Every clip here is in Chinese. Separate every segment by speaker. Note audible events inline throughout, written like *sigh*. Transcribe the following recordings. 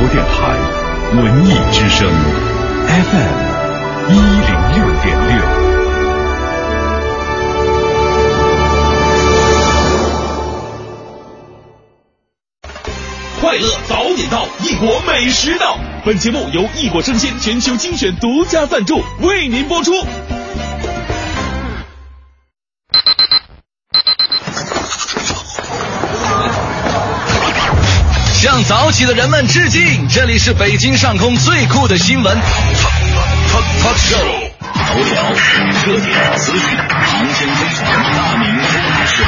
Speaker 1: 播电台文艺之声 FM 一零六点六。
Speaker 2: 快乐早点到，异国美食到。本节目由异国生鲜全球精选独家赞助，为您播出。
Speaker 3: 早起的人们致敬！这里是北京上空最酷的新闻 talk talk show，头条、热点、资讯、航天飞船、大明脱口秀。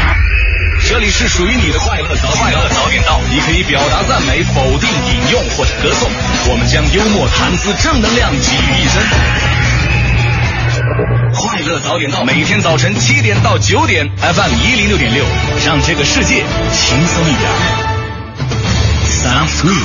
Speaker 3: 这里是属于你的快乐早快乐早点到，你可以表达赞美、否定、引用或者歌颂，我们将幽默、谈资、正能量集于一身。快乐早点到，每天早晨七点到九点，FM 一零六点六，让这个世界轻松一点。Sounds good。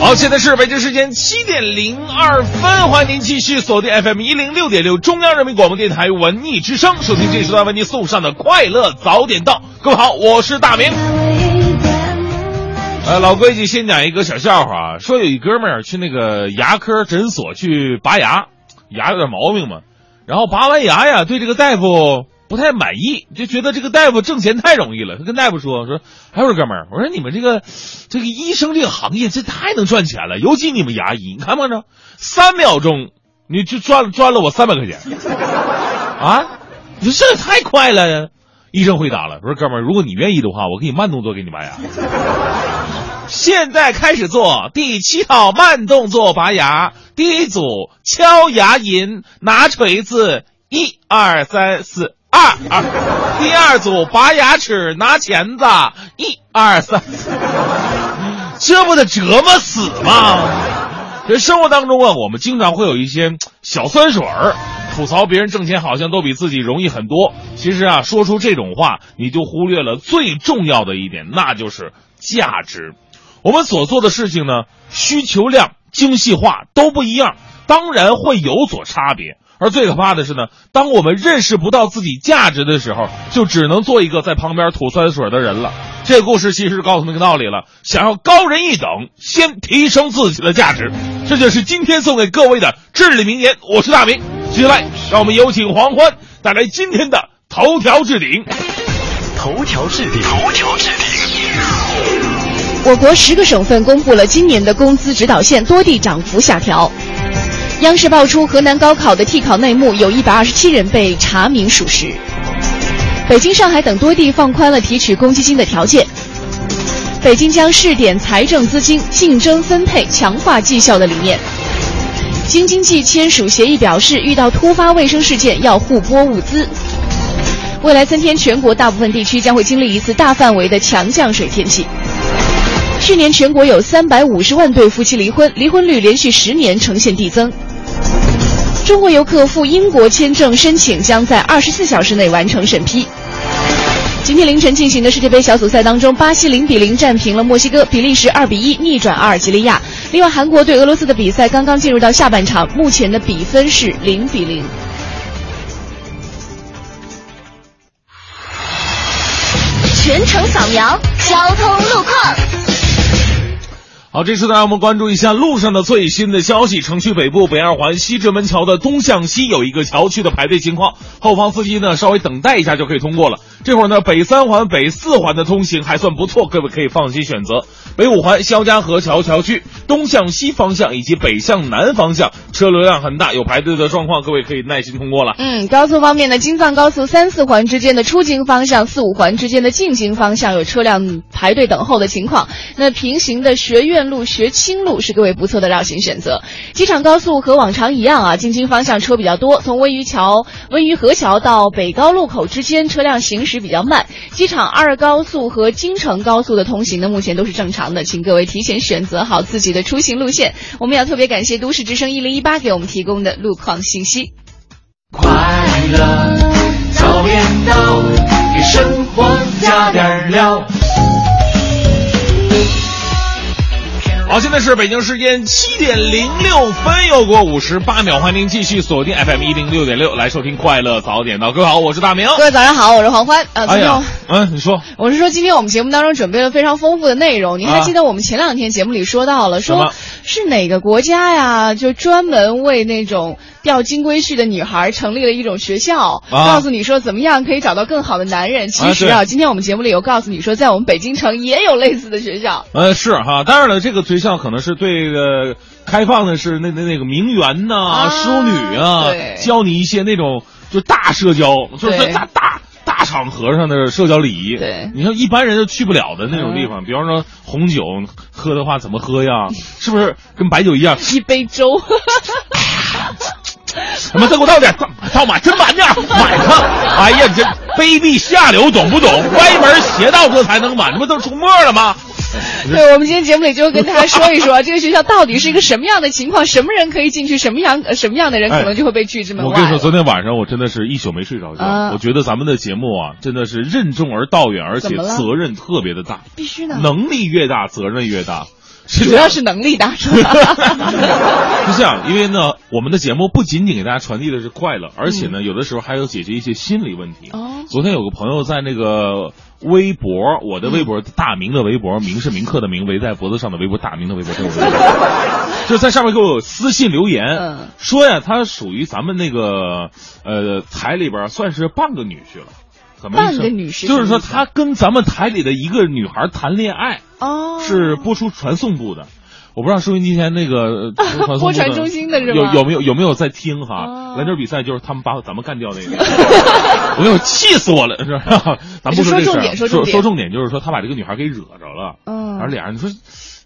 Speaker 2: 好，现在是北京时间七点零二分，欢迎您继续锁定 FM 一零六点六中央人民广播电台文艺之声，收听这时段为您送上的快乐早点到。各位好，我是大明。呃，老规矩，先讲一个小笑话啊。说有一哥们儿去那个牙科诊所去拔牙，牙有点毛病嘛，然后拔完牙呀，对这个大夫不太满意，就觉得这个大夫挣钱太容易了。他跟大夫说说，哎，我说哥们儿，我说你们这个这个医生这个行业这太能赚钱了，尤其你们牙医，你看不看着，三秒钟你就赚赚了我三百块钱啊！你说这也太快了呀！医生回答了，我说哥们儿，如果你愿意的话，我给你慢动作给你拔牙。现在开始做第七套慢动作拔牙。第一组敲牙龈，拿锤子，一二三四，二二。第二组拔牙齿，拿钳子，一二三四。这不得折磨死吗？这生活当中啊，我们经常会有一些小酸水儿，吐槽别人挣钱好像都比自己容易很多。其实啊，说出这种话，你就忽略了最重要的一点，那就是价值。我们所做的事情呢，需求量、精细化都不一样，当然会有所差别。而最可怕的是呢，当我们认识不到自己价值的时候，就只能做一个在旁边吐酸水的人了。这个故事其实告诉那个道理了：想要高人一等，先提升自己的价值。这就是今天送给各位的至理名言。我是大明，接下来让我们有请黄欢带来今天的头条置顶。
Speaker 3: 头条置顶，头条置顶。
Speaker 4: 我国十个省份公布了今年的工资指导线，多地涨幅下调。央视爆出河南高考的替考内幕，有一百二十七人被查明属实。北京、上海等多地放宽了提取公积金的条件。北京将试点财政资金竞争分配，强化绩效的理念。京津冀签署协议，表示遇到突发卫生事件要互拨物资。未来三天，全国大部分地区将会经历一次大范围的强降水天气。去年全国有三百五十万对夫妻离婚，离婚率连续十年呈现递增。中国游客赴英国签证申请将在二十四小时内完成审批。今天凌晨进行的世界杯小组赛当中，巴西零比零战平了墨西哥，比利时二比一逆转阿尔及利亚。另外，韩国对俄罗斯的比赛刚刚进入到下半场，目前的比分是零比零。
Speaker 5: 全程扫描交通路况。
Speaker 2: 好，这次呢，让我们关注一下路上的最新的消息。城区北部北二环西直门桥的东向西有一个桥区的排队情况，后方司机呢稍微等待一下就可以通过了。这会儿呢，北三环、北四环的通行还算不错，各位可以放心选择。北五环肖家河桥桥区东向西方向以及北向南方向车流量很大，有排队的状况，各位可以耐心通过了。
Speaker 4: 嗯，高速方面呢，京藏高速三四环之间的出京方向、四五环之间的进京方向有车辆排队等候的情况。那平行的学院路、学清路是各位不错的绕行选择。机场高速和往常一样啊，进京方向车比较多，从温榆桥、温榆河桥到北高路口之间车辆行驶比较慢。机场二高速和京承高速的通行呢，目前都是正常的，请各位提前选择好自己的出行路线。我们要特别感谢都市之声一零一八给我们提供的路况信息。
Speaker 6: 快乐早点到，给生活加点料。
Speaker 2: 好，现在是北京时间七点零六分，又过五十八秒，欢迎您继续锁定 FM 一零六点六来收听《快乐早点到》。各位好，我是大明。
Speaker 4: 各位早上好，我是黄欢。啊，今天
Speaker 2: 哎呀，嗯，你说
Speaker 4: 我是说，今天我们节目当中准备了非常丰富的内容。您还
Speaker 2: 啊
Speaker 4: 记得我们前两天节目里说到了，说是哪个国家呀，就专门为那种钓金龟婿的女孩成立了一种学校，
Speaker 2: 啊
Speaker 4: 告诉你说怎么样可以找到更好的男人。其实啊，
Speaker 2: 啊
Speaker 4: 今天我们节目里有告诉你说，在我们北京城也有类似的学校。
Speaker 2: 呃，是哈，当然了，这个学校可能是对呃开放的是那那那个名媛呐、
Speaker 4: 啊
Speaker 2: 淑女啊，教你一些那种就大社交，就是
Speaker 4: 对
Speaker 2: 大大大场合上的社交礼仪。
Speaker 4: 对
Speaker 2: 你像一般人就去不了的那种地方，比方说红酒喝的话怎么喝呀？*laughs* 是不是跟白酒一样？
Speaker 4: 一杯粥，*laughs*
Speaker 2: 什么再给我倒点，倒满真满点，*laughs* 满上。哎呀，你这卑鄙下流，懂不懂？歪门邪道这才能满，这不都出没了吗？*laughs*
Speaker 4: 对，我们今天节目里就会跟大家说一说这个学校到底是一个什么样的情况，什么人可以进去，什么样呃什么样的人可能就会被拒之门外。
Speaker 2: 我跟你说，昨天晚上我真的是一宿没睡着觉。
Speaker 4: 啊
Speaker 2: 我觉得咱们的节目啊，真的是任重而道远，而且责任特别的大。
Speaker 4: 必须的，
Speaker 2: 能力越大，责任越大。*laughs*
Speaker 4: 主要是能力大，是吧？
Speaker 2: 是这样，因为呢，我们的节目不仅仅给大家传递的是快乐，而且呢，有的时候还有解决一些心理问题。
Speaker 4: 嗯哦
Speaker 2: 昨天有个朋友在那个微博，我的微博，大明的微博，明是铭刻的明，围在脖子上的微博，大明的微博，*laughs* 就在上面给我私信留言，
Speaker 4: 嗯
Speaker 2: 说呀，他属于咱们那个呃台里边算是半个女婿了。
Speaker 4: 半个女婿
Speaker 2: 就是说他跟咱们台里的一个女孩谈恋爱，
Speaker 4: 哦，
Speaker 2: 是播出传送部的。我不知道收音机前那个呃 *laughs* 播传送
Speaker 4: 中心的是
Speaker 2: 有有没有有没有在听哈？
Speaker 4: 哦
Speaker 2: 篮球比赛就是他们把咱们干掉那个，*laughs* 我有气死我了，是吧？咱不这事儿
Speaker 4: 说重点说重点
Speaker 2: 说说重点就是说他把这个女孩给惹着了，
Speaker 4: 嗯
Speaker 2: 俩人你说。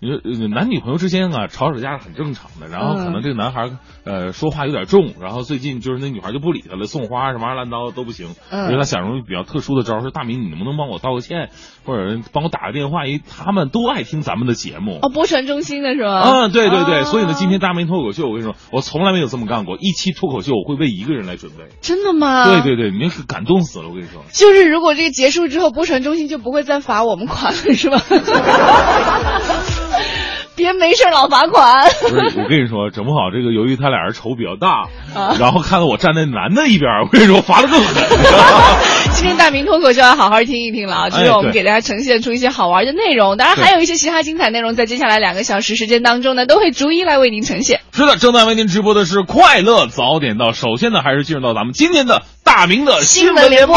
Speaker 2: 你说呃男女朋友之间啊，吵吵架是很正常的。然后可能这个男孩呃说话有点重，然后最近就是那女孩就不理他了，送花什么二烂刀都不行。
Speaker 4: 嗯
Speaker 2: 因为他想出比较特殊的招儿，说大明你能不能帮我道个歉，或者帮我打个电话，因为他们都爱听咱们的节目。
Speaker 4: 哦，播传中心的是吧？
Speaker 2: 嗯，对对对，
Speaker 4: 哦
Speaker 2: 所以呢，今天大明脱口秀，我跟你说，我从来没有这么干过。一期脱口秀，我会为一个人来准备。
Speaker 4: 真的吗？
Speaker 2: 对对对，你是感动死了，我跟你说。
Speaker 4: 就是如果这个结束之后，播传中心就不会再罚我们款了，是吧？*laughs* 别没事老罚款。
Speaker 2: 不是，我跟你说，整不好这个，由于他俩人仇比较大，
Speaker 4: 啊 *laughs*
Speaker 2: 然后看到我站在男的一边，我跟你说，罚的更狠。*laughs*
Speaker 4: 今天大明脱口秀要好好听一听了啊！这是我们给大家呈现出一些好玩的内容，当然还有一些其他精彩内容，在接下来两个小时时间当中呢，都会逐一来为您呈现。
Speaker 2: 是的，正在为您直播的是快乐早点到。首先呢，还是进入到咱们今天的大明的新闻联播。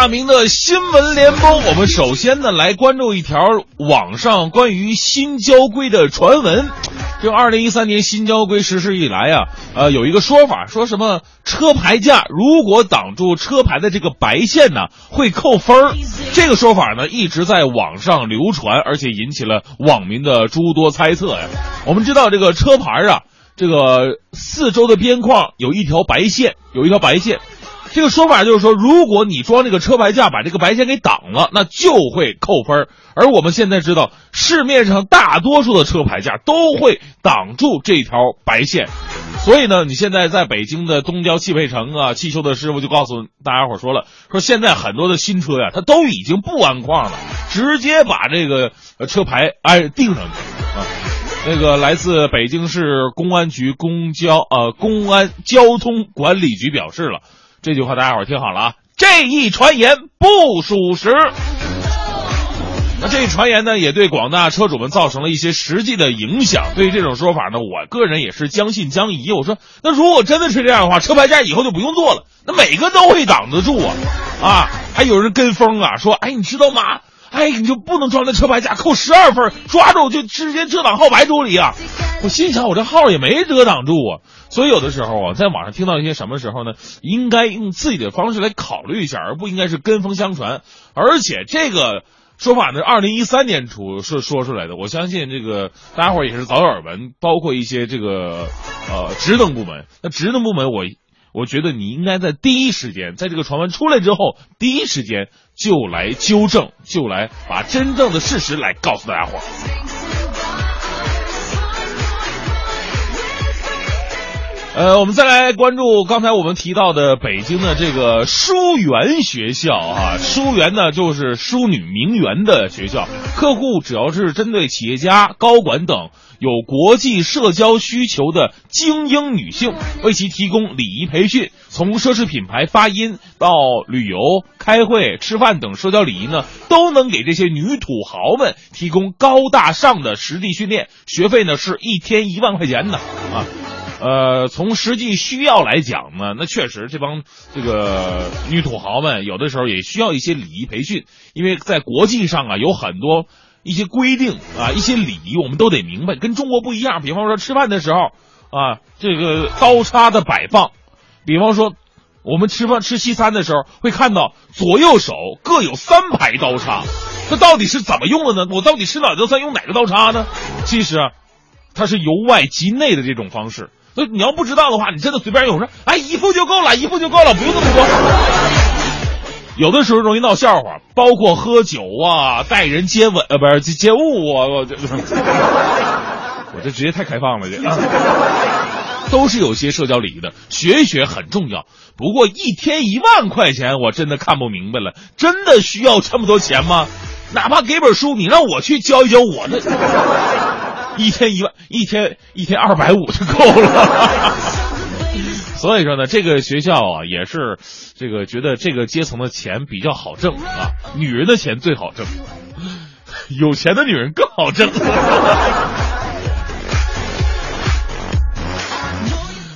Speaker 2: 大明的新闻联播，我们首先呢来关注一条网上关于新交规的传闻。就二零一三年新交规实施以来啊，呃，有一个说法，说什么车牌架如果挡住车牌的这个白线呢，会扣分儿。这个说法呢一直在网上流传，而且引起了网民的诸多猜测呀。我们知道这个车牌啊，这个四周的边框有一条白线，有一条白线。这个说法就是说，如果你装这个车牌架把这个白线给挡了，那就会扣分儿。而我们现在知道，市面上大多数的车牌架都会挡住这条白线，所以呢，你现在在北京的东郊汽配城啊，汽修的师傅就告诉大家伙说了，说现在很多的新车呀，它都已经不安框了，直接把这个车牌哎钉上去啊。那个来自北京市公安局公交呃公安交通管理局表示了。这句话大家伙听好了啊，这一传言不属实。那这一传言呢，也对广大车主们造成了一些实际的影响。对于这种说法呢，我个人也是将信将疑。我说，那如果真的是这样的话，车牌价以后就不用做了，那每个都会挡得住啊！啊，还有人跟风啊，说，哎，你知道吗？哎，你就不能装那车牌架，扣十二分，抓住就直接遮挡号牌处理啊！我心想，我这号也没遮挡住啊。所以有的时候啊，在网上听到一些什么时候呢，应该用自己的方式来考虑一下，而不应该是跟风相传。而且这个说法呢，二零一三年初说说出来的。我相信这个大家伙也是早有耳闻，包括一些这个呃职能部门。那职能部门我，我觉得你应该在第一时间，在这个传闻出来之后，第一时间就来纠正，就来把真正的事实来告诉大家伙呃，我们再来关注刚才我们提到的北京的这个淑媛学校啊，淑媛呢就是淑女名媛的学校，客户主要是针对企业家、高管等有国际社交需求的精英女性，为其提供礼仪培训，从奢侈品牌发音到旅游、开会、吃饭等社交礼仪呢，都能给这些女土豪们提供高大上的实地训练，学费呢是一天一万块钱呢。啊。呃，从实际需要来讲呢，那确实这帮这个女土豪们有的时候也需要一些礼仪培训，因为在国际上啊有很多一些规定啊，一些礼仪我们都得明白，跟中国不一样。比方说吃饭的时候啊，这个刀叉的摆放，比方说我们吃饭吃西餐的时候会看到左右手各有三排刀叉，这到底是怎么用的呢？我到底吃哪道菜用哪个刀叉呢？其实啊，它是由外及内的这种方式。所以你要不知道的话，你真的随便用说，哎，一副就够了，一副就够了，不用那么多。有的时候容易闹笑话，包括喝酒啊、待人接吻呃，不是接接物啊，我这我这直接太开放了，这啊都是有些社交礼仪的，学一学很重要。不过一天一万块钱，我真的看不明白了，真的需要这么多钱吗？哪怕给本书，你让我去教一教我的。一天一万，一天一天二百五就够了。*laughs* 所以说呢，这个学校啊，也是这个觉得这个阶层的钱比较好挣啊，女人的钱最好挣，有钱的女人更好挣。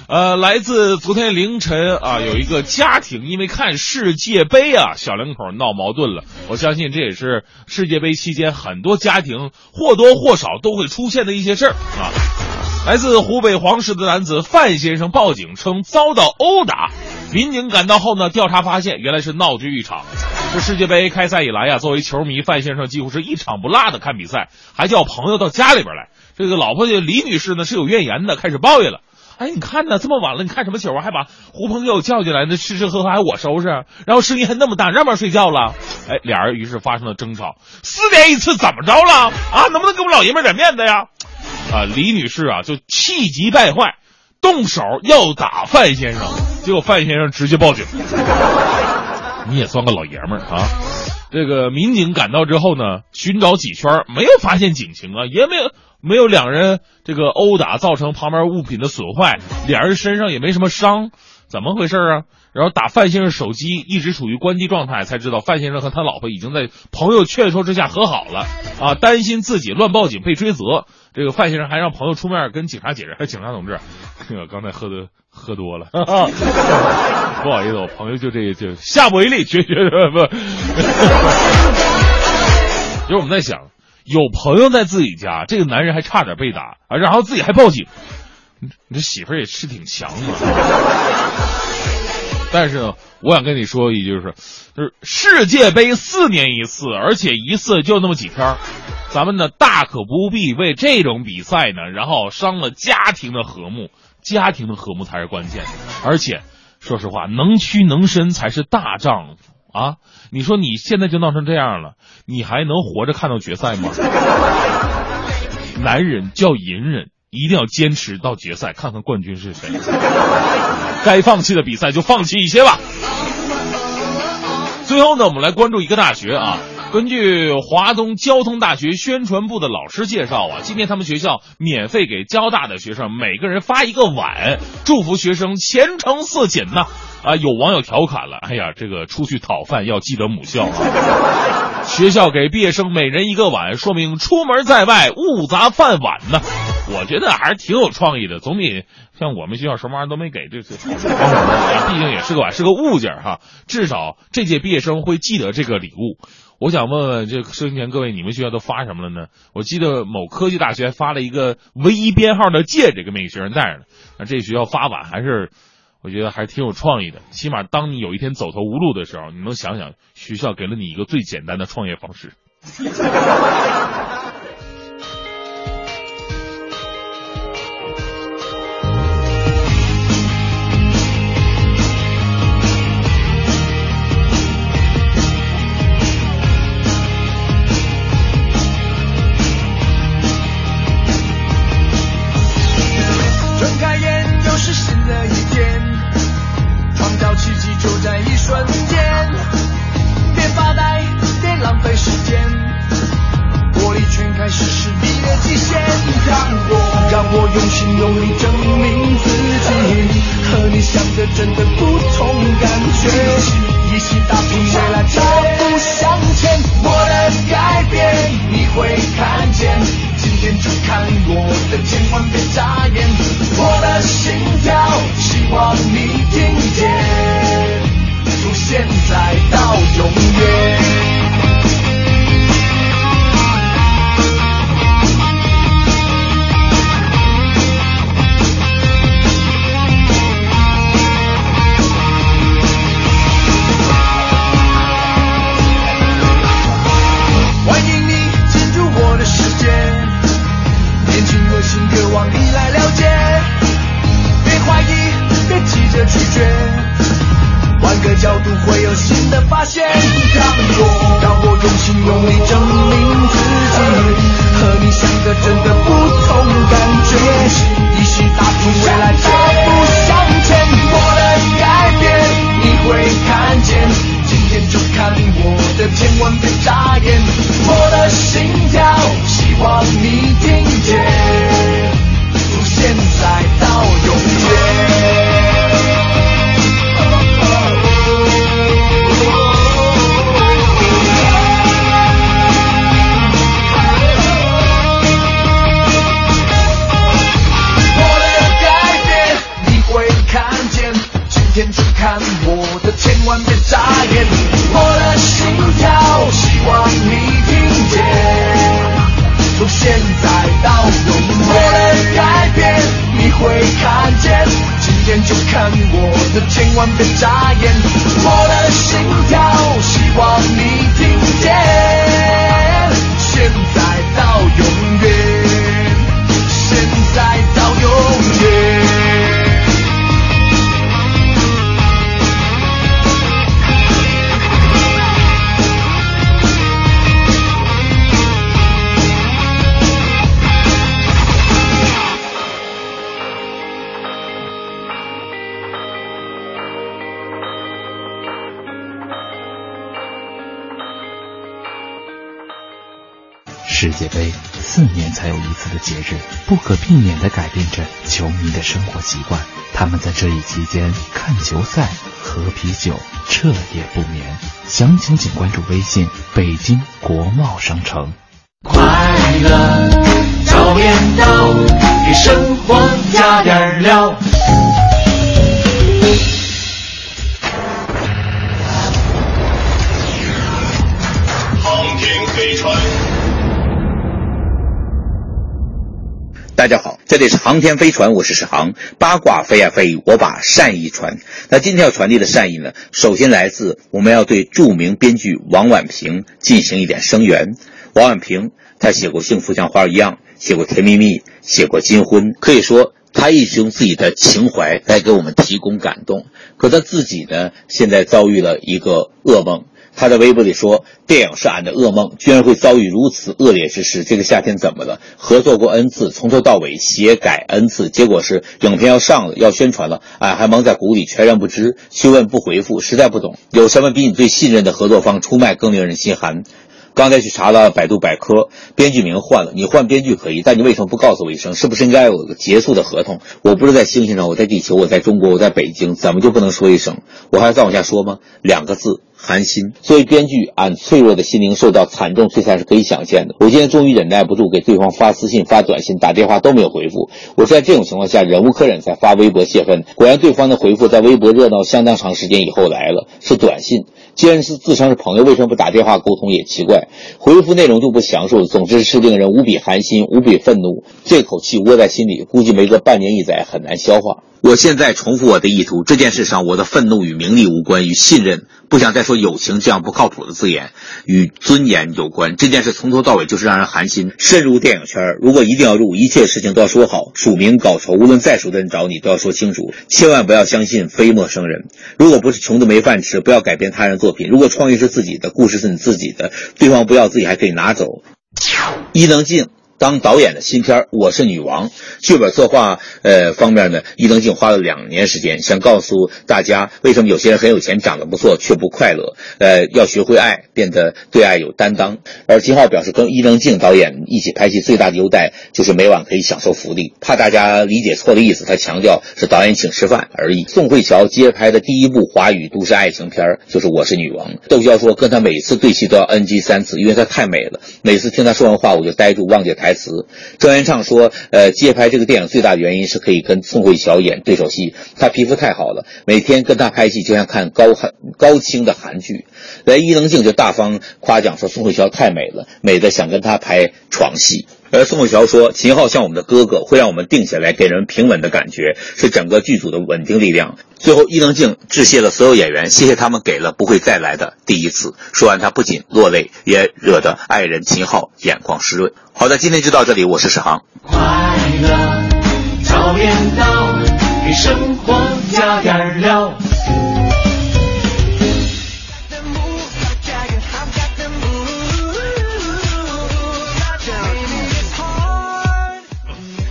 Speaker 2: 呃，来自昨天凌晨啊，有一个家庭因为看世界杯啊，小两口闹矛盾了。我相信这也是世界杯期间很多家庭或多或少都会出现的一些事儿啊。来自湖北黄石的男子范先生报警称遭到殴打，民警赶到后呢，调查发现原来是闹剧一场。这世界杯开赛以来呀，作为球迷，范先生几乎是一场不落的看比赛，还叫朋友到家里边来。这个老婆李女士呢是有怨言的，开始抱怨了。哎，你看呢，这么晚了，你看什么球啊？还把胡朋给我叫进来，那吃吃喝喝还我收拾，然后声音还那么大，让不让睡觉了？哎，俩人于是发生了争吵。四点一次怎么着了？啊，能不能给我们老爷们点面子呀？啊，李女士啊，就气急败坏，动手要打范先生，结果范先生直接报警。你也算个老爷们儿啊！这个民警赶到之后呢，寻找几圈没有发现警情啊，也没有没有两人这个殴打造成旁边物品的损坏，两人身上也没什么伤，怎么回事啊？然后打范先生手机一直处于关机状态，才知道范先生和他老婆已经在朋友劝说之下和好了啊！担心自己乱报警被追责，这个范先生还让朋友出面跟警察解释：“警察同志，这个刚才喝的喝多了，*laughs* 不好意思，我朋友就这就下不为例，绝绝不。*laughs* ”就是我们在想，有朋友在自己家，这个男人还差点被打啊，然后自己还报警，你这媳妇儿也是挺强啊。但是呢，我想跟你说一句，是就是世界杯四年一次，而且一次就那么几天咱们呢大可不必为这种比赛呢，然后伤了家庭的和睦，家庭的和睦才是关键。而且，说实话，能屈能伸才是大丈夫啊！你说你现在就闹成这样了，你还能活着看到决赛吗？*laughs* 男人叫隐忍。一定要坚持到决赛，看看冠军是谁。该放弃的比赛就放弃一些吧。最后呢，我们来关注一个大学啊。根据华东交通大学宣传部的老师介绍啊，今天他们学校免费给交大的学生每个人发一个碗，祝福学生前程似锦呐。啊，有网友调侃了，哎呀，这个出去讨饭要记得母校啊。*laughs* 学校给毕业生每人一个碗，说明出门在外勿砸饭碗呢。我觉得还是挺有创意的，总比像我们学校什么玩意儿都没给这这。毕竟也是个碗，是个物件哈。至少这届毕业生会记得这个礼物。我想问问这收音前各位，你们学校都发什么了呢？我记得某科技大学发了一个唯一编号的戒指给每个学生戴着呢。那这学校发碗还是，我觉得还是挺有创意的。起码当你有一天走投无路的时候，你能想想学校给了你一个最简单的创业方式。*laughs*
Speaker 6: 瞬间。别发呆，别浪费时间，活力全开始是你的极限。让我，让我用心用力证明自己，和你想的真的不同感觉。一起打拼未来，脚步向前，我的改变你会看见。今天就看我的，千万别眨眼。我的心跳，希望你听见。现在到永远。新的发现。让我，让我用心用力证明千万别眨眼。我的心跳，
Speaker 7: 才有一次的节日，不可避免地改变着球迷的生活习惯。他们在这一期间看球赛、喝啤酒、彻夜不眠。详情请关注微信“北京国贸商城”。
Speaker 6: 快乐早点到，给生活加点料。
Speaker 8: 大家好，这里是航天飞船，我是史航。八卦飞呀飞，我把善意传。那今天要传递的善意呢，首先来自我们要对著名编剧王婉平进行一点声援。王婉平他写过《幸福像花儿一样》，写过《甜蜜蜜》，写过《金婚》，可以说他一直用自己的情怀来给我们提供感动。可他自己呢，现在遭遇了一个噩梦。他在微博里说：“电影是俺的噩梦，居然会遭遇如此恶劣之事。这个夏天怎么了？合作过 n 次，从头到尾写改 n 次，结果是影片要上了，要宣传了，俺还蒙在鼓里，全然不知。询问不回复，实在不懂。有什么比你最信任的合作方出卖更令人心寒？”刚才去查了百度百科，编剧名换了，你换编剧可以，但你为什么不告诉我一声？是不是应该有个结束的合同？我不是在星星上，我在地球，我在中国，我在北京，怎么就不能说一声？我还要再往下说吗？两个字。寒心。作为编剧，俺脆弱的心灵受到惨重摧残是可以想见的。我今天终于忍耐不住，给对方发私信、发短信、打电话都没有回复。我在这种情况下忍无可忍才发微博泄愤。果然，对方的回复在微博热闹相当长时间以后来了，是短信。既然是自称是朋友，为什么不打电话沟通也奇怪？回复内容就不详述了，总之是令人无比寒心、无比愤怒。这口气窝在心里，估计没个半年一载很难消化。我现在重复我的意图，这件事上我的愤怒与名利无关，与信任。不想再说。友情这样不靠谱的字眼，与尊严有关。这件事从头到尾就是让人寒心。深入电影圈，如果一定要入，一切事情都要说好，署名稿酬，无论再熟的人找你都要说清楚，千万不要相信非陌生人。如果不是穷的没饭吃，不要改编他人作品。如果创意是自己的，故事是你自己的，对方不要，自己还可以拿走。伊能静。当导演的新片《我是女王》，剧本策划呃方面呢，伊能静花了两年时间，想告诉大家为什么有些人很有钱，长得不错却不快乐。呃，要学会爱，变得对爱有担当。而金浩表示，跟伊能静导演一起拍戏最大的优待就是每晚可以享受福利。怕大家理解错的意思，他强调是导演请吃饭而已。宋慧乔接拍的第一部华语都市爱情片就是《我是女王》。窦骁说，跟他每次对戏都要 NG 三次，因为她太美了。每次听她说完话，我就呆住，忘记台。台词，郑元畅说：“呃，接拍这个电影最大的原因是可以跟宋慧乔演对手戏，她皮肤太好了，每天跟她拍戏就像看高韩高清的韩剧。”连伊能静就大方夸奖说：“宋慧乔太美了，美得想跟她拍床戏。”而宋慧乔说：“秦昊像我们的哥哥，会让我们定下来，给人平稳的感觉，是整个剧组的稳定力量。”最后，伊能静致谢了所有演员，谢谢他们给了不会再来的第一次。说完，她不仅落泪，也惹得爱人秦昊眼眶湿润。好的，今天就到这里，我是史航。
Speaker 6: 快乐早点到，给生活加点料。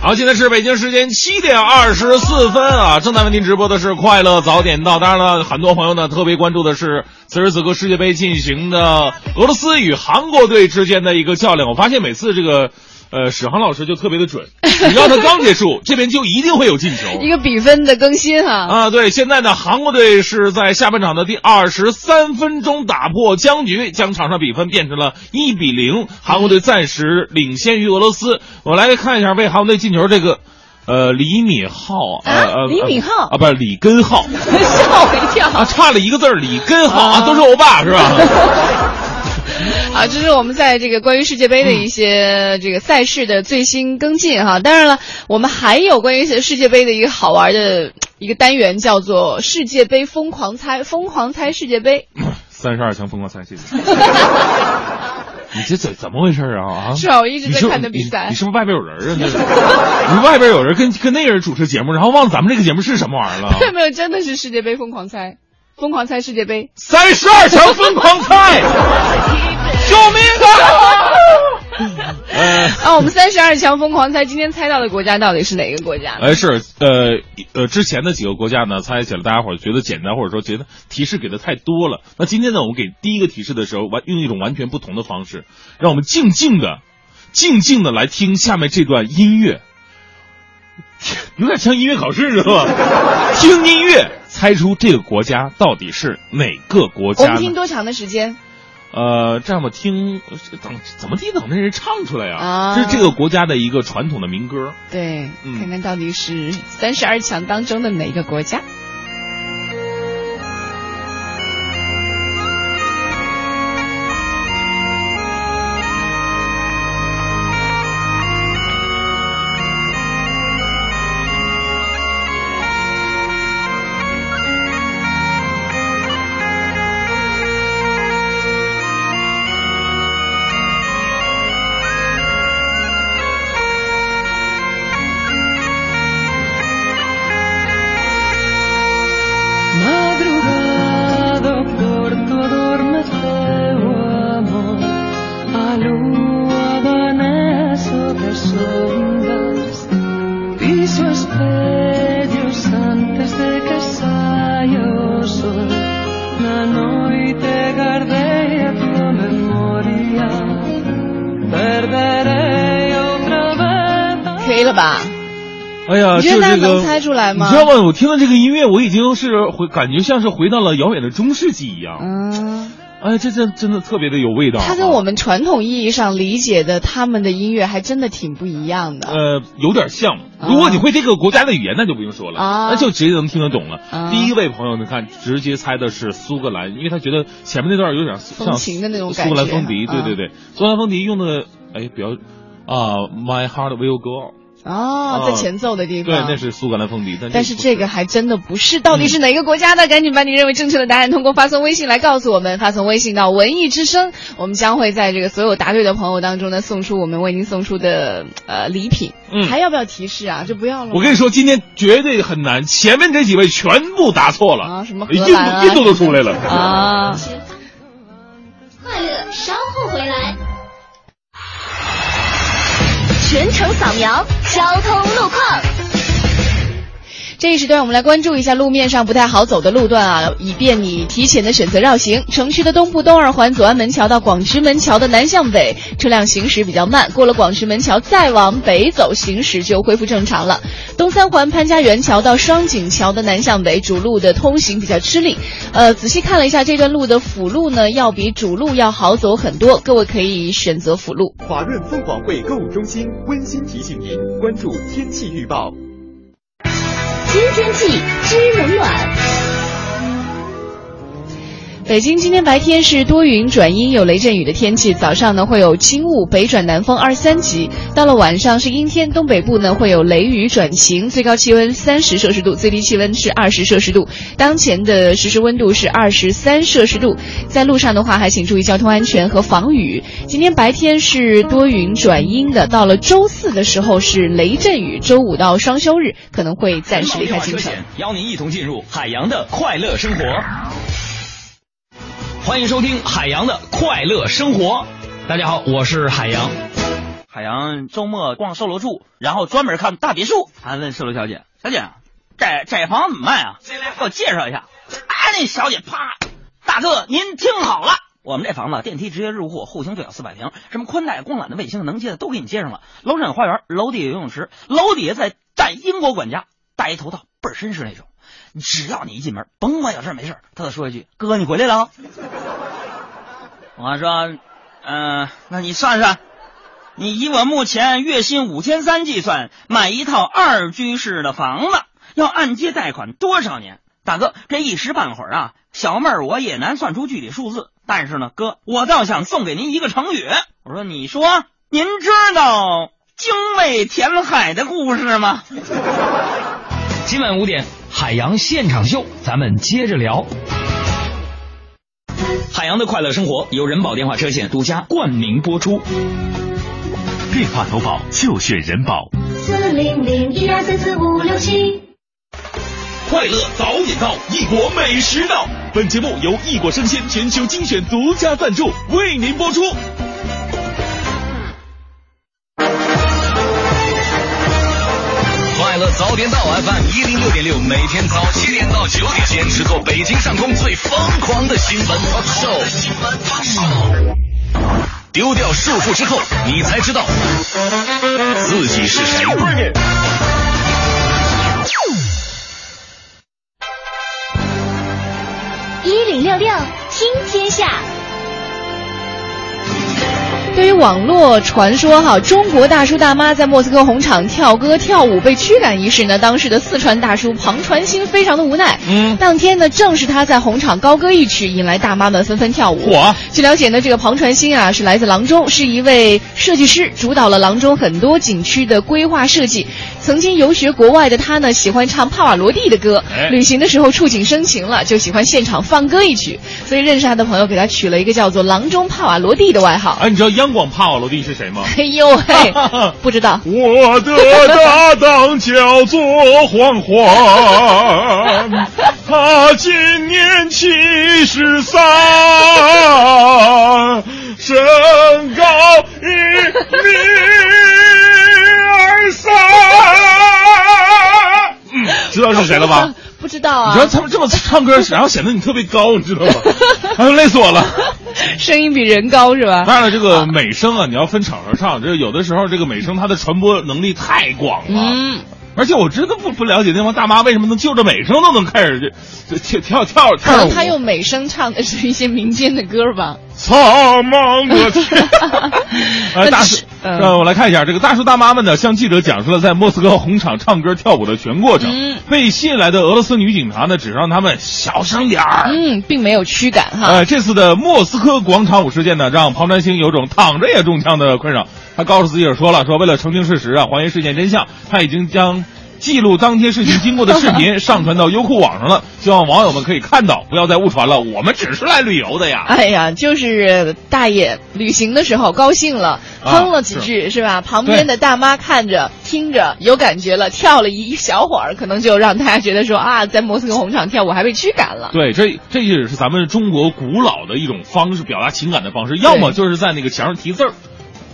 Speaker 2: 好，现在是北京时间七点二十四分啊！正在为您直播的是《快乐早点到》。当然了，很多朋友呢特别关注的是此时此刻世界杯进行的俄罗斯与韩国队之间的一个较量。我发现每次这个。呃，史航老师就特别的准，只要他刚结束，这边就一定会有进球，
Speaker 4: 一个比分的更新哈。
Speaker 2: 啊，对，现在呢，韩国队是在下半场的第二十三分钟打破僵局，将场上比分变成了一比零，韩国队暂时领先于俄罗斯。我来看一下为韩国队进球这个，呃，李敏镐，呃，
Speaker 4: 李敏镐
Speaker 2: 啊，不是李根浩，*laughs*
Speaker 4: 吓我一跳
Speaker 2: 啊，差了一个字儿，李根浩啊，都是欧巴是吧？*laughs* *laughs*
Speaker 4: 啊，这是我们在这个关于世界杯的一些这个赛事的最新跟进哈。当然了，我们还有关于世界杯的一个好玩的一个单元，叫做世界杯疯狂猜，疯狂猜世界杯。*coughs*
Speaker 2: 三十二强疯狂猜，谢谢。你这怎怎么回事啊？
Speaker 4: 啊，是啊，我一直在看的比赛。
Speaker 2: 你是不是外边有人啊？你外边有人跟跟那个人主持节目，然后忘了咱们这个节目是什么玩意儿了？
Speaker 4: 没 *laughs* 有没有，真的是世界杯疯狂猜。疯狂猜世界杯，
Speaker 2: 三十二强疯狂猜，救命啊！*laughs*
Speaker 4: 啊，我们三十二强疯狂猜，今天猜到的国家到底是哪个国家？
Speaker 2: 哎，是呃呃，之前的几个国家呢，猜起来大家伙觉得简单，或者说觉得提示给的太多了。那今天呢，我们给第一个提示的时候，完用一种完全不同的方式，让我们静静的、静静的来听下面这段音乐，*laughs* 有点像音乐考试是吧？*laughs* 听音乐。猜出这个国家到底是哪个国家？
Speaker 4: 我们听多长的时间？
Speaker 2: 呃，这样吧，听等怎么地等那人唱出来呀？这是这个国家的一个传统的民歌。
Speaker 4: 对，看看到底是三十二强当中的哪个国家。能猜出来吗？
Speaker 2: 你知道吗？我听到这个音乐，我已经是回，感觉像是回到了遥远的中世纪一样。嗯，哎，这这真的特别的有味道。
Speaker 4: 它跟我们传统意义上理解的他们的音乐还真的挺不一样的。
Speaker 2: 呃，有点像。如果你会这个国家的语言，那就不用说了，啊那就直接能听得懂了。第一位朋友，你看，直接猜的是苏格兰，因为他觉得前面那段有点像
Speaker 4: 情的那种
Speaker 2: 苏格兰风笛。对对对，苏格兰风笛用的，哎，比较啊，My heart will go on。
Speaker 4: 哦，在前奏的地方。
Speaker 2: 对，那是苏格兰风笛。
Speaker 4: 但是这个还真的不是，到底是哪个国家的？赶紧把你认为正确的答案通过发送微信来告诉我们，发送微信到文艺之声，我们将会在这个所有答对的朋友当中呢，送出我们为您送出的呃礼品。
Speaker 2: 嗯，
Speaker 4: 还要不要提示啊？就不要了。
Speaker 2: 我跟你说，今天绝对很难，前面这几位全部答错了
Speaker 4: 啊！什么
Speaker 2: 印度印度都出来了
Speaker 4: 啊！
Speaker 5: 快乐，稍后回来。全程扫描交通路况。
Speaker 4: 这一时段，我们来关注一下路面上不太好走的路段啊，以便你提前的选择绕行。城区的东部东二环左安门桥到广渠门桥的南向北，车辆行驶比较慢。过了广渠门桥，再往北走，行驶就恢复正常了。东三环潘家园桥到双井桥的南向北，主路的通行比较吃力。呃，仔细看了一下这段路的辅路呢，要比主路要好走很多。各位可以选择辅路。
Speaker 1: 华润凤凰汇购物中心温馨提醒您关注天气预报。
Speaker 5: 新天气知冷暖。
Speaker 4: 北京今天白天是多云转阴，有雷阵雨的天气。早上呢会有轻雾，北转南风二三级。到了晚上是阴天，东北部呢会有雷雨转晴，最高气温三十摄氏度，最低气温是二十摄氏度。当前的实时温度是二十三摄氏度。在路上的话，还请注意交通安全和防雨。今天白天是多云转阴的，到了周四的时候是雷阵雨，周五到双休日可能会暂时离开京城。
Speaker 3: 邀您一同进入海洋的快乐生活。欢迎收听海洋的快乐生活。大家好，我是海洋。
Speaker 9: 海洋周末逛售楼处，然后专门看大别墅。还问售楼小姐：“小姐，这这房怎么卖啊？给我介绍一下。”哎，那小姐啪，大哥您听好了，我们这房子电梯直接入户，户型最小四百平，什么宽带、光缆的、卫星能接的都给你接上了。楼上有花园，楼底有游泳池，楼底下再带英国管家，戴一头套，倍儿绅士那种。只要你一进门，甭管有事没事，他再说一句：“哥，你回来了。”我说：“嗯，那你算算，你以我目前月薪五千三计算，买一套二居室的房子要按揭贷款多少年？大哥，这一时半会儿啊，小妹儿我也难算出具体数字。但是呢，哥，我倒想送给您一个成语。我说，你说，您知道精卫填海的故事吗？
Speaker 3: 今晚五点。海洋现场秀，咱们接着聊。海洋的快乐生活由人保电话车险独家冠名播出。
Speaker 1: 电话投保就选人保。
Speaker 5: 四零零一二三四五六七。
Speaker 1: 快乐早点到，异国美食到。本节目由异国生鲜全球精选独家赞助，为您播出。
Speaker 3: 早点到 FM 一零六点六，每天早七点到九点，坚持做北京上空最疯狂的新闻秀。新闻秀。丢掉束缚之后，你才知道自己是谁。
Speaker 5: 一零六六听天下。
Speaker 4: 对于网络传说哈，中国大叔大妈在莫斯科红场跳歌跳舞被驱赶一事呢，当时的四川大叔庞传兴非常的无奈。
Speaker 2: 嗯，
Speaker 4: 当天呢，正是他在红场高歌一曲，引来大妈们纷纷跳舞。
Speaker 2: 我！
Speaker 4: 据了解呢，这个庞传兴啊是来自阆中，是一位设计师，主导了阆中很多景区的规划设计。曾经游学国外的他呢，喜欢唱帕瓦罗蒂的歌。
Speaker 2: 哎
Speaker 4: 旅行的时候触景生情了，就喜欢现场放歌一曲。所以认识他的朋友给他取了一个叫做“郎中帕瓦罗蒂”的外号。
Speaker 2: 哎，你知道央广帕瓦罗蒂是谁吗？*laughs*
Speaker 4: 哎呦嘿，*laughs* 不知道。
Speaker 2: 我的搭档叫做黄欢，他今年七十三，身高一米嗯，知道是谁了吧？
Speaker 4: 不知道啊。
Speaker 2: 你知道他们这么唱歌，然后显得你特别高，你知道吗？*laughs* 哎呦，累死我了。
Speaker 4: 声音比人高是吧？
Speaker 2: 当然了，这个美声啊，你要分场合唱。这有的时候，这个美声它的传播能力太广了。
Speaker 4: 嗯。
Speaker 2: 而且我真的不不了解那帮大妈为什么能就着美声都能开始这这跳跳跳舞。
Speaker 4: 能他用美声唱的是一些民间的歌吧。
Speaker 2: 苍茫的天，呃，大叔，
Speaker 4: 让
Speaker 2: 呃，我来看一下，这个大叔大妈们呢，向记者讲述了在莫斯科红场唱歌跳舞的全过程。
Speaker 4: 嗯
Speaker 2: 被吸引来的俄罗斯女警察呢，只让他们小声点儿。
Speaker 4: 嗯，并没有驱赶哈。
Speaker 2: 呃，这次的莫斯科广场舞事件呢，让庞占星有种躺着也中枪的困扰。他告诉自己者说了，说为了澄清事实啊，还原事件真相，他已经将记录当天事情经过的视频上传到优酷网上了，希望网友们可以看到，不要再误传了。我们只是来旅游的呀。*laughs*
Speaker 4: 哎呀，就是大爷旅行的时候高兴了，哼了几句、是吧？旁边的大妈看着听着有感觉了，跳了一小会儿，可能就让大家觉得说啊，在莫斯科红场跳舞还被驱赶了。*laughs*
Speaker 2: 对，这这也是咱们中国古老的一种方式，表达情感的方式，要么就是在那个墙上题字儿。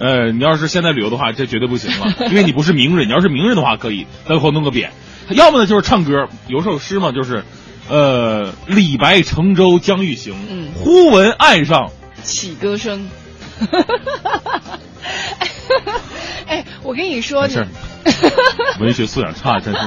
Speaker 2: 呃，你要是现在旅游的话，这绝对不行了，因为你不是名人。你要是名人的话，可以在后弄个匾。要么呢，就是唱歌，有首诗嘛，就是，呃，李白乘舟将欲行，
Speaker 4: 嗯
Speaker 2: 忽闻岸上
Speaker 4: 起歌声。*laughs* 哎，我跟你说，
Speaker 2: 没文学素养差，真是。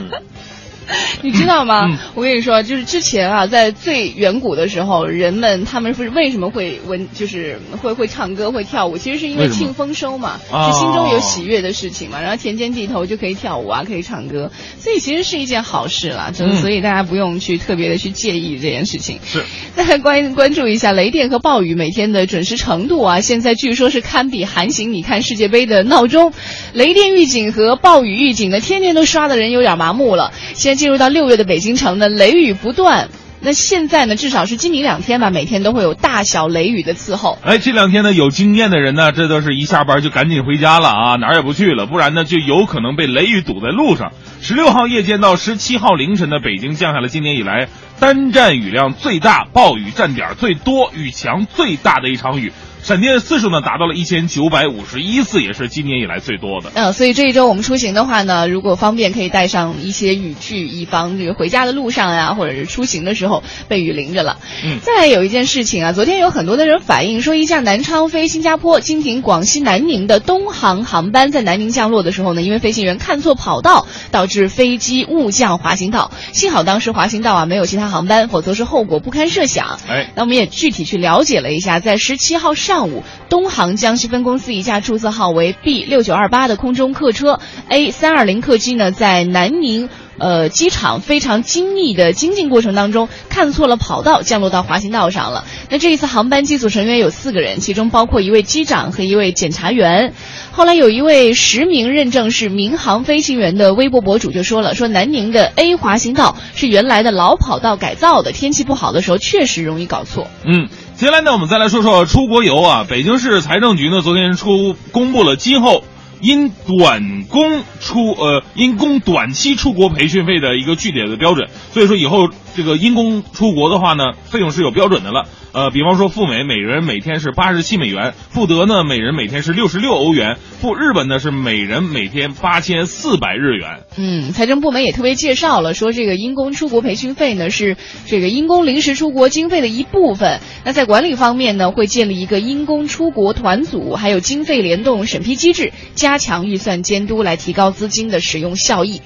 Speaker 2: *laughs*
Speaker 4: 你知道吗？
Speaker 2: 嗯
Speaker 4: 我跟你说，就是之前啊，在最远古的时候，人们他们是为什么会闻，就是会会唱歌、会跳舞？其实是因为庆丰收嘛，
Speaker 2: 哦
Speaker 4: 是心中有喜悦的事情嘛。然后田间地头就可以跳舞啊，可以唱歌，所以其实是一件好事啦。就
Speaker 2: 嗯
Speaker 4: 所以大家不用去特别的去介意这件事情。
Speaker 2: 是。
Speaker 4: 再来关关注一下雷电和暴雨每天的准时程度啊，现在据说是堪比韩行你看世界杯的闹钟。雷电预警和暴雨预警呢，天天都刷的人有点麻木了。现进入到六月的北京城呢，雷雨不断。那现在呢，至少是今明两天吧，每天都会有大小雷雨的伺候。
Speaker 2: 哎，这两天呢，有经验的人呢，这都是一下班就赶紧回家了啊，哪儿也不去了，不然呢，就有可能被雷雨堵在路上。十六号夜间到十七号凌晨的北京降下了今年以来单站雨量最大、暴雨站点最多、雨强最大的一场雨，闪电次数呢达到了一千九百五十一次，也是今年以来最多的。
Speaker 4: 嗯、所以这一周我们出行的话呢，如果方便可以带上一些雨具，以防这个回家的路上呀，或者是出行的时候被雨淋着了。
Speaker 2: 嗯
Speaker 4: 再来有一件事情啊，昨天有很多的人反映说，一架南昌飞新加坡、经停广西南宁的东航航班在南宁降落的时候呢，因为飞行员看错跑道，导致飞机误降滑行道。幸好当时滑行道啊没有其他航班，否则是后果不堪设想。
Speaker 2: 哎，
Speaker 4: 那我们也具体去了解了一下，在十七号上上午，东航江西分公司一架注册号为 B 六九二八的空中客车 A 三二零客机呢，在南宁。呃，机场非常精密的精进过程当中，看错了跑道，降落到滑行道上了。那这一次航班机组成员有四个人，其中包括一位机长和一位检查员。后来有一位实名认证是民航飞行员的微博博主就说了，说南宁的 A 滑行道是原来的老跑道改造的，天气不好的时候确实容易搞错。
Speaker 2: 嗯，接下来呢，我们再来说说出国游啊。北京市财政局呢，昨天出公布了今后因短工出呃因工短期出国培训费的一个具体的标准。所以说以后这个因公出国的话呢，费用是有标准的了。呃，比方说赴美，每人每天是八十七美元；赴德呢，每人每天是六十六欧元；赴日本呢是每人每天八千四百日元。
Speaker 4: 嗯，财政部门也特别介绍了，说这个因公出国培训费呢是这个因公临时出国经费的一部分。那在管理方面呢，会建立一个因公出国团组，还有经费联动审批机制，加强预算监督，来提高资金的使用效益。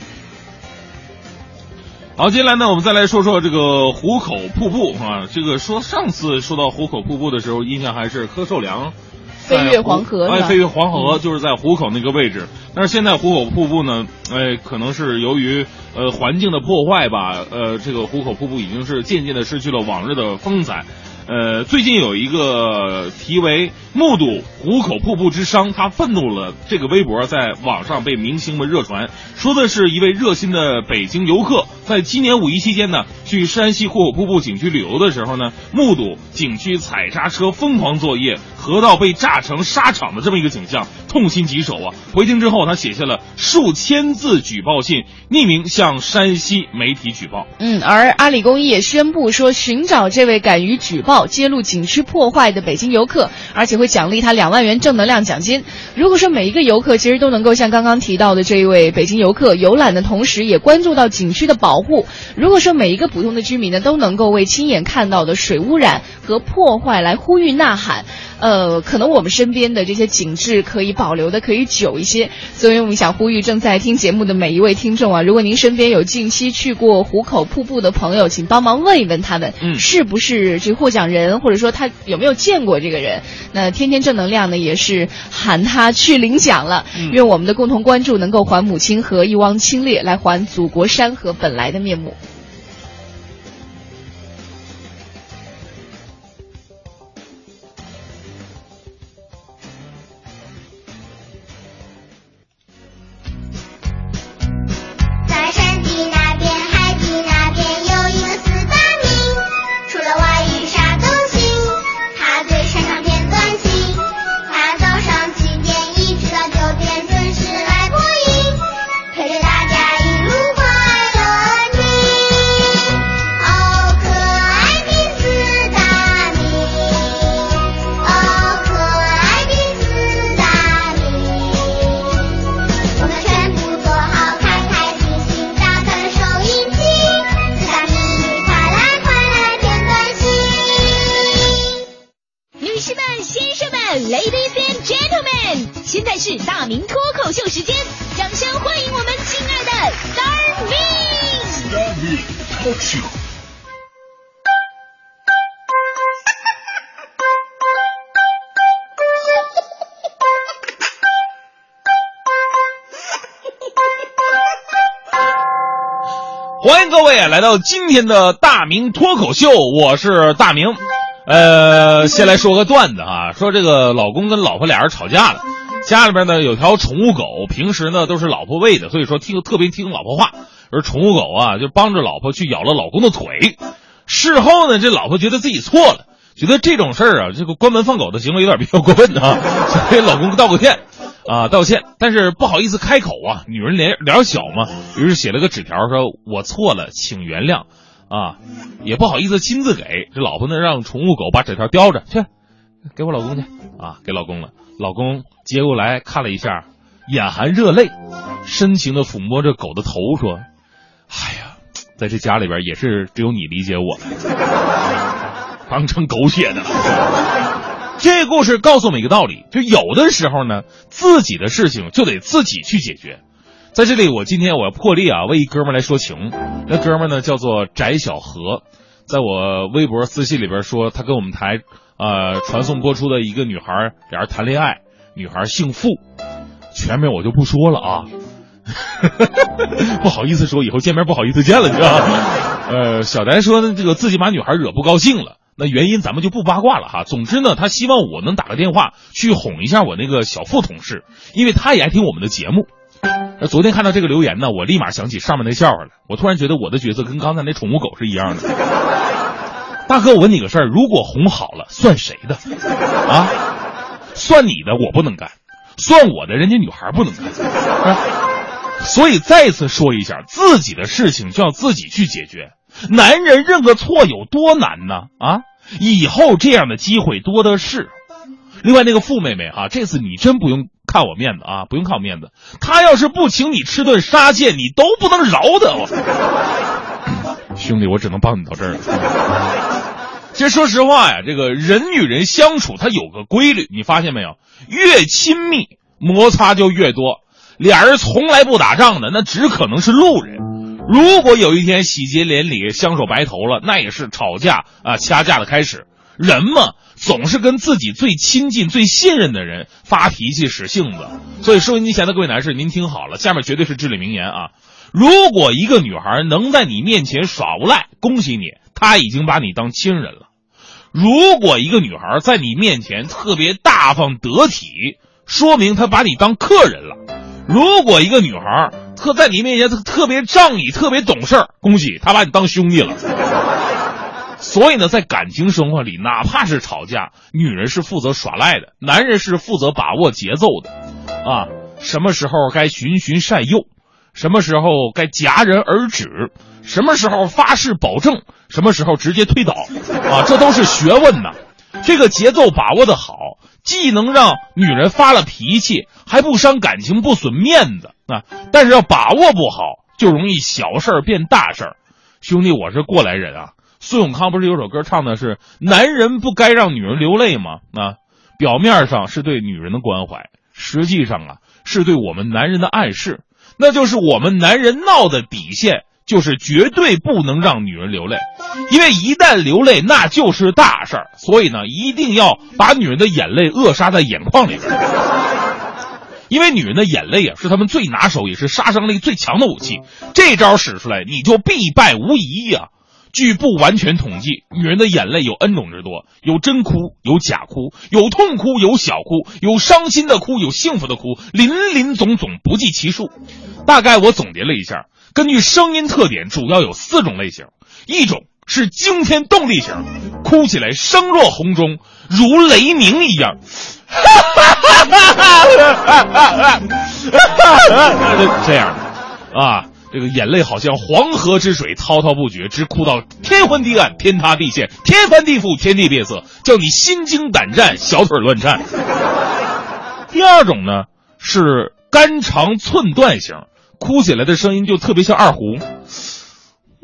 Speaker 2: 好，接下来呢，我们再来说说这个壶口瀑布啊。这个说上次说到壶口瀑布的时候，印象还是柯受良
Speaker 4: 飞越黄河
Speaker 2: 哎，飞越黄河就是在壶口那个位置。但是现在壶口瀑布呢，哎，可能是由于呃环境的破坏吧，呃，这个壶口瀑布已经是渐渐的失去了往日的风采。呃，最近有一个题为“目睹壶口瀑布之殇”，他愤怒了。这个微博在网上被明星们热传，说的是一位热心的北京游客，在今年五一期间呢，去山西壶口瀑布景区旅游的时候呢，目睹景区采砂车疯狂作业，河道被炸成沙场的这么一个景象，痛心疾首啊！回京之后，他写下了数千字举报信，匿名向山西媒体举报。
Speaker 4: 嗯，而阿里公益也宣布说，寻找这位敢于举报、揭露景区破坏的北京游客，而且会奖励他两万元正能量奖金。如果说每一个游客其实都能够像刚刚提到的这一位北京游客游览的同时，也关注到景区的保护；如果说每一个普通的居民呢都能够为亲眼看到的水污染和破坏来呼吁呐喊，呃，可能我们身边的这些景致可以保留的可以久一些。所以我们想呼吁正在听节目的每一位听众啊，如果您身边有近期去过壶口瀑布的朋友，请帮忙问一问他们，
Speaker 2: 嗯
Speaker 4: 是不是这个获奖人，或者说他有没有见过这个人。那天天正能量呢，也是喊他去领奖了。
Speaker 2: 嗯
Speaker 4: 愿我们的共同关注能够还母亲河一汪清冽，来还祖国山河本来的面目。
Speaker 2: 各位来到今天的大明脱口秀，我是大明。呃，先来说个段子啊，说这个老公跟老婆俩人吵架了，家里边呢有条宠物狗，平时呢都是老婆喂的，所以说听特别听老婆话。而宠物狗啊，就帮着老婆去咬了老公的腿。事后呢，这老婆觉得自己错了，觉得这种事儿啊，这个关门放狗的行为有点比较过分啊，所以老公道个歉。啊，道歉，但是不好意思开口啊，女人脸脸小嘛，于是写了个纸条说：“我错了，请原谅。”啊，也不好意思亲自给这老婆呢，让宠物狗把纸条叼着去，给我老公去啊，给老公了。老公接过来看了一下，眼含热泪，深情的抚摸着狗的头，说：“哎呀，在这家里边也是只有你理解我了，*laughs* 当成狗血的了。”这个故事告诉我们一个道理，就有的时候呢，自己的事情就得自己去解决。在这里，我今天我要破例啊，为一哥们来说情。那哥们呢叫做翟小何，在我微博私信里边说，他跟我们台呃传送播出的一个女孩俩人谈恋爱，女孩姓付，全名我就不说了啊，*laughs* 不好意思说，以后见面不好意思见了，你知道吗？呃，小翟说呢，这个自己把女孩惹不高兴了。那原因咱们就不八卦了哈。总之呢，他希望我能打个电话去哄一下我那个小付同事，因为他也爱听我们的节目。那昨天看到这个留言呢，我立马想起上面那笑话了。我突然觉得我的角色跟刚才那宠物狗是一样的。*laughs* 大哥，我问你个事儿，如果哄好了，算谁的？啊？算你的我不能干，算我的人家女孩不能干。啊、所以再次说一下，自己的事情就要自己去解决。男人认个错有多难呢？啊，以后这样的机会多的是。另外，那个付妹妹哈、这次你真不用看我面子啊，不用看我面子。她要是不请你吃顿沙县，你都不能饶的我。兄弟，我只能帮你到这儿了。其实说实话呀，这个人与人相处，它有个规律，你发现没有？越亲密，摩擦就越多。俩人从来不打仗的，那只可能是路人。如果有一天喜结连理、相守白头了，那也是吵架啊、掐架的开始。人嘛，总是跟自己最亲近、最信任的人发脾气、使性子。所以，收音机前的各位男士，您听好了，下面绝对是至理名言啊！如果一个女孩能在你面前耍无赖，恭喜你，她已经把你当亲人了；如果一个女孩在你面前特别大方得体，说明她把你当客人了。如果一个女孩特在你面前特特别仗义、特别懂事儿，恭喜他把你当兄弟了。所以呢，在感情生活里，哪怕是吵架，女人是负责耍赖的，男人是负责把握节奏的。啊，什么时候该循循善诱，什么时候该戛然而止，什么时候发誓保证，什么时候直接推倒，啊，这都是学问呐。这个节奏把握的好，既能让女人发了脾气，还不伤感情、不损面子啊。但是要把握不好，就容易小事儿变大事儿。兄弟，我是过来人啊。孙永康不是有首歌唱的是“男人不该让女人流泪”吗？啊，表面上是对女人的关怀，实际上啊是对我们男人的暗示，那就是我们男人闹的底线。就是绝对不能让女人流泪，因为一旦流泪那就是大事儿。所以呢，一定要把女人的眼泪扼杀在眼眶里边，因为女人的眼泪啊是他们最拿手也是杀伤力最强的武器。这招使出来，你就必败无疑呀、据不完全统计，女人的眼泪有 N 种之多，有真哭，有假哭，有痛哭，有小哭，有伤心的哭，有幸福的哭，林林总总不计其数。大概我总结了一下。根据声音特点，主要有四种类型：一种是惊天动地型，哭起来声若洪钟，如雷鸣一样，*laughs* 这样的啊，这个眼泪好像黄河之水滔滔不绝，直哭到天昏地暗、天塌地陷、天翻地覆、天地变色，叫你心惊胆战、小腿乱颤。第二种呢是肝肠寸断型。哭起来的声音就特别像二胡，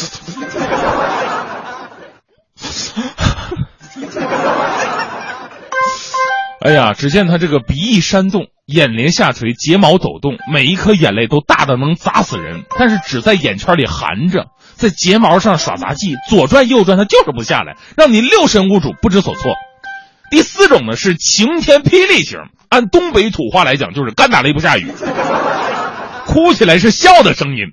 Speaker 2: *laughs* 哎呀，只见他这个鼻翼扇动，眼帘下垂，睫毛抖动，每一颗眼泪都大的能砸死人，但是只在眼圈里含着，在睫毛上耍杂技，左转右转，他就是不下来，让你六神无主，不知所措。第四种呢是晴天霹雳型，按东北土话来讲就是干打雷不下雨，*laughs* 哭起来是笑的声音，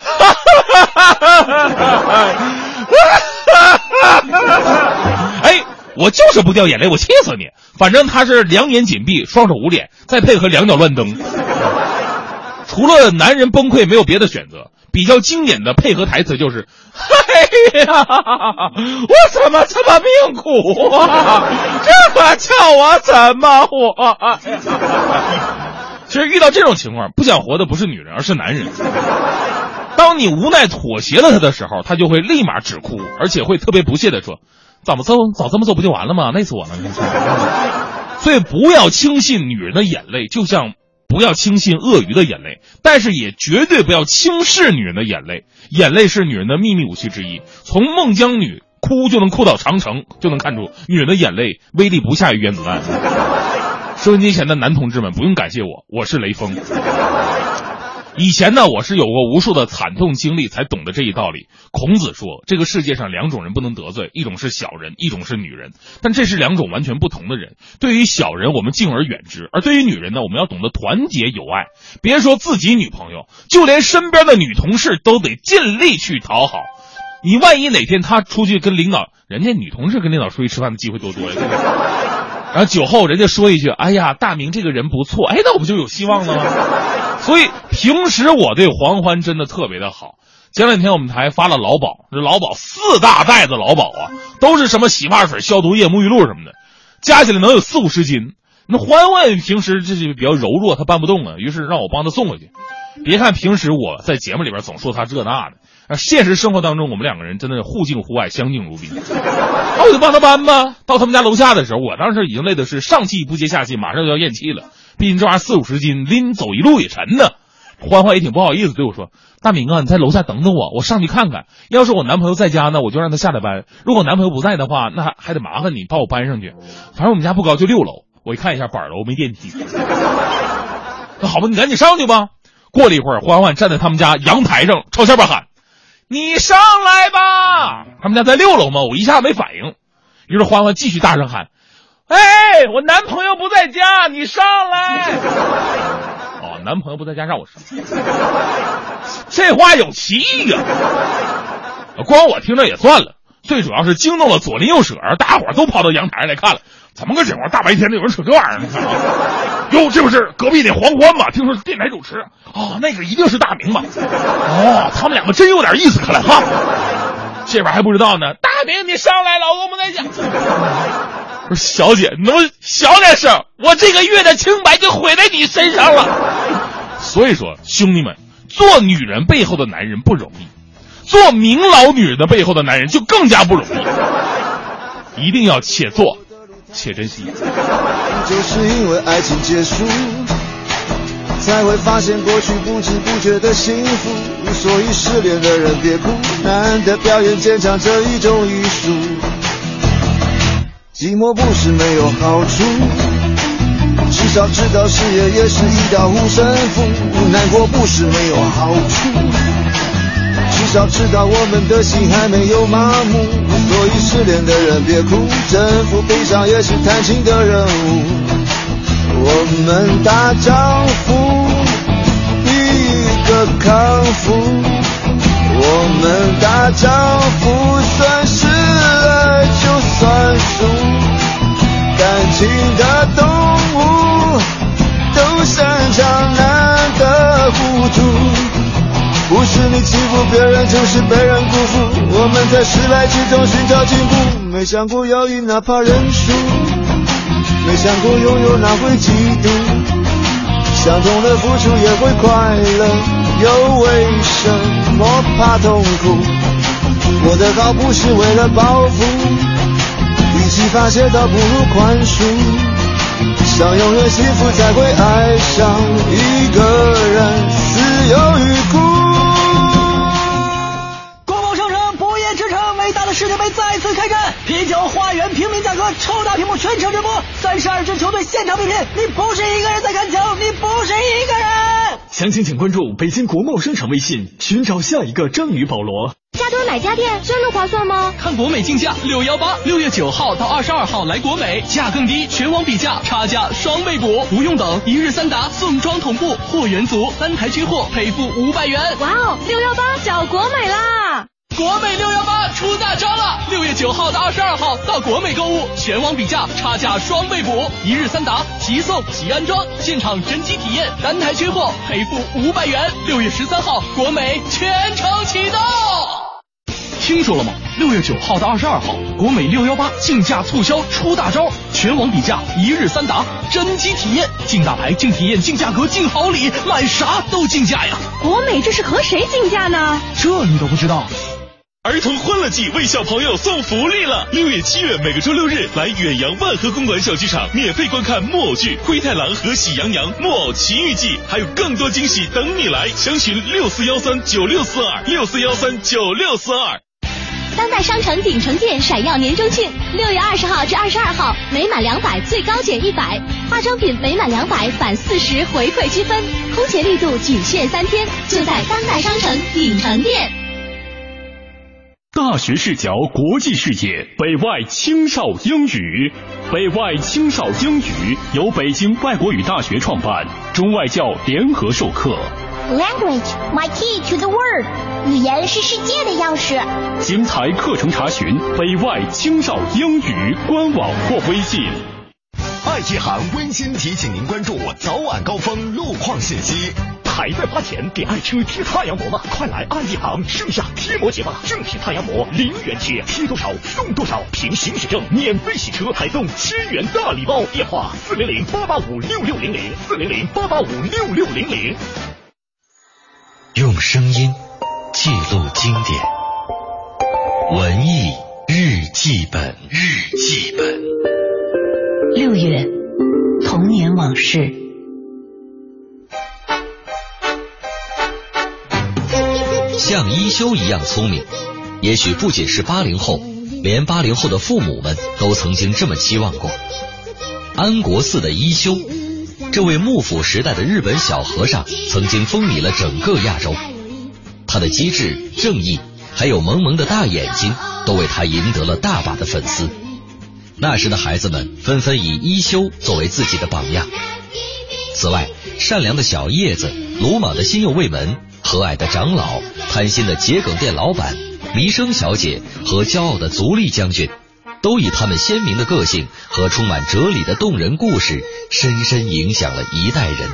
Speaker 2: *laughs* 哎。我就是不掉眼泪，我气死你！反正他是两眼紧闭，双手捂脸，再配合两脚乱蹬。除了男人崩溃，没有别的选择。比较经典的配合台词就是：“哎呀，我怎么这么命苦啊？这个叫我怎么活啊？”其实遇到这种情况，不想活的不是女人，而是男人。当你无奈妥协了他的时候，他就会立马止哭，而且会特别不屑的说。怎么做？早这么做不就完了吗？累死我了！所以 *laughs* 不要轻信女人的眼泪，就像不要轻信鳄鱼的眼泪，但是也绝对不要轻视女人的眼泪。眼泪是女人的秘密武器之一，从孟姜女哭就能哭倒长城，就能看出女人的眼泪威力不下于原子弹。*laughs* 收音机前的男同志们，不用感谢我，我是雷锋。以前呢，我是有过无数的惨痛经历，才懂得这一道理。孔子说，这个世界上两种人不能得罪，一种是小人，一种是女人。但这是两种完全不同的人。对于小人，我们敬而远之；而对于女人呢，我们要懂得团结友爱。别说自己女朋友，就连身边的女同事都得尽力去讨好。你万一哪天她出去跟领导，人家女同事跟领导出去吃饭的机会多多呀。然后酒后人家说一句：“哎呀，大明这个人不错。”哎，那我不就有希望了吗？所以平时我对黄欢真的特别的好。前两天我们台发了劳保，这劳保四大袋子劳保啊，都是什么洗发水、消毒液、沐浴露什么的，加起来能有四五十斤。那欢欢平时这是比较柔弱，他搬不动啊，于是让我帮他送回去。别看平时我在节目里边总说他这那的，啊，现实生活当中我们两个人真的是互敬互爱，相敬如宾。那 *laughs* 我就帮他搬吧。到他们家楼下的时候，我当时已经累的是上气不接下气，马上就要咽气了。毕竟这玩意儿四五十斤，拎走一路也沉呢。欢欢也挺不好意思对我说：“大明啊，你在楼下等等我，我上去看看。要是我男朋友在家呢，我就让他下来搬；如果男朋友不在的话，那还得麻烦你把我搬上去。反正我们家不高，就六楼。我一看一下板楼没电梯。*laughs* 那好吧，你赶紧上去吧。过了一会儿，欢欢站在他们家阳台上朝下边喊：‘你上来吧！’他们家在六楼嘛，我一下没反应。于是欢欢继续大声喊。”哎，我男朋友不在家，你上来。*laughs* 哦，男朋友不在家，让我上。*laughs* 这话有歧义呀。光我听着也算了，最主要是惊动了左邻右舍，大伙都跑到阳台上来看了。怎么个情况？大白天的有人扯这玩意儿？*laughs* 哟，这不是隔壁那黄欢吗？听说是电台主持。哦，那个一定是大明吧？哦，他们两个真有点意思，看来哈。这边还不知道呢。大明，你上来，老公不在家。不是 *laughs* 小姐，能小点声，我这个月的清白就毁在你身上了。所以说，兄弟们，做女人背后的男人不容易，做明老女人的背后的男人就更加不容易。一定要且做且珍惜。
Speaker 10: 就是因为爱情结束，才会发现过去不知不觉的幸福。所以失恋的人别哭，难得表演坚强这一种艺术。寂寞不是没有好处，至少知道事业也是一道护身符。难过不是没有好处，至少知道我们的心还没有麻木。所以失恋的人别哭，征服悲伤也是弹琴的任务。我们大丈夫，一个康复。我们大丈夫，算失了就算输。感情的动物都擅长难得糊涂，不是你欺负别人，就是被人辜负。我们在失败之中寻找进步，没想过要赢，哪怕认输。
Speaker 6: 没想过拥有哪会嫉妒，相同的付出也会快乐，又为什么怕痛苦？我的好不是为了报复，与其发泄倒不如宽恕，想拥有幸福才会爱上一个人，
Speaker 11: 超大屏幕全程直播，三十二支球队现场比拼，你不是一个人在看球，你不是一个人。
Speaker 1: 详情请关注北京国贸商城微信，寻找下一个章鱼保罗。
Speaker 5: 加多买家电真的划算吗？
Speaker 12: 看国美竞价六幺八，六月九号到二十二号来国美，价更低，全网比价，差价双倍补，不用等，一日三达，送装同步，货源足，单台缺货赔付五百元。
Speaker 5: 哇哦，六幺八找国美啦！
Speaker 12: 国美六幺八出大招了！六月九号到二十二号到国美购物，全网比价，差价双倍补，一日三达，即送即安装，现场真机体验，单台缺货赔付五百元。六月十三号，国美全程启动。听说了吗？六月九号到二十二号，国美六幺八竞价促销出大招，全网比价，一日三达，真机体验，竞大牌，竞体验，竞价格，竞好礼，买啥都竞价呀！
Speaker 5: 国美这是和谁竞价呢？
Speaker 12: 这你都不知道？
Speaker 1: 儿童欢乐季为小朋友送福利了！六月、七月每个周六日来远洋万和公馆小剧场，免费观看木偶剧《灰太狼》和《喜羊羊木偶奇遇记》，还有更多惊喜等你来！详询六四幺三九六四二六四幺三九六四二。
Speaker 5: 当代商城鼎城店闪耀年终庆，六月二十号至二十二号，每满两百最高减一百，化妆品每满两百返四十回馈积分，空前力度仅限三天，就在当代商城鼎城店。
Speaker 1: 大学视角，国际视野，北外青少英语。北外青少英语由北京外国语大学创办，中外教联合授课。
Speaker 13: Language, my key to the world。语言是世界的钥匙。
Speaker 1: 精彩课程查询北外青少英语官网或微信。
Speaker 14: 爱记行温馨提醒您关注早晚高峰路况信息。
Speaker 1: 还在花钱给爱车贴太阳膜吗？快来爱一行盛夏贴膜节吧！正品太阳膜零元贴，贴多少送多少，凭行驶证免费洗车，还送千元大礼包。电话四零零八八五六六零零四零零八八五六六零零。
Speaker 15: 用声音记录经典，文艺日记本。日记本。
Speaker 16: 六月，童年往事。
Speaker 15: 像一休一样聪明，也许不仅是八零后，连八零后的父母们都曾经这么期望过。安国寺的一休，这位幕府时代的日本小和尚，曾经风靡了整个亚洲。他的机智、正义，还有萌萌的大眼睛，都为他赢得了大把的粉丝。那时的孩子们纷纷以一休作为自己的榜样。此外，善良的小叶子、鲁莽的新右卫门、和蔼的长老、贪心的桔梗店老板、弥生小姐和骄傲的足利将军，都以他们鲜明的个性和充满哲理的动人故事，深深影响了一代人。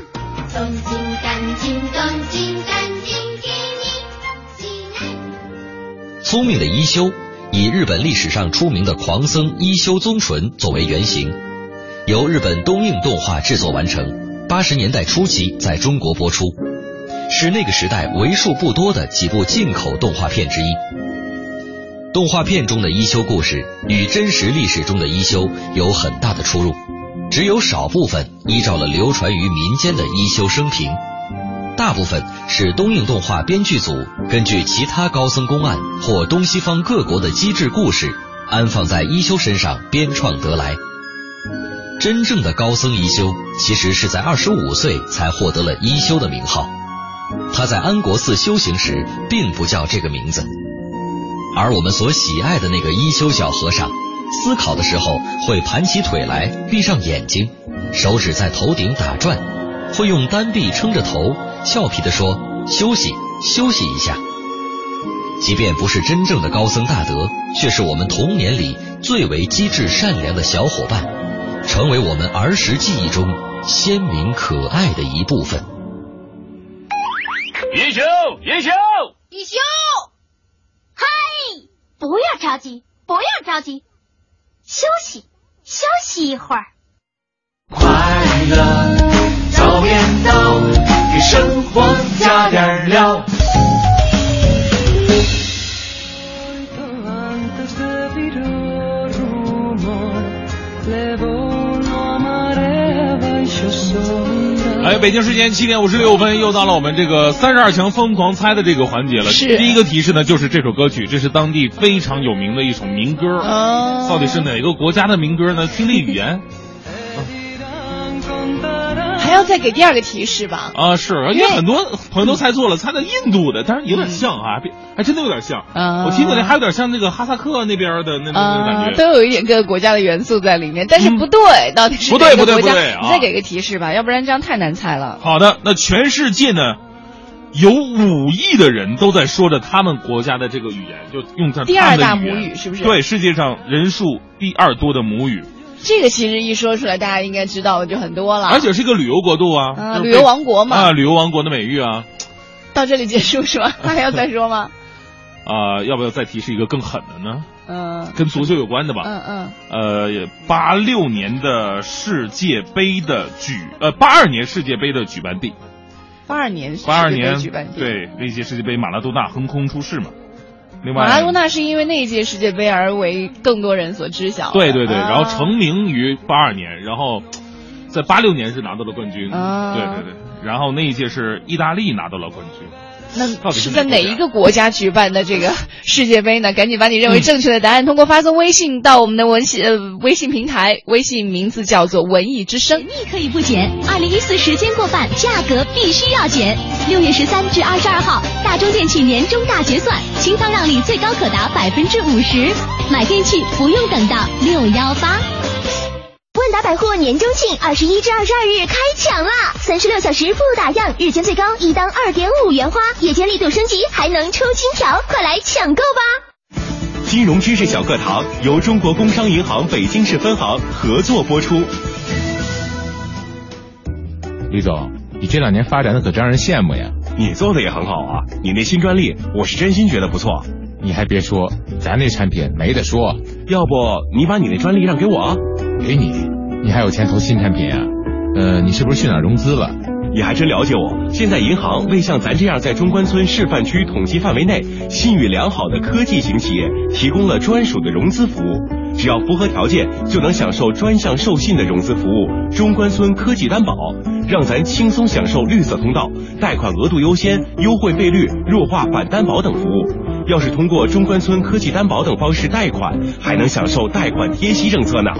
Speaker 15: 聪明的一休以日本历史上出名的狂僧一休宗纯作为原型，由日本东映动画制作完成。八十年代初期在中国播出，是那个时代为数不多的几部进口动画片之一。动画片中的一休故事与真实历史中的一休有很大的出入，只有少部分依照了流传于民间的一休生平，大部分是东映动画编剧组根据其他高僧公案或东西方各国的机智故事安放在一休身上编创得来。真正的高僧一休，其实是在二十五岁才获得了一休的名号。他在安国寺修行时，并不叫这个名字。而我们所喜爱的那个一休小和尚，思考的时候会盘起腿来，闭上眼睛，手指在头顶打转，会用单臂撑着头，俏皮地说：“休息，休息一下。”即便不是真正的高僧大德，却是我们童年里最为机智善良的小伙伴。成为我们儿时记忆中鲜明可爱的一部分。
Speaker 17: 一休，一休，
Speaker 13: 一休，嗨，不要着急，不要着急，休息，休息一会儿。
Speaker 6: 快乐早点到，给生活加点料。
Speaker 2: 哎，北京时间七点五十六分，又到了我们这个三十二强疯狂猜的这个环节了。
Speaker 4: 是
Speaker 2: 第一个提示呢，就是这首歌曲，这是当地非常有名的一首民歌。
Speaker 4: 哦
Speaker 2: 到底是哪个国家的民歌呢？听力语言
Speaker 4: 还要再给第二个提示吧？
Speaker 2: 啊，是，因
Speaker 4: 因为
Speaker 2: 为很多朋友都猜错了，猜的印度的，但是有点像啊，别还真的有点像。
Speaker 4: 啊
Speaker 2: 我听起来还有点像那个哈萨克那边的那那那
Speaker 4: 啊
Speaker 2: 感，觉。
Speaker 4: 都有一点各个国家的元素在里面，但是不对，到底是
Speaker 2: 不对不对？不对啊
Speaker 4: 你再给个提示吧，要不然这样太难猜了。
Speaker 2: 好的，那全世界呢，有五亿的人都在说着他们国家的这个语言，就用在
Speaker 4: 第二大母语是不是
Speaker 2: 对，世界上人数第二多的母语，
Speaker 4: 这个其实一说出来，大家应该知道的就很多了。
Speaker 2: 而且是一个旅游国度啊，
Speaker 4: 旅游王国嘛
Speaker 2: 啊，旅游王国的美誉啊。
Speaker 4: 到这里结束是吧？*laughs* 还要再说吗？
Speaker 2: 啊、要不要再提示一个更狠的呢？
Speaker 4: 嗯
Speaker 2: 跟足球有关的吧？
Speaker 4: 嗯嗯，
Speaker 2: 呃，八六年的世界杯的举，呃，八二年世界杯的举办地，
Speaker 4: 八二年
Speaker 2: 八二年
Speaker 4: 举办地。
Speaker 2: 对那届世界杯马拉多纳横空出世嘛。另外，
Speaker 4: 马拉多纳是因为那一届世界杯而为更多人所知晓。
Speaker 2: 对对对，
Speaker 4: 啊
Speaker 2: 然后成名于八二年，然后在八六年是拿到了冠军，
Speaker 4: 啊
Speaker 2: 对对对，然后那一届是意大利拿到了冠军。
Speaker 4: 那
Speaker 2: 到底是
Speaker 4: 是在哪一个国家举办的这个 *laughs* 世界杯呢？赶紧把你认为
Speaker 2: 嗯
Speaker 4: 正确的答案通过发送微信到我们的文信呃微信平台，微信名字叫做“文艺之声”。
Speaker 5: 你可以不减，二零一四时间过半，价格必须要减。六月十三至二十二号，大中电器年终大结算，清仓让利最高可达百分之五十，买电器不用等到六幺八。万达百货年终庆二十一至二十二日开抢啦！三十六小时不打烊，日间最高一单二点五元花，夜间力度升级，还能抽金条，快来抢购吧！
Speaker 18: 金融知识小课堂由中国工商银行北京市分行合作播出。
Speaker 19: 李总，你这两年发展的可真让人羡慕呀！
Speaker 18: 你做的也很好啊，你那新专利，我是真心觉得不错。
Speaker 19: 你还别说，咱那产品没得说。
Speaker 18: 要不你把你那专利让给我啊？
Speaker 19: 给你，你还有钱投新产品啊？呃，你是不是去哪儿融资了？
Speaker 18: 你还真了解我。现在银行为像咱这样在中关村示范区统计范围内信誉良好的科技型企业提供了专属的融资服务，只要符合条件，就能享受专项授信的融资服务。中关村科技担保，让咱轻松享受绿色通道、贷款额度优先、优惠费率、弱化反担保等服务。要是通过中关村科技担保等方式贷款，还能享受贷款贴息政策呢。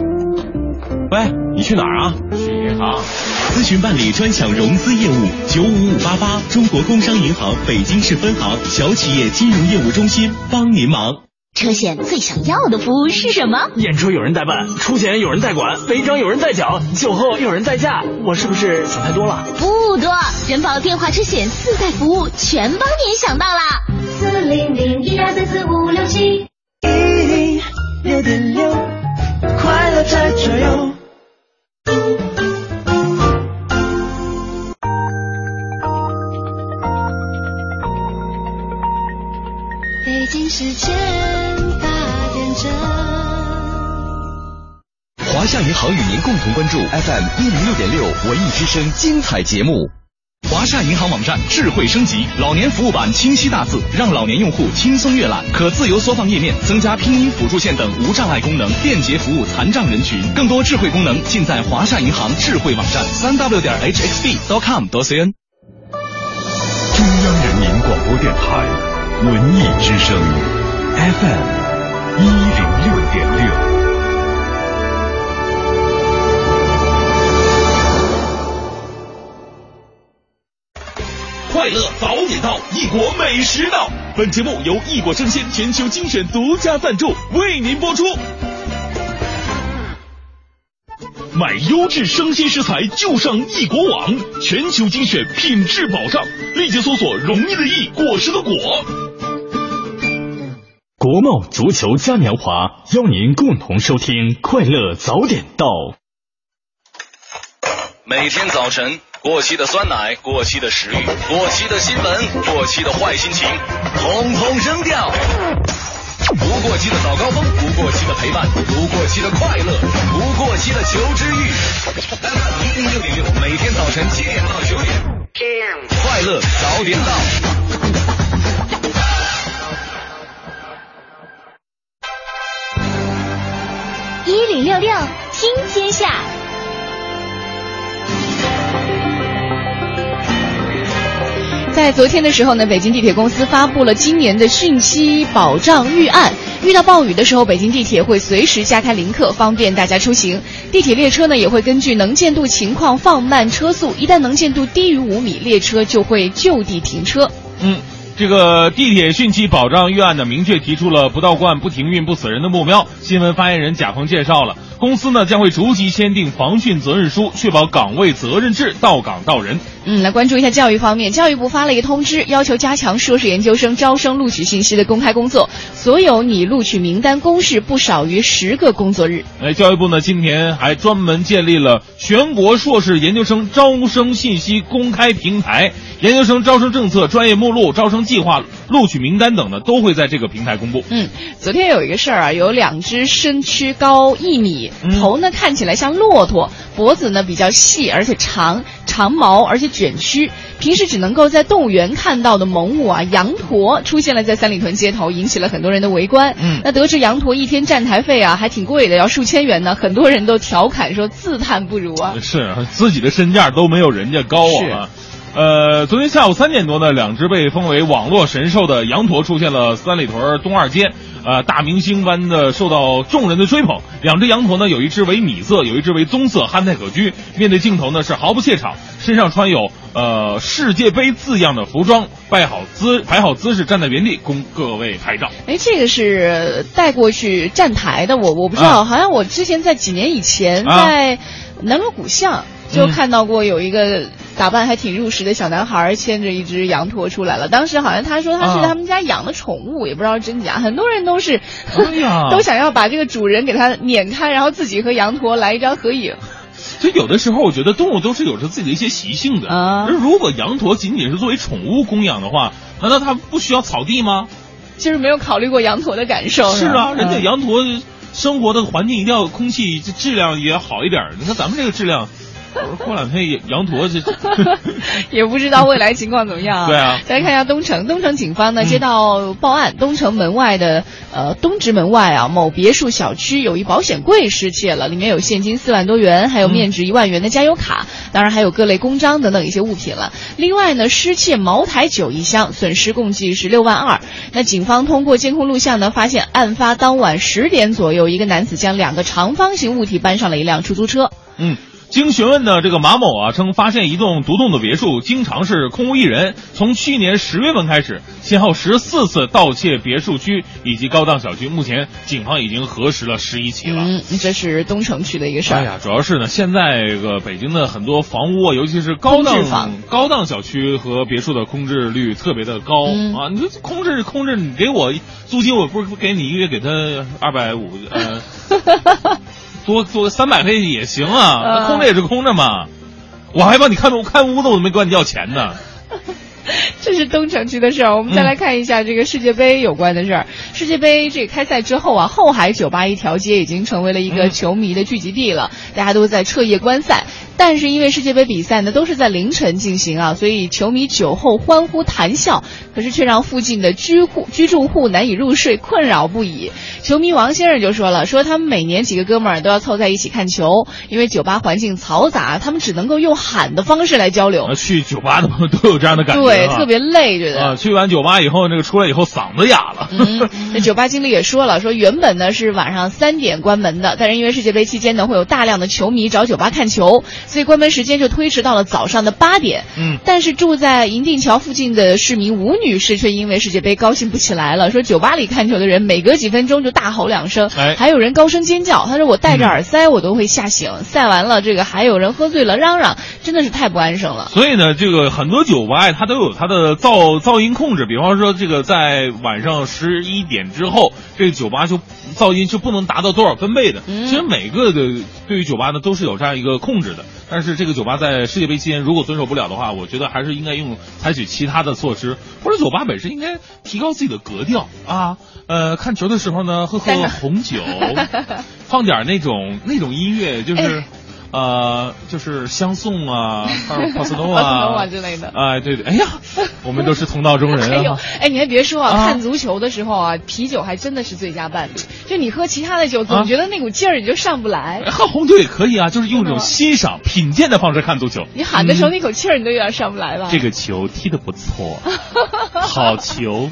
Speaker 18: 喂，你去哪儿啊？
Speaker 19: 去银行。
Speaker 18: 咨询办理专享融资业务，九五五八八，中国工商银行北京市分行小企业金融业务中心帮您忙。
Speaker 5: 车险最想要的服务是什么？
Speaker 11: 验车有人代办，出险有人代管，违章有人代缴，酒后有人代驾。我是不是想太多了？
Speaker 5: 不多，人保电话车险四代服务全帮您想到了。
Speaker 13: 四零零一二三四五六七，
Speaker 6: 一六点六，快乐在这哟。
Speaker 13: 北京时间八点整。
Speaker 15: 华夏银行与您共同关注 FM 一零六点六文艺之声精彩节目。
Speaker 3: 华夏银行网站智慧升级，老年服务版清晰大字，让老年用户轻松阅览，可自由缩放页面，增加拼音辅助线等无障碍功能，便捷服务残障人群。更多智慧功能尽在华夏银行智慧网站，三 w 点 hxb.com cn。
Speaker 14: 中央人民广播电台文艺之声 FM 一零六点六。
Speaker 1: 快乐早点到，异国美食到。本节目由异国生鲜全球精选独家赞助，为您播出。买优质生鲜食材就上异国网，全球精选，品质保障。立即搜索“容易的易，果实的果”。
Speaker 20: 国贸足球嘉年华邀您共同收听《快乐早点到》。
Speaker 3: 每天早晨，过期的酸奶、过期的食欲、过期的新闻、过期的坏心情，统统扔掉。不不过期的早高峰，不过期的陪伴，不过期的快乐，不过期的求知欲。FM 一零六点六，每天早晨七点到九点，快乐早点到。
Speaker 5: 一零六六听天下。
Speaker 4: 在昨天的时候呢，北京地铁公司发布了今年的汛期保障预案。遇到暴雨的时候，北京地铁会随时加开临客，方便大家出行。地铁列车呢也会根据能见度情况放慢车速，一旦能见度低于五米，列车就会就地停车。
Speaker 2: 嗯，这个地铁汛期保障预案呢，明确提出了不倒灌、不停运、不死人的目标。新闻发言人贾鹏介绍了，公司呢将会逐级签订防汛责任书，确保岗位责任制，到岗到人。
Speaker 4: 嗯，来关注一下教育方面，教育部发了一个通知，要求加强硕士研究生招生录取信息的公开工作，所有拟录取名单公示不少于十个工作日。
Speaker 2: 哎，教育部呢今年还专门建立了全国硕士研究生招生信息公开平台，研究生招生政策、专业目录、招生计划、录取名单等呢都会在这个平台公布。
Speaker 4: 嗯，昨天有一个事儿啊，有两只身躯高一米，
Speaker 2: 嗯
Speaker 4: 头呢看起来像骆驼，脖子呢比较细而且长，长毛而且卷曲，平时只能够在动物园看到的萌物啊羊驼出现了在三里屯街头，引起了很多人的围观。
Speaker 2: 嗯
Speaker 4: 那得知羊驼一天站台费啊还挺贵的，要数千元呢，很多人都调侃说自叹不如啊。
Speaker 2: 是自己的身价都没有人家高啊。呃，昨天下午三点多呢，两只被封为网络神兽的羊驼出现了三里屯东二街，呃，大明星般的受到众人的追捧。两只羊驼呢，有一只为米色，有一只为棕色，憨态可掬。面对镜头呢，是毫不怯场，身上穿有呃世界杯字样的服装，摆好姿摆好姿势，站在原地供各位拍照。
Speaker 4: 哎，这个是带过去站台的，我我不知道，
Speaker 2: 啊
Speaker 4: 好像我之前在几年以前
Speaker 2: 啊
Speaker 4: 在南锣鼓巷就
Speaker 2: 嗯
Speaker 4: 看到过有一个打扮还挺入时的小男孩牵着一只羊驼出来了。当时好像他说他是
Speaker 2: 啊
Speaker 4: 他们家养的宠物，也不知道真假，很多人都是、
Speaker 2: 哎 *laughs*
Speaker 4: 都想要把这个主人给他撵开，然后自己和羊驼来一张合影。
Speaker 2: 所以有的时候，我觉得动物都是有着自己的一些习性的。
Speaker 4: 啊
Speaker 2: 而如果羊驼仅仅是作为宠物供养的话，难道它不需要草地吗？
Speaker 4: 就是没有考虑过羊驼的感受。
Speaker 2: 是啊，人家
Speaker 4: 嗯
Speaker 2: 羊驼生活的环境一定要空气质量也好一点。你看咱们这个质量，*laughs* 过两天羊驼这 *laughs*
Speaker 4: 也不知道未来情况怎么样啊。*laughs*
Speaker 2: 对啊
Speaker 4: 再来看一下东城，东城警方呢
Speaker 2: 嗯
Speaker 4: 接到报案，东城门外的呃东直门外啊某别墅小区有一保险柜失窃了，里面有现金四万多元，还有面值一万元的加油卡，当然还有各类公章等等一些物品了。另外呢，失窃茅台酒一箱，损失共计是六万二。那警方通过监控录像呢，发现案发当晚十点左右，一个男子将两个长方形物体搬上了一辆出租车。
Speaker 2: 嗯。经询问呢，这个马某啊称，发现一栋独栋的别墅经常是空无一人。从去年十月份开始，先后十四次盗窃别墅区以及高档小区。目前警方已经核实了十一起了。
Speaker 4: 嗯，这是东城区的一个事儿。
Speaker 2: 哎呀，主要是呢，现在这个北京的很多房屋啊，尤其是高档
Speaker 4: 房
Speaker 2: 高档小区和别墅的空置率特别的高、
Speaker 4: 嗯
Speaker 2: 啊！你这空置空置，你给我租金，我不是给你一个月给他二百五，呃，*laughs* 多多三百块钱也行啊，空着也是空着嘛。我还帮你看看屋子，我都没管你要钱呢。*laughs*
Speaker 4: 这是东城区的事儿，我们再来看一下这个世界杯有关的事儿。世界杯这个开赛之后啊，后海酒吧一条街已经成为了一个
Speaker 2: 嗯
Speaker 4: 球迷的聚集地了，大家都在彻夜观赛。但是因为世界杯比赛呢都是在凌晨进行啊，所以球迷酒后欢呼谈笑，可是却让附近的居户居住户难以入睡，困扰不已。球迷王先生就说了，说他们每年几个哥们儿都要凑在一起看球，因为酒吧环境嘈杂，他们只能够用喊的方式来交流
Speaker 2: 啊，。去酒吧的朋友都有这样的感觉、啊，
Speaker 4: 对，特别累，觉得。
Speaker 2: 啊，去完酒吧以后，那个出来以后嗓子哑了。
Speaker 4: 嗯，那酒吧经理也说了，说原本呢是晚上三点关门的，但是因为世界杯期间呢会有大量的球迷找酒吧看球，所以关门时间就推迟到了早上的八点。
Speaker 2: 嗯，
Speaker 4: 但是住在银锭桥附近的市民吴女士却因为世界杯高兴不起来了，说酒吧里看球的人每隔几分钟就大吼两声，
Speaker 2: 哎
Speaker 4: 还有人高声尖叫。她说我戴着耳塞我都会吓醒，赛完了这个还有人喝醉了嚷嚷，真的是太不安生了。
Speaker 2: 所以呢，这个很多酒吧它都有它的噪噪音控制，比方说这个在晚上十一点之后，这个酒吧就噪音就不能达到多少分贝的。
Speaker 4: 嗯
Speaker 2: 其实每个的对于酒吧呢都是有这样一个控制的，但是这个酒吧在世界杯期间如果遵守不了的话，我觉得还是应该用采取其他的措施，或者酒吧本身应该提高自己的格调啊。呃，看球的时候呢，喝喝 *laughs* *laughs* 红酒，放点那种那种音乐，就是。呃，就是相送啊，帕帕斯诺
Speaker 4: 帕斯诺
Speaker 2: 啊
Speaker 4: 之类的
Speaker 2: 哎，对对，哎呀，我们都是同道中人
Speaker 4: 还有
Speaker 2: 啊。*laughs*
Speaker 4: 哎，你还别说啊，
Speaker 2: 啊
Speaker 4: 看足球的时候啊，啤酒还真的是最佳伴侣。就你喝其他的酒，
Speaker 2: 啊
Speaker 4: 总觉得那股劲儿你就上不来。
Speaker 2: 喝红酒也可以啊，就是用一种欣赏、品鉴的方式看足球。
Speaker 4: 你喊的时候，
Speaker 2: 嗯
Speaker 4: 那口气儿你都有点上不来吧？
Speaker 2: 这个球踢得不错，*laughs* 好球。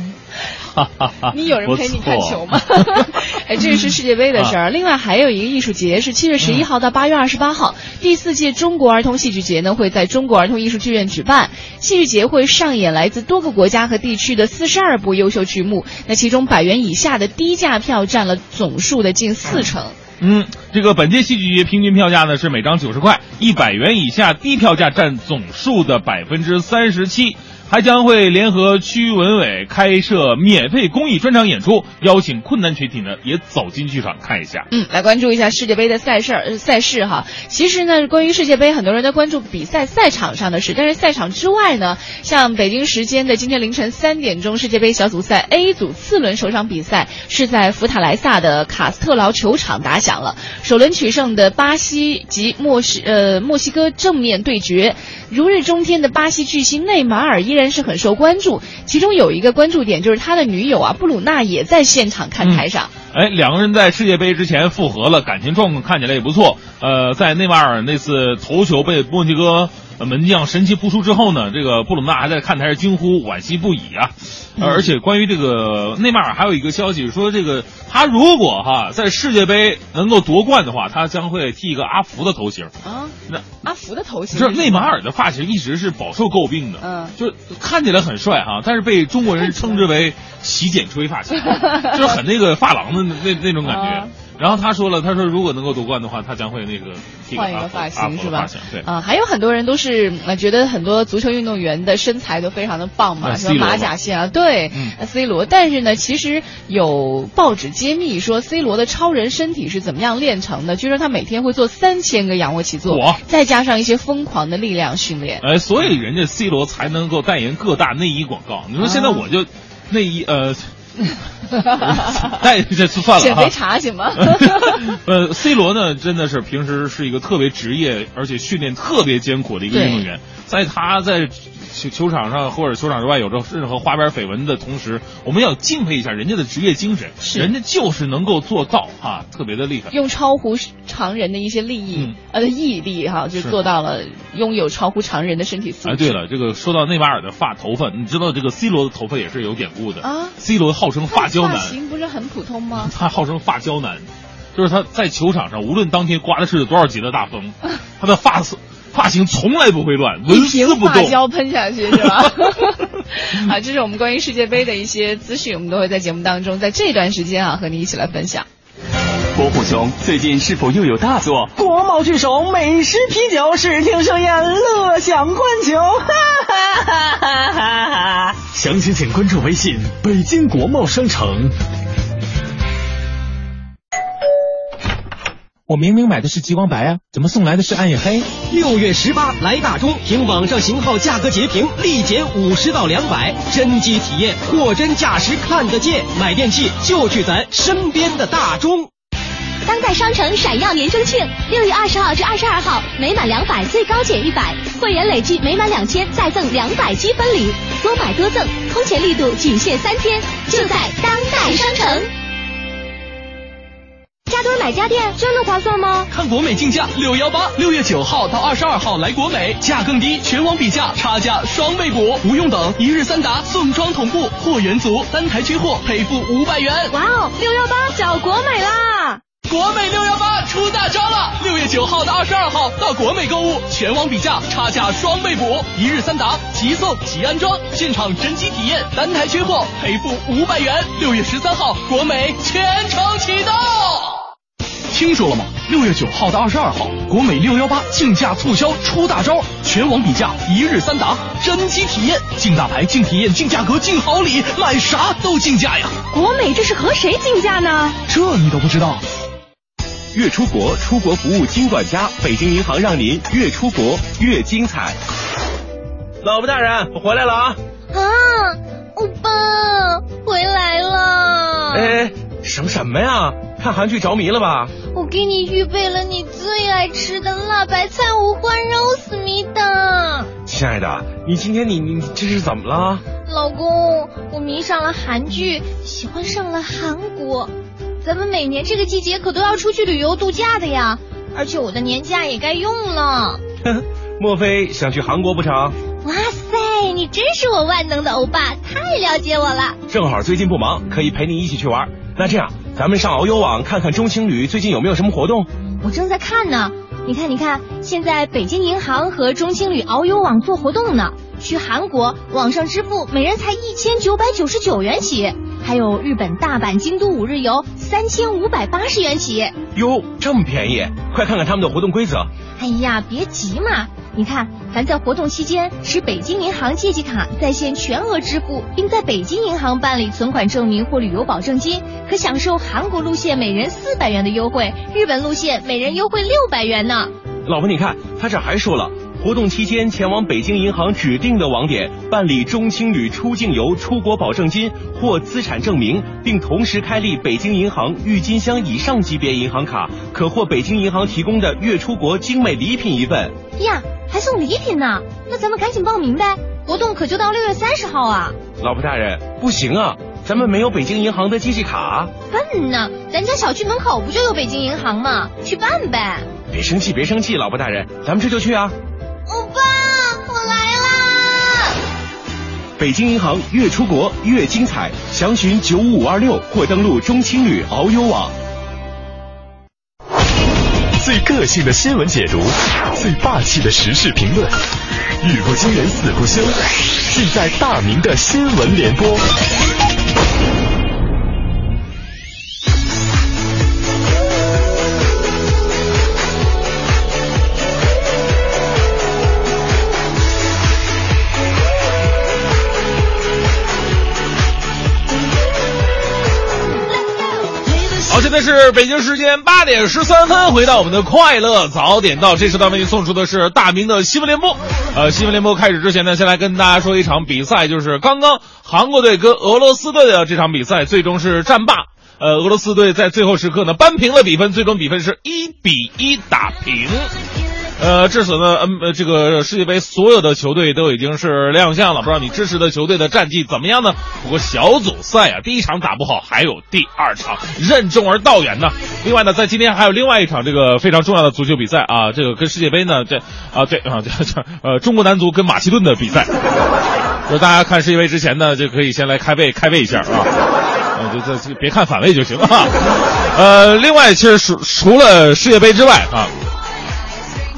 Speaker 2: *laughs*
Speaker 4: 你有人陪你看球吗？*laughs* 哎，这个是世界杯的事儿。另外还有一个艺术节是七月十一号到八月二十八号，第四届中国儿童戏剧节呢会在中国儿童艺术剧院举办。戏剧节会上演来自多个国家和地区的四十二部优秀剧目，那其中百元以下的低价票占了总数的近四成。
Speaker 2: 嗯，这个本届戏剧节平均票价呢是每张九十块，一百元以下低票价占总数的百分之三十七。还将会联合区文委开设免费公益专场演出，邀请困难群体呢也走进剧场看一下。
Speaker 4: 嗯，来关注一下世界杯的赛事赛事哈。其实呢，关于世界杯，很多人都关注比赛赛场上的事，但是赛场之外呢，像北京时间的今天凌晨三点钟，世界杯小组赛 A 组次轮首场比赛是在福塔莱萨的卡斯特劳球场打响了。首轮取胜的巴西及墨西呃墨西哥正面对决，如日中天的巴西巨星内马尔依然是很受关注。其中有一个关注点就是他的女友啊布鲁纳也在现场看台上。
Speaker 2: 哎，两个人在世界杯之前复合了，感情状况看起来也不错。呃，在内马尔那次头球被墨西哥门将神奇扑出之后呢，这个布鲁纳还在看台上惊呼惋惜不已啊。呃而且关于这个内马尔还有一个消息说，这个他如果哈在世界杯能够夺冠的话，他将会剃一个阿福的头型。
Speaker 4: 啊，
Speaker 2: 那
Speaker 4: 阿福的头型
Speaker 2: 就是内马尔的发型一直是饱受诟病的，
Speaker 4: 嗯，
Speaker 2: 就看起来很帅哈，但是被中国人称之为洗剪吹发型，*laughs* 就是很那个发廊的那那那种感觉。
Speaker 4: 啊
Speaker 2: 然后他说了，他说如果能够夺冠的话，他将会那个
Speaker 4: 换一个发型是吧
Speaker 2: 对。
Speaker 4: 啊，还有很多人都是呃觉得很多足球运动员的身材都非常的棒嘛，
Speaker 2: 那
Speaker 4: 什么马甲线啊，对、
Speaker 2: 嗯
Speaker 4: C 罗。但是呢，其实有报纸揭秘说 C 罗的超人身体是怎么样练成的？据说他每天会做三千个仰卧起坐，再加上一些疯狂的力量训练。
Speaker 2: 哎，所以人家 C 罗才能够代言各大内衣广告。你说现在
Speaker 4: 啊
Speaker 2: 我就内衣呃，*laughs* 代这算了哈
Speaker 4: 减肥。茶行吗？*laughs*
Speaker 2: 呃，C 罗呢，真的是平时是一个特别职业，而且训练特别艰苦的一个
Speaker 4: 对
Speaker 2: 运动员。在他在球球场上或者球场之外有着任何花边绯闻的同时，我们要敬佩一下人家的职业精神，
Speaker 4: 是
Speaker 2: 人家就是能够做到哈，特别的厉害。
Speaker 4: 用超乎常人的一些利益、
Speaker 2: 嗯
Speaker 4: 呃毅力哈，就做到了拥有超乎常人的身体素质。
Speaker 2: 哎，对了，这个说到内马尔的发头发，你知道这个 C 罗的头发也是有典故的
Speaker 4: 啊
Speaker 2: C 罗号称发胶
Speaker 4: 发
Speaker 2: 男，
Speaker 4: 型不是很普通吗？*laughs*
Speaker 2: 他号称发胶男，就是他在球场上，无论当天刮的是多少级的大风，*laughs* 他的发丝发型从来不会乱，纹
Speaker 4: 一瓶
Speaker 2: 丝不动。
Speaker 4: 发胶喷下去是吧？好，*laughs* *laughs* 这是我们关于世界杯的一些资讯，我们都会在节目当中，在这段时间啊，和你一起来分享。
Speaker 20: 伯虎兄最近是否又有大作？
Speaker 11: 国贸聚首，美食啤酒，视听盛宴，乐享观球，哈哈哈哈哈！
Speaker 20: 详情请关注微信北京国贸商城。
Speaker 19: 我明明买的是极光白啊，怎么送来的是暗夜黑？
Speaker 21: 六月十八来大中，凭网上型号价格截屏，立减五十到两百，真机体验，货真价实看得见。买电器就去咱身边的大中。
Speaker 5: 当代商城闪耀年中庆，六月二十号至二十二号，每满两百最高减一百，会员累计每满两千再赠两百积分礼，多买多赠，空前力度仅限三天，就在当代商城。加多买家电真的划算吗？
Speaker 12: 看国美竞价六幺八，六月九号到二十二号来国美，价更低，全网比价，差价双倍补，不用等，一日三达，送装同步，货源足，单台缺货赔付五百元。
Speaker 5: 哇哦，六幺八找国美啦！
Speaker 12: 国美六幺八出大招了！六月九号到二十二号到国美购物，全网比价，差价双倍补，一日三达，即送即安装，现场真机体验，单台缺货赔付五百元。六月十三号，国美全程启动。听说了吗？六月九号到二十二号，国美六幺八竞价促销出大招，全网比价，一日三达，真机体验，竞大牌、竞体验、竞价格、竞好礼，买啥都竞价呀！
Speaker 5: 国美这是和谁竞价呢？
Speaker 12: 这你都不知道？
Speaker 18: 越出国出国服务金管家，北京银行让您越出国越精彩。
Speaker 21: 老婆大人，我回来了啊！
Speaker 22: 啊，欧巴回来了！
Speaker 21: 哎，什么什么呀？看韩剧着迷了吧？
Speaker 22: 我给你预备了你最爱吃的辣白菜五花肉思密达。
Speaker 21: 亲爱的，你今天你你这是怎么了？
Speaker 22: 老公，我迷上了韩剧，喜欢上了韩国。咱们每年这个季节可都要出去旅游度假的呀，而且我的年假也该用了。*laughs*
Speaker 21: 莫非想去韩国不成？
Speaker 22: 哇塞，你真是我万能的欧巴，太了解我了。
Speaker 21: 正好最近不忙，可以陪你一起去玩。那这样，咱们上遨游网看看中青旅最近有没有什么活动。
Speaker 22: 我正在看呢，你看，你看，现在北京银行和中青旅遨游网做活动呢。去韩国网上支付每人才一千九百九十九元起，还有日本大阪、京都五日游三千五百八十元起。
Speaker 21: 哟，这么便宜！快看看他们的活动规则。
Speaker 22: 哎呀，别急嘛，你看，凡在活动期间持北京银行借记卡在线全额支付，并在北京银行办理存款证明或旅游保证金，可享受韩国路线每人四百元的优惠，日本路线每人优惠六百元呢。
Speaker 21: 老婆，你看，他这还说了。活动期间前往北京银行指定的网点办理中青旅出境游出国保证金或资产证明，并同时开立北京银行郁金香以上级别银行卡，可获北京银行提供的月出国精美礼品一份。
Speaker 22: 呀，还送礼品呢！那咱们赶紧报名呗，活动可就到六月三十号啊！
Speaker 21: 老婆大人，不行啊，咱们没有北京银行的机器卡。
Speaker 22: 笨呢，咱家小区门口不就有北京银行吗？去办呗！
Speaker 21: 别生气，别生气，老婆大人，咱们这就去啊！
Speaker 18: 北京银行越出国越精彩，详询九五五二六或登录中青旅遨游网。
Speaker 14: 最个性的新闻解读，最霸气的时事评论，语不惊人死不休，尽在大明的新闻联播。
Speaker 2: 在是北京时间八点十三分，回到我们的快乐早点到，这时段为您送出的是大明的新闻联播。呃，新闻联播开始之前呢，先来跟大家说一场比赛，就是刚刚韩国队跟俄罗斯队的这场比赛，最终是战罢。呃，俄罗斯队在最后时刻呢扳平了比分，最终比分是一比一打平。呃，至此呢，嗯，这个世界杯所有的球队都已经是亮相了，不知道你支持的球队的战绩怎么样呢？不过小组赛啊，第一场打不好，还有第二场，任重而道远呢。另外呢，在今天还有另外一场这个非常重要的足球比赛啊，这个跟世界杯呢，这啊对啊，这这呃，中国男足跟马其顿的比赛。就大家看世界杯之前呢，就可以先来开胃开胃一下啊，啊，就这别看反胃就行啊。呃，另外，其实除除了世界杯之外啊。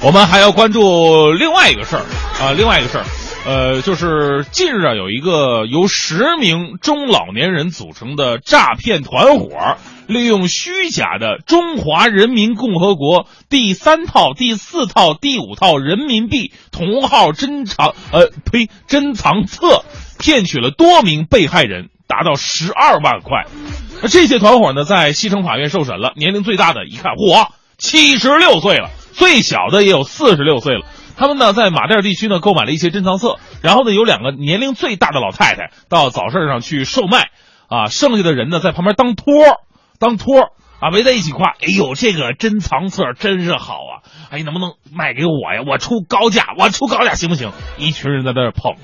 Speaker 2: 我们还要关注另外一个事儿啊，另外一个事儿，呃，就是近日啊，有一个由十名中老年人组成的诈骗团伙，利用虚假的中华人民共和国第三套、第四套、第五套人民币同号珍藏呃呸珍藏册，骗取了多名被害人，达到十二万块。那这些团伙呢，在西城法院受审了，年龄最大的一看，嚯，七十六岁了。最小的也有四十六岁了，他们呢在马甸地区呢购买了一些珍藏册，然后呢有两个年龄最大的老太太到早市上去售卖，啊，剩下的人呢在旁边当托，当托啊围在一起夸，哎呦这个珍藏册真是好啊，哎能不能卖给我呀？我出高价，我出高价行不行？一群人在那捧，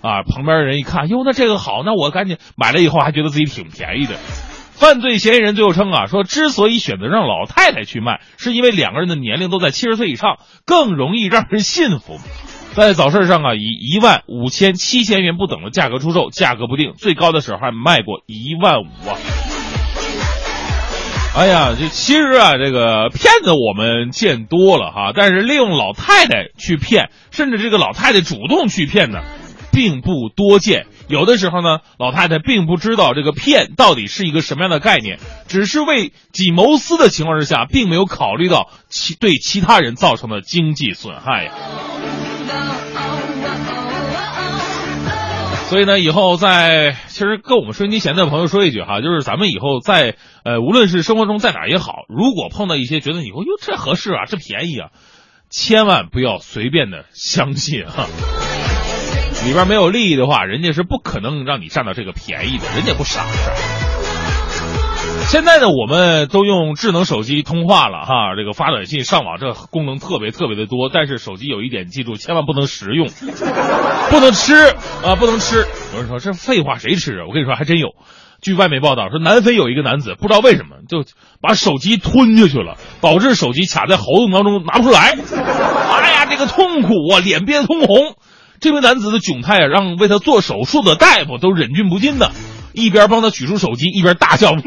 Speaker 2: 啊旁边的人一看，哟那这个好，那我赶紧买了以后还觉得自己挺便宜的。犯罪嫌疑人最后称啊，说之所以选择让老太太去卖，是因为两个人的年龄都在七十岁以上，更容易让人信服。在早市上啊，以一万五千、七千元不等的价格出售，价格不定，最高的时候还卖过一万五啊！哎呀，这其实啊，这个骗子我们见多了哈，但是利用老太太去骗，甚至这个老太太主动去骗呢，并不多见。有的时候呢，老太太并不知道这个骗到底是一个什么样的概念，只是为己谋私的情况之下，并没有考虑到其对其他人造成的经济损害呀。所以呢，以后在其实跟我们收音机前的朋友说一句哈，就是咱们以后在呃，无论是生活中在哪也好，如果碰到一些觉得以后哟这合适啊，这便宜啊，千万不要随便的相信哈。里边没有利益的话，人家是不可能让你占到这个便宜的，人家不傻。现在呢，我们都用智能手机通话了哈，这个发短信、上网这功能特别特别的多。但是手机有一点，记住千万不能食用，不能吃啊，不能吃。有人说这废话谁吃啊？我跟你说还真有。据外媒报道说，南非有一个男子不知道为什么就把手机吞下去了，导致手机卡在喉咙当中拿不出来。哎呀，这个痛苦啊，脸憋通红。这名男子的窘态啊，让为他做手术的大夫都忍俊不禁的。一边帮他取出手机，一边大叫：“哇！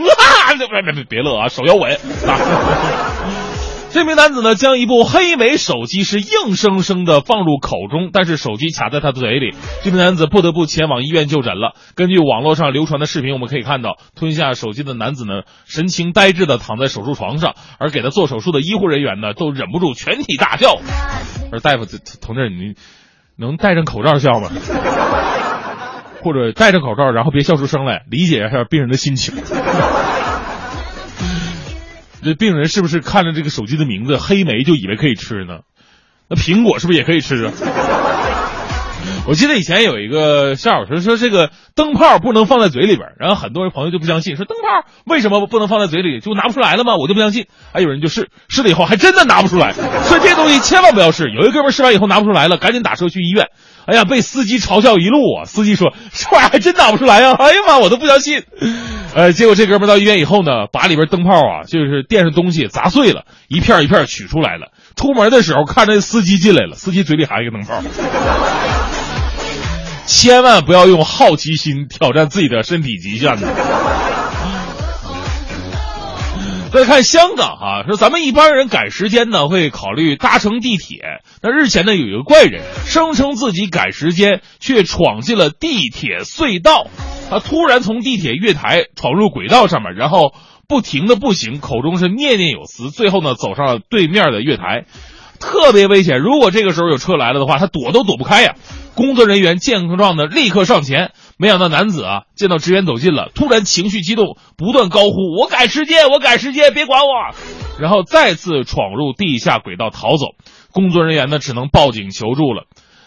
Speaker 2: 别别别别乐啊，手要稳。” *laughs* 这名男子呢，将一部黑莓手机是硬生生的放入口中，但是手机卡在他的嘴里。这名男子不得不前往医院就诊了。根据网络上流传的视频，我们可以看到，吞下手机的男子呢，神情呆滞的躺在手术床上，而给他做手术的医护人员呢，都忍不住全体大笑。而大夫同志，你能戴上口罩笑吗？*laughs* 或者戴着口罩，然后别笑出声来，理解一下病人的心情。这病人是不是看着这个手机的名字“黑莓”就以为可以吃呢？那苹果是不是也可以吃啊？我记得以前有一个笑话说说这个灯泡不能放在嘴里边，然后很多人朋友就不相信，说灯泡为什么不能放在嘴里就拿不出来了吗？我就不相信。还有人就试试了以后还真的拿不出来，所以这东西千万不要试。有一哥们试完以后拿不出来了，赶紧打车去医院。哎呀，被司机嘲笑一路啊！司机说这玩意儿还真拿不出来呀！哎呀妈，我都不相信。呃，结果这哥们到医院以后呢，把里边灯泡啊，就是垫上东西砸碎了，一片一片取出来了。出门的时候看着司机进来了，司机嘴里含一个灯泡。千万不要用好奇心挑战自己的身体极限呢。再看香港啊，说咱们一般人赶时间呢，会考虑搭乘地铁。那日前呢，有一个怪人声称自己赶时间，却闯进了地铁隧道。他突然从地铁月台闯入轨道上面，然后不停的步行，口中是念念有词，最后呢，走上了对面的月台。特别危险，如果这个时候有车来了的话，他躲都躲不开呀。工作人员见状的立刻上前，没想到男子啊见到职员走近了，突然情绪激动，不断高呼：“我赶时间，我赶时间，别管我！”然后再次闯入地下轨道逃走。工作人员呢只能报警求助了。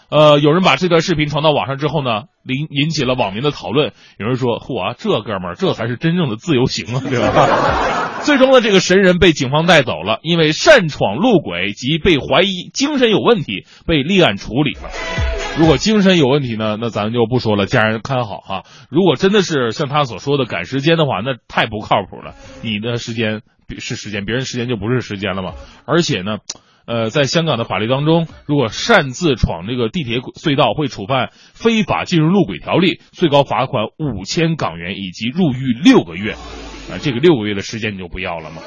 Speaker 2: 呃，有人把这段视频传到网上之后呢，引引起了网民的讨论。有人说：“嚯，这哥们儿这才是真正的自由行啊，对吧？” *laughs* 最终呢，这个神人被警方带走了，因为擅闯路轨及被怀疑精神有问题，被立案处理了。如果精神有问题呢，那咱就不说了，家人看好哈。如果真的是像他所说的赶时间的话，那太不靠谱了。你的时间是时间，别人时间就不是时间了嘛。而且呢，呃，在香港的法律当中，如果擅自闯这个地铁隧道，会触犯非法进入路轨条例，最高罚款五千港元以及入狱六个月。啊，这个六个月的时间你就不要了吗？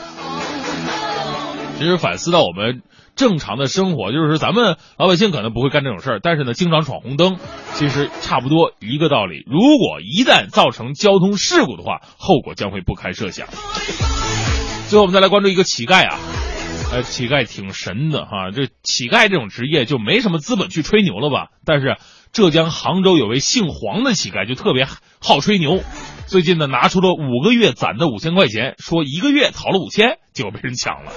Speaker 2: 其实反思到我们正常的生活，就是咱们老百姓可能不会干这种事儿，但是呢，经常闯红灯，其实差不多一个道理。如果一旦造成交通事故的话，后果将会不堪设想。最后，我们再来关注一个乞丐啊，呃，乞丐挺神的哈，这乞丐这种职业就没什么资本去吹牛了吧？但是浙江杭州有位姓黄的乞丐就特别好吹牛。最近呢，拿出了五个月攒的五千块钱，说一个月讨了五千，结果被人抢了。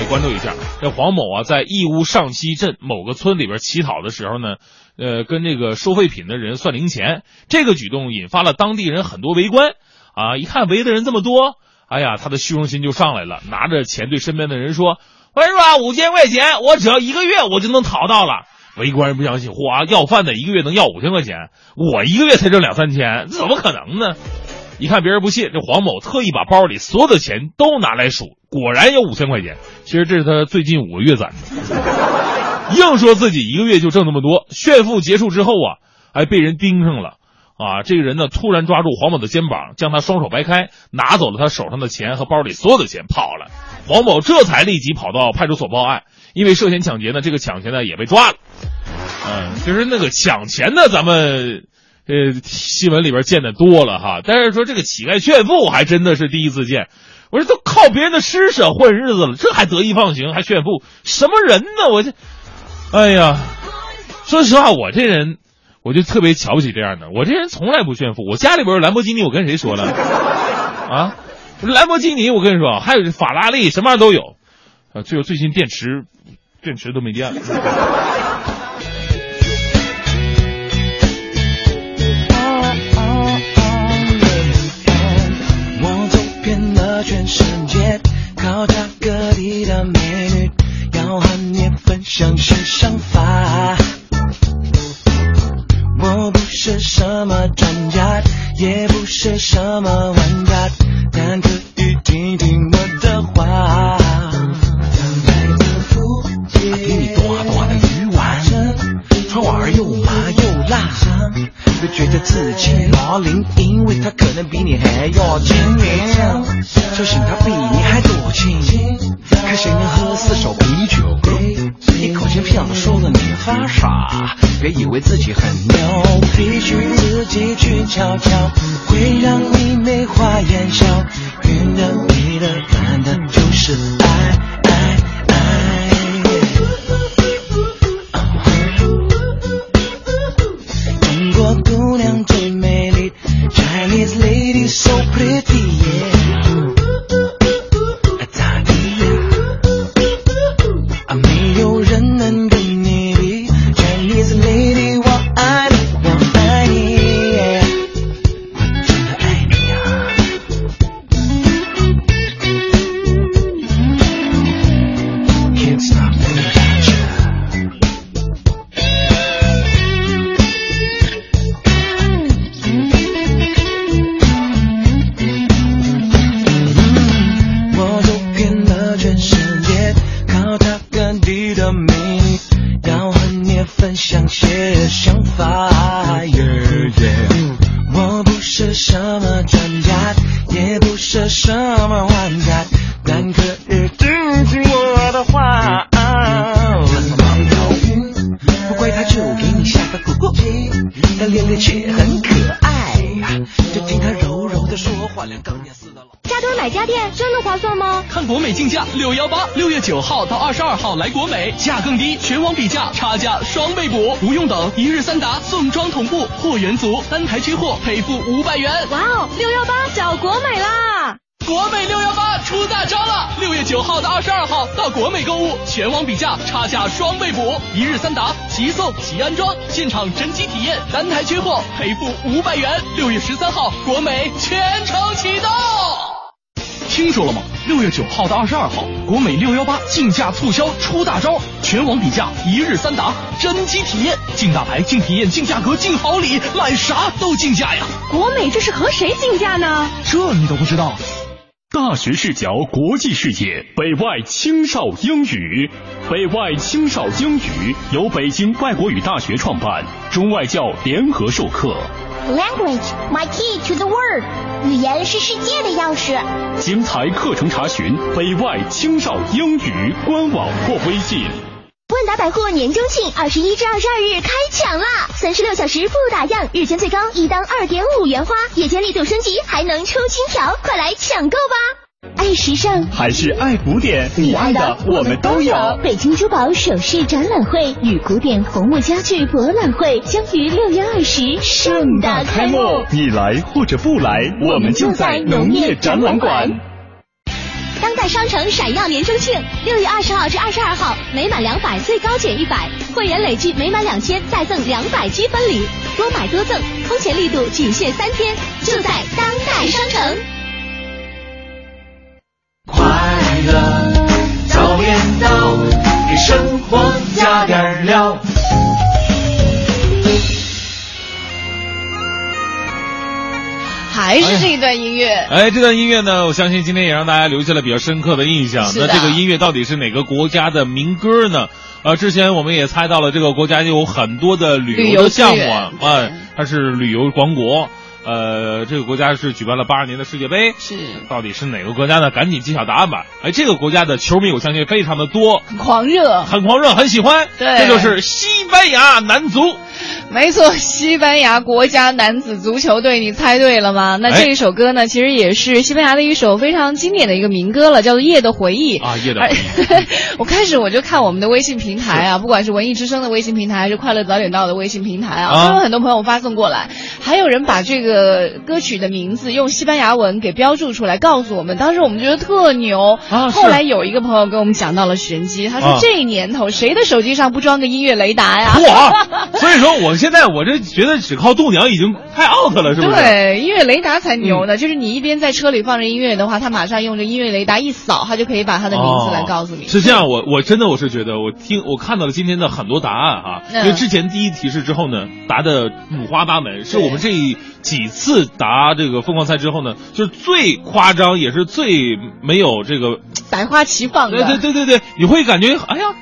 Speaker 2: 来关注一下，这黄某啊，在义乌上溪镇某个村里边乞讨的时候呢，呃，跟这个收废品的人算零钱，这个举动引发了当地人很多围观。啊，一看围的人这么多，哎呀，他的虚荣心就上来了，拿着钱对身边的人说：“我说啊，五千块钱，我只要一个月我就能讨到了。”围观人不相信，嚯，要饭的一个月能要五千块钱，我一个月才挣两三千，怎么可能呢？一看别人不信，这黄某特意把包里所有的钱都拿来数，果然有五千块钱。其实这是他最近五个月攒的，硬说自己一个月就挣那么多。炫富结束之后啊，还被人盯上了。啊，这个人呢突然抓住黄某的肩膀，将他双手掰开，拿走了他手上的钱和包里所有的钱，跑了。黄某这才立即跑到派出所报案，因为涉嫌抢劫呢，这个抢钱呢也被抓了。嗯，其实那个抢钱的，咱们。呃，新闻里边见的多了哈，但是说这个乞丐炫富还真的是第一次见。我说都靠别人的施舍混日子了，这还得意忘形，还炫富，什么人呢？我这，哎呀，说实话，我这人，我就特别瞧不起这样的。我这人从来不炫富，我家里边有兰博基尼，我跟谁说了？*laughs* 啊，兰博基尼，我跟你说，还有法拉利，什么样都有。啊，最后最近电池，电池都没电了。
Speaker 23: 全世界，考察各地的美女，要和你分享新想法。我不是什么专家，也不是什么玩家，但可以听听我别觉得自己老龄，因为他可能比你还要精明。相信他比你还多情，看谁能喝四手啤酒，一口气骗子说的你发傻。别以为自己很牛，必须自己去瞧瞧，会让你眉花眼笑。晕的、迷的、烦的，就是爱。国姑娘最美丽，Chinese lady so pretty
Speaker 12: 定价六幺八，六月九号到二十二号来国美，价更低，全网比价，差价双倍补，不用等，一日三达，送装同步，货源足，单台缺货赔付五百元。
Speaker 22: 哇哦，六幺八找国美啦！
Speaker 12: 国美六幺八出大招了！六月九号到二十二号到国美购物，全网比价，差价双倍补，一日三达，即送即安装，现场真机体验，单台缺货赔付五百元。六月十三号，国美全程启动。听说了吗？六月九号到二十二号，国美六幺八竞价促销出大招，全网比价，一日三达，真机体验，竞大牌、竞体验、竞价格、竞好礼，买啥都竞价呀！
Speaker 22: 国美这是和谁竞价呢？
Speaker 12: 这你都不知道？
Speaker 20: 大学视角，国际视野，北外青少英语。北外青少英语由北京外国语大学创办，中外教联合授课。
Speaker 13: Language, my key to the world。语言是世界的钥匙。
Speaker 20: 精彩课程查询北外青少英语官网或微信。
Speaker 13: 万达百货年中庆二十一至二十二日开抢啦！三十六小时不打烊，日间最高一单二点五元花，夜间力度升级，还能抽金条，快来抢购吧！爱时尚
Speaker 20: 还是爱古典，你爱的我们都有。
Speaker 13: 北京珠宝首饰展览会与古典红木家具博览会将于六月二十盛大开幕。
Speaker 20: 你来或者不来，我们就在农业展览馆。
Speaker 13: 当代商城闪耀年中庆，六月二十号至二十二号，每满两百最高减一百，会员累计每满两千再赠两百积分礼，多买多赠，空前力度仅限三天，就在当代商城。
Speaker 23: 快乐早点到，给生活加点料。
Speaker 4: 还是这一段音乐。
Speaker 2: 哎，这段音乐呢，我相信今天也让大家留下了比较深刻的印象。那这个音乐到底是哪个国家的民歌呢？呃，之前我们也猜到了，这个国家有很多的旅游的项目啊，啊，它是旅游王国。呃，这个国家是举办了八二年的世界杯，
Speaker 4: 是
Speaker 2: 到底是哪个国家呢？赶紧揭晓答案吧！哎，这个国家的球迷我相信非常的多，
Speaker 4: 很狂热，
Speaker 2: 很狂热，很喜欢。
Speaker 4: 对
Speaker 2: 这就是西班牙男足。
Speaker 4: 没错，西班牙国家男子足球队，你猜对了吗？那
Speaker 2: 哎
Speaker 4: 这一首歌呢，其实也是西班牙的一首非常经典的一个民歌了，叫做《夜的回忆》
Speaker 2: 啊夜的回
Speaker 4: 忆。*laughs* 我开始我就看我们的微信平台啊，不管是文艺之声的微信平台，还是快乐早点到的微信平台啊，
Speaker 2: 啊
Speaker 4: 都有很多朋友发送过来，还有人把这个歌曲的名字用西班牙文给标注出来，告诉我们。当时我们觉得特牛。
Speaker 2: 啊
Speaker 4: 后来有一个朋友跟我们讲到了玄机，他说
Speaker 2: 啊
Speaker 4: 这年头谁的手机上不装个音乐雷达呀？
Speaker 2: 哇！所以说我现在我这觉得只靠度娘已经太 out 了，是不是？
Speaker 4: 对，音乐雷达才牛呢。就是你一边在车里放着音乐的话，它马上用着音乐雷达一扫，它就可以把它的名字来告诉你。
Speaker 2: 哦是这样，我我真的我是觉得，我听我看到了今天的很多答案哈、
Speaker 4: 嗯
Speaker 2: 因为之前第一提示之后呢，答的五花八门，是我们这几次答这个疯狂赛之后呢，就是最夸张，也是最没有这个，
Speaker 4: 百花齐放的。
Speaker 2: 对对对对对，你会感觉哎呀。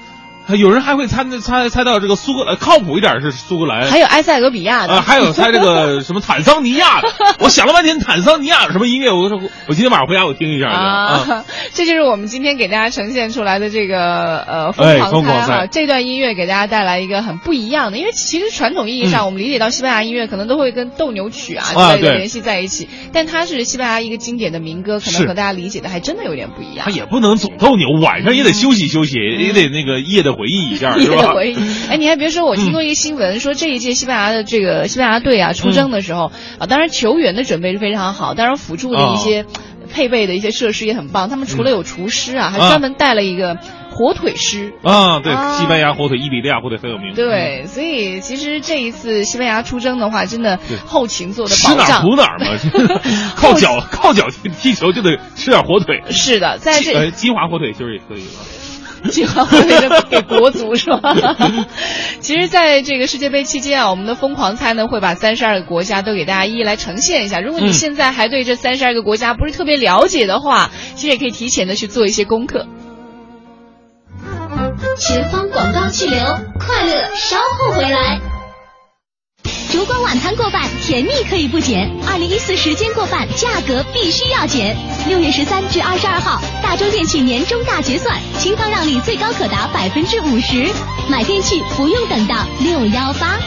Speaker 2: 有人还会猜猜猜到这个苏格兰靠谱一点是苏格兰，
Speaker 4: 还有埃塞俄比亚的，
Speaker 2: 啊，还有猜这个 *laughs* 什么坦桑尼亚的，*laughs* 我想了半天坦桑尼亚有什么音乐，我说我今天晚上回家我听一下去。啊。
Speaker 4: 啊，*laughs* 这就是我们今天给大家呈现出来的这个呃疯
Speaker 2: 哎
Speaker 4: 狂猜哈。这段音乐给大家带来一个很不一样的，因为其实传统意义上、
Speaker 2: 嗯。
Speaker 4: 我们理解到西班牙音乐可能都会跟斗牛曲啊之类的联系在一起，但它是西班牙一个经典的民歌，可能和大家理解的还真的有点不一样。
Speaker 2: 它。也不能总斗牛，晚上也得休息休息，也得那个夜的回忆一下，*laughs* 是吧？
Speaker 4: 回忆。哎，你还别说，我听过一个新闻，说这一届西班牙的这个西班牙队啊出征的时候、啊，当然球员的准备是非常好，当然辅助的一些。配备的一些设施也很棒，他们除了有厨师啊，还专门带了一个火腿师。
Speaker 2: 啊，对，
Speaker 4: 啊
Speaker 2: 西班牙火腿、伊比利亚火腿很有名。
Speaker 4: 对，所以其实这一次西班牙出征的话，真的后勤做的
Speaker 2: 吃哪儿
Speaker 4: 保障。
Speaker 2: 补哪儿嘛，*laughs* 靠脚靠脚踢踢球就得吃点火腿。
Speaker 4: 是的，在这
Speaker 2: 呃金华火腿其实也可以啊。
Speaker 4: 计划会的给国足是吧？*laughs* 其实，在这个世界杯期间啊，我们的疯狂猜呢会把三十二个国家都给大家一一来呈现一下。如果你
Speaker 2: 嗯
Speaker 4: 现在还对这三十二个国家不是特别了解的话，其实也可以提前的去做一些功课。
Speaker 5: 前方广告气流，快乐稍后回来。烛光晚餐过半，甜蜜可以不减。二零一四时间过半，价格必须要减。六月十三至二十二号，大中电器年终大结算，清仓让利最高可达百分之五十，买电器不用等到六幺八。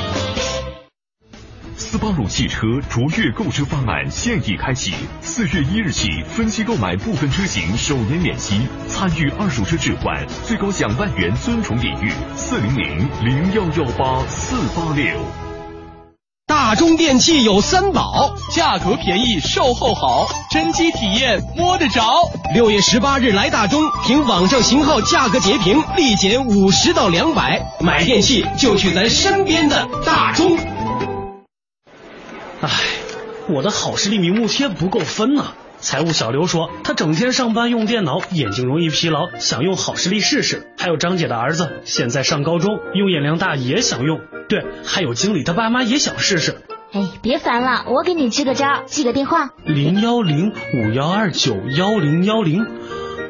Speaker 14: 斯巴鲁汽车卓越购车方案现已开启，四月一日起分期购买部分车型首年免息，参与二手车置换，最高享万元尊崇礼遇。四零零零幺幺八四八六。
Speaker 12: 大中电器有三宝：价格便宜、售后好、真机体验摸得着。六月十八日来大中，凭网上型号价格截屏，立减五十到两百。买电器就去咱身边的大中。
Speaker 24: 唉，我的好视力明目贴不够分呐、财务小刘说，他整天上班用电脑，眼睛容易疲劳，想用好视力试试。还有张姐的儿子现在上高中，用眼量大也想用。对，还有经理他爸妈也想试试。
Speaker 5: 哎，别烦了，我给你支个招，记个电话。
Speaker 24: 零幺零五幺二九幺零幺零，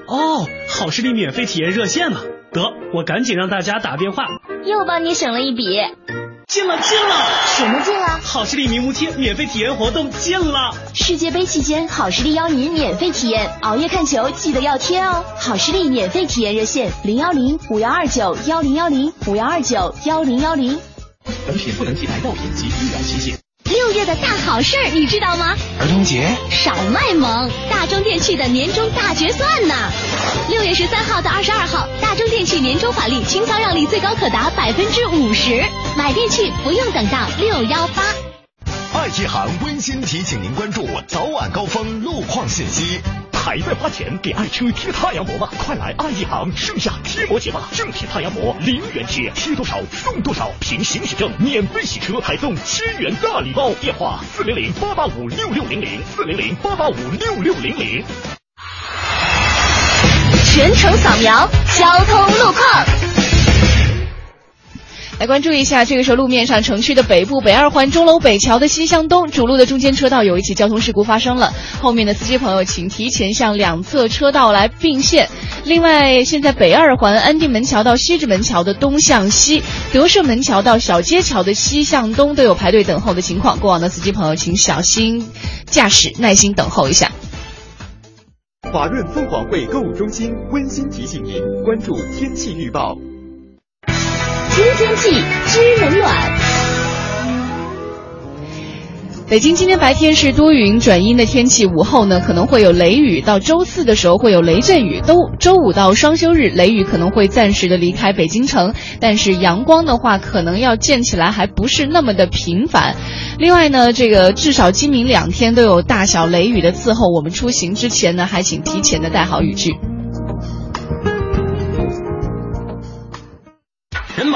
Speaker 24: 哦，好视力免费体验热线呢。得，我赶紧让大家打电话。
Speaker 5: 又帮你省了一笔。
Speaker 24: 进了进了，
Speaker 5: 什么进了？
Speaker 24: 好视力明目贴免费体验活动进了。
Speaker 5: 世界杯期间，好视力邀您免费体验，熬夜看球记得要贴哦。好视力免费体验热线：零幺零五幺二九幺零幺零五幺二九幺零幺零。
Speaker 25: 本品不能替代药品及医疗器械。
Speaker 5: 六月的大好事儿，你知道吗？
Speaker 25: 儿童节
Speaker 5: 少卖萌，大中电器的年终大决算呢！六月十三号到二十二号，大中电器年终返利清仓让利最高可达百分之五十，买电器不用等到六幺八。
Speaker 26: 爱一行温馨提醒您关注早晚高峰路况信息。还在花钱给爱车贴太阳膜吗？快来爱一行盛夏贴膜节吧！正品太阳膜零元贴，贴多少送多少，凭行驶证免费洗车，还送千元大礼包。电话四零零八八五六六零零四零零八八五六六零零。
Speaker 5: 全程扫描交通路况。
Speaker 4: 来关注一下，这个时候路面上城区的北部北二环钟楼北桥的西向东主路的中间车道有一起交通事故发生了，后面的司机朋友请提前向两侧车道来并线。另外，现在北二环安定门桥到西直门桥的东向西，德胜门桥到小街桥的西向东都有排队等候的情况，过往的司机朋友请小心驾驶，耐心等候一下。
Speaker 3: 华润凤凰汇购物中心温馨提醒您关注天气预报。
Speaker 5: 知天气，知冷暖。
Speaker 4: 北京今天白天是多云转阴的天气，午后呢可能会有雷雨，到周四的时候会有雷阵雨。都周五到双休日，雷雨可能会暂时的离开北京城，但是阳光的话可能要见起来还不是那么的频繁。另外呢，这个至少今明两天都有大小雷雨的伺候，我们出行之前呢，还请提前的带好雨具。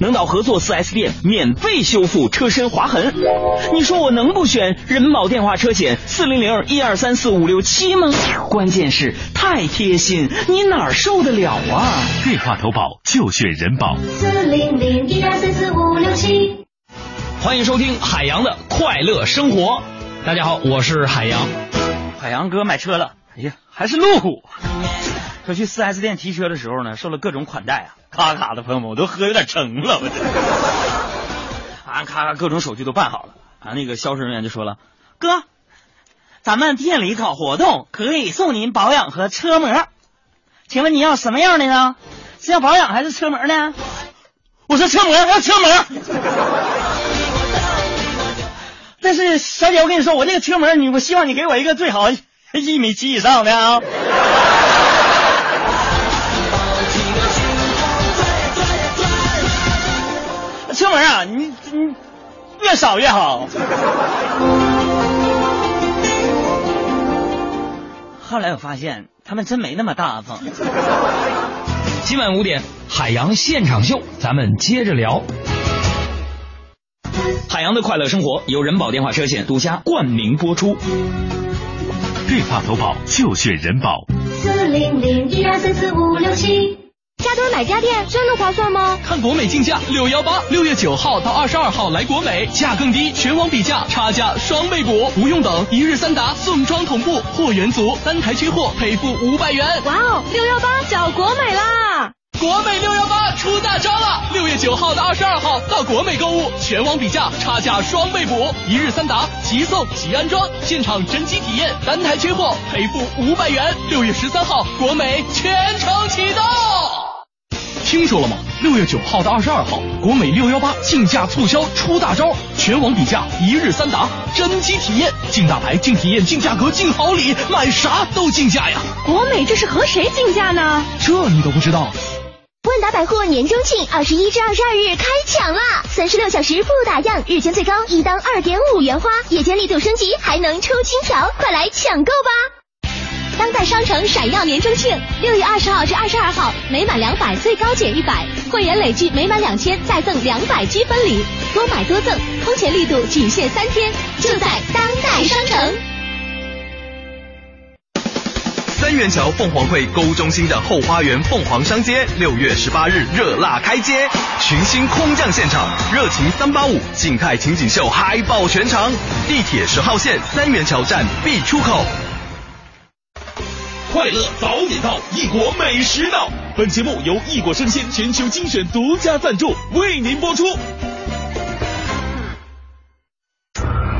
Speaker 9: 能到合作 4S 店免费修复车身划痕。你说我能不选人保电话车险四零零一二三四五六七吗？关键是太贴心，你哪儿受得了啊？
Speaker 1: 电话投保就选人保。
Speaker 13: 四零零一二三四五六七。
Speaker 11: 欢迎收听海洋的快乐生活。大家好，我是海洋。
Speaker 9: 海洋哥买车了，哎呀，还是路虎。说去 4S 店提车的时候呢，受了各种款待啊，咔咔的，朋友们，我都喝有点撑了，我这。啊，咔咔，各种手续都办好了。啊，那个销售人员就说了，哥，咱们店里搞活动，可以送您保养和车模。请问你要什么样的呢？是要保养还是车模呢？我说车模，要车模。但是小姐，我跟你说，我这个车模，你我希望你给我一个最好一米七以上的啊。车模啊，你你越少越好。后来我发现他们真没那么大方。
Speaker 11: 今晚五点，海洋现场秀，咱们接着聊。海洋的快乐生活由人保电话车险独家冠名播出。
Speaker 1: 电话投保就选人保。
Speaker 13: 四零零一二三四五六七。
Speaker 22: 加多买家电真的划算吗？
Speaker 12: 看国美竞价六幺八，六月九号到二十二号来国美，价更低，全网比价，差价双倍补，不用等，一日三达，送装同步，货源足，单台缺货赔付五百元。
Speaker 22: 哇哦，六幺八找国美啦！
Speaker 12: 国美六幺八出大招了！六月九号到二十二号到国美购物，全网比价，差价双倍补，一日三达，即送即安装，现场真机体验，单台缺货赔付五百元。六月十三号，国美全程启动。听说了吗？六月九号到二十二号，国美六幺八竞价促销出大招，全网比价，一日三达，真机体验，竞大牌，竞体验，竞价格，竞好礼，买啥都竞价呀！
Speaker 22: 国美这是和谁竞价呢？
Speaker 12: 这你都不知道？
Speaker 5: 万达百货年中庆二十一至二十二日开抢啦！三十六小时不打烊，日间最高一当二点五元花，夜间力度升级，还能抽金条，快来抢购吧！当代商城闪耀年中庆，六月二十号至二十二号，每满两百最高减一百，会员累计每满两千再赠两百积分礼，多买多赠，空前力度仅限三天，就在当代商城。
Speaker 3: 三元桥凤凰汇购物中心的后花园凤凰商街，六月十八日热辣开街，群星空降现场，热情三八五静态情景秀嗨爆全场，地铁十号线三元桥站 B 出口。
Speaker 27: 快乐早点到，异国美食到。本节目由异国生鲜全球精选独家赞助，为您播出。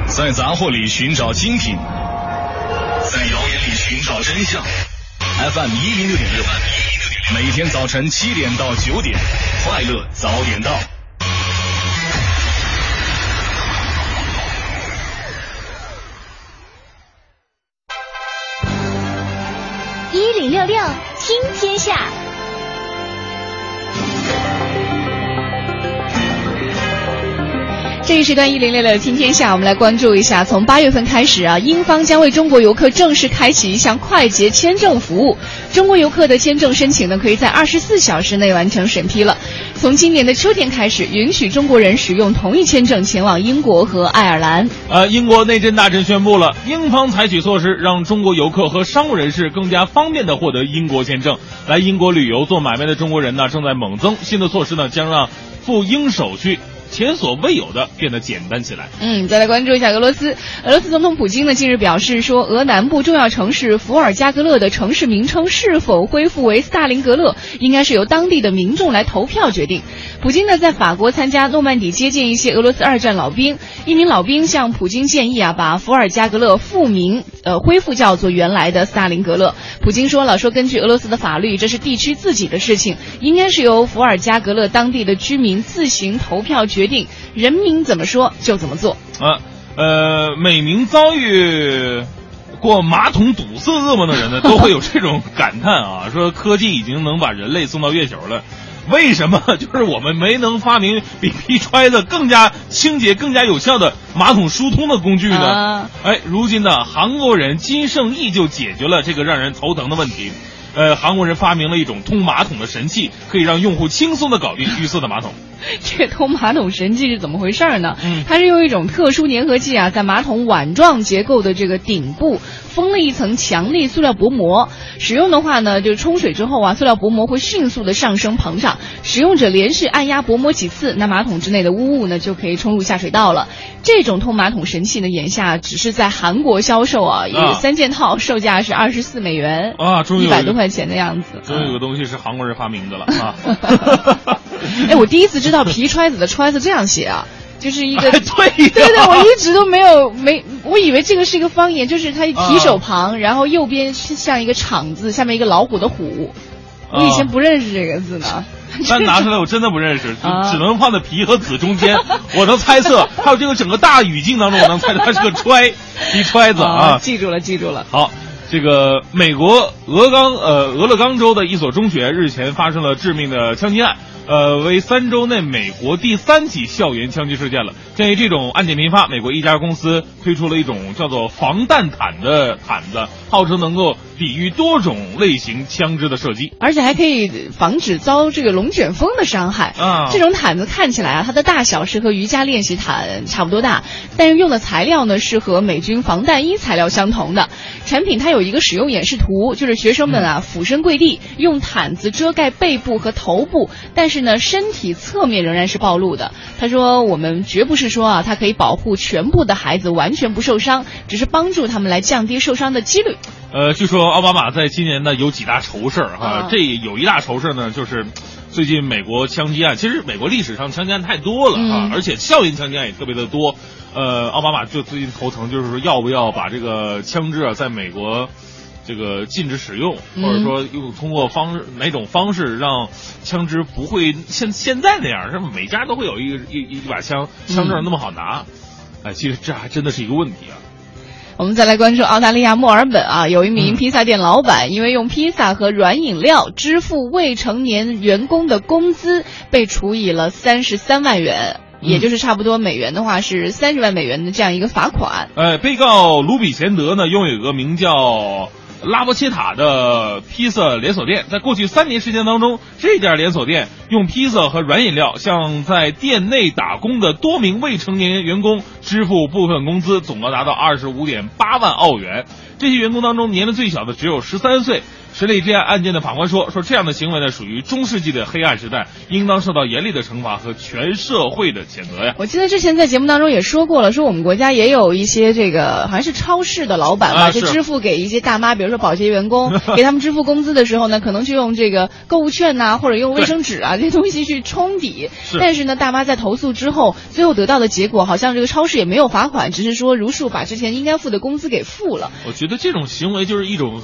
Speaker 1: 在杂货里寻找精品，在谣言里寻找真相。FM 一零六点六，每天早晨七点到九点，快乐早点到。
Speaker 5: 六听天下。
Speaker 4: 这一时段一零六六听天下，我们来关注一下，从八月份开始啊，英方将为中国游客正式开启一项快捷签证服务。中国游客的签证申请呢，可以在二十四小时内完成审批了。从今年的秋天开始，允许中国人使用同一签证前往英国和爱尔兰。
Speaker 2: 呃，英国内政大臣宣布了，英方采取措施，让中国游客和商务人士更加方便地获得英国签证。来英国旅游做买卖的中国人呢，正在猛增。新的措施呢，将让赴英手续。前所未有的变得简单起来。
Speaker 4: 嗯，再来关注一下俄罗斯。俄罗斯总统普京呢近日表示说，俄南部重要城市伏尔加格勒的城市名称是否恢复为斯大林格勒，应该是由当地的民众来投票决定。普京呢在法国参加诺曼底接见一些俄罗斯二战老兵，一名老兵向普京建议啊，把伏尔加格勒复名，呃，恢复叫做原来的斯大林格勒。普京说了，说根据俄罗斯的法律，这是地区自己的事情，应该是由伏尔加格勒当地的居民自行投票决定，人民怎么说就怎么做。
Speaker 2: 啊，呃，每名遭遇过马桶堵塞噩梦的人呢，都会有这种感叹啊，说科技已经能把人类送到月球了。为什么？就是我们没能发明比皮揣子更加清洁、更加有效的马桶疏通的工具呢？
Speaker 4: 啊
Speaker 2: 哎，如今呢，韩国人金圣义就解决了这个让人头疼的问题。呃，韩国人发明了一种通马桶的神器，可以让用户轻松的搞定淤塞的马桶。*laughs*
Speaker 4: 这个通马桶神器是怎么回事呢？
Speaker 2: 嗯
Speaker 4: 它是用一种特殊粘合剂啊，在马桶碗状结构的这个顶部封了一层强力塑料薄膜。使用的话呢，就是冲水之后啊，塑料薄膜会迅速的上升膨胀。使用者连续按压薄膜几次，那马桶之内的污物呢就可以冲入下水道了。这种通马桶神器呢，眼下只是在韩国销售啊，也
Speaker 2: 啊
Speaker 4: 三件套，售价是二十四美元
Speaker 2: 啊终于有一
Speaker 4: 百多块钱的样子。
Speaker 2: 终于有个东西是韩国人发明的了 *laughs* 啊！
Speaker 4: 哎，我第一次知道皮揣子的揣子这样写啊，就是一个、
Speaker 2: 对呀
Speaker 4: 对对，我一直都没有没，我以为这个是一个方言，就是它提手旁，然后右边是像一个厂字，下面一个老虎的虎。我以前不认识这个字呢。
Speaker 2: 但拿出来我真的不认识，就
Speaker 4: 啊
Speaker 2: 只能放在皮和子中间。我能猜测，还有这个整个大语境当中，我能猜到它是个揣 *laughs* 皮揣子啊。
Speaker 4: 记住了，记住了。
Speaker 2: 好，这个美国俄冈呃俄勒冈州的一所中学日前发生了致命的枪击案，呃，为三周内美国第三起校园枪击事件了。鉴于这种案件频发，美国一家公司推出了一种叫做防弹毯的毯子，号称能够抵御多种类型枪支的射击。
Speaker 4: 而且还可以防止遭这个龙卷风的伤害。
Speaker 2: 啊
Speaker 4: 这种毯子看起来啊，它的大小是和瑜伽练习毯差不多大，但是用的材料呢是和美军防弹衣材料相同的。产品它有一个使用演示图，就是学生们啊俯身跪地，用毯子遮盖背部和头部，但是呢身体侧面仍然是暴露的。他说：“我们绝不是说啊，它可以保护全部的孩子完全不受伤，只是帮助他们来降低受伤的几率。”
Speaker 2: 呃，据说奥巴马在今年呢有几大愁事儿哈，
Speaker 4: 啊
Speaker 2: 这有一大愁事儿呢，就是最近美国枪击案，其实美国历史上枪击案太多了啊，
Speaker 4: 嗯
Speaker 2: 而且校园枪击案也特别的多。呃，奥巴马就最近头疼，就是说要不要把这个枪支啊在美国这个禁止使用，
Speaker 4: 嗯
Speaker 2: 或者说用通过方式哪种方式让枪支不会现现在那样，是吧每家都会有一个一一把枪，枪证那么好拿。哎，其实这还真的是一个问题啊。
Speaker 4: 我们再来关注澳大利亚墨尔本啊，有一名披萨店老板因为用披萨和软饮料支付未成年员工的工资，被处以了三十三万元，也就是差不多美元的话是三十万美元的这样一个罚款。
Speaker 2: 呃，被告卢比贤德呢，拥有一个名叫拉波切塔的披萨连锁店，在过去三年时间当中，这家连锁店用披萨和软饮料向在店内打工的多名未成年员工支付部分工资，总额达到二十五点八万澳元。这些员工当中，年龄最小的只有十三岁。审理这样案件的法官说：“说这样的行为呢，属于中世纪的黑暗时代，应当受到严厉的惩罚和全社会的谴责呀。”
Speaker 4: 我记得之前在节目当中也说过了，说我们国家也有一些这个好像是超市的老板吧，
Speaker 2: 啊
Speaker 4: 就支付给一些大妈，比如说保洁员工，*laughs* 给他们支付工资的时候呢，可能就用这个购物券呐、或者用卫生纸啊这些东西去冲抵。
Speaker 2: 是
Speaker 4: 但是呢，大妈在投诉之后，最后得到的结果好像这个超市也没有罚款，只是说如数把之前应该付的工资给付了。
Speaker 2: 我觉得这种行为就是一种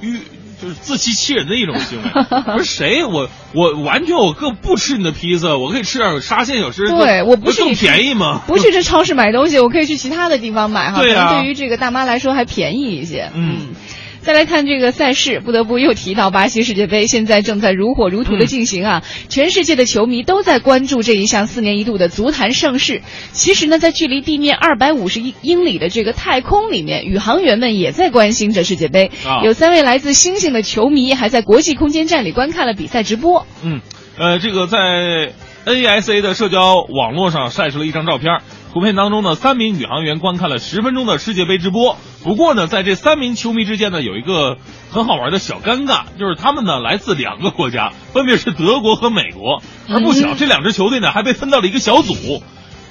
Speaker 2: 欲，就是自欺欺人的一种行为。不是谁，我我完全我更不吃你的披萨，我可以吃点沙县小吃，
Speaker 4: 对，我不是
Speaker 2: 更
Speaker 4: 你去
Speaker 2: 便宜吗？
Speaker 4: 不去这超市买东西，我可以去其他的地方买哈，*laughs*
Speaker 2: 对啊
Speaker 4: 可能对于这个大妈来说还便宜一些。
Speaker 2: 嗯
Speaker 4: 再来看这个赛事，不得不又提到巴西世界杯，现在正在如火如荼的进行啊！全世界的球迷都在关注这一项四年一度的足坛盛事。其实呢，在距离地面二百五十英里的这个太空里面，宇航员们也在关心着世界杯。
Speaker 2: 啊
Speaker 4: 有三位来自星星的球迷还在国际空间站里观看了比赛直播。
Speaker 2: 嗯，呃，这个在 NASA 的社交网络上晒出了一张照片。图片当中呢，三名宇航员观看了十分钟的世界杯直播。不过呢，在这三名球迷之间呢，有一个很好玩的小尴尬，就是他们呢来自两个国家，分别是德国和美国，而不巧这两支球队呢还被分到了一个小组。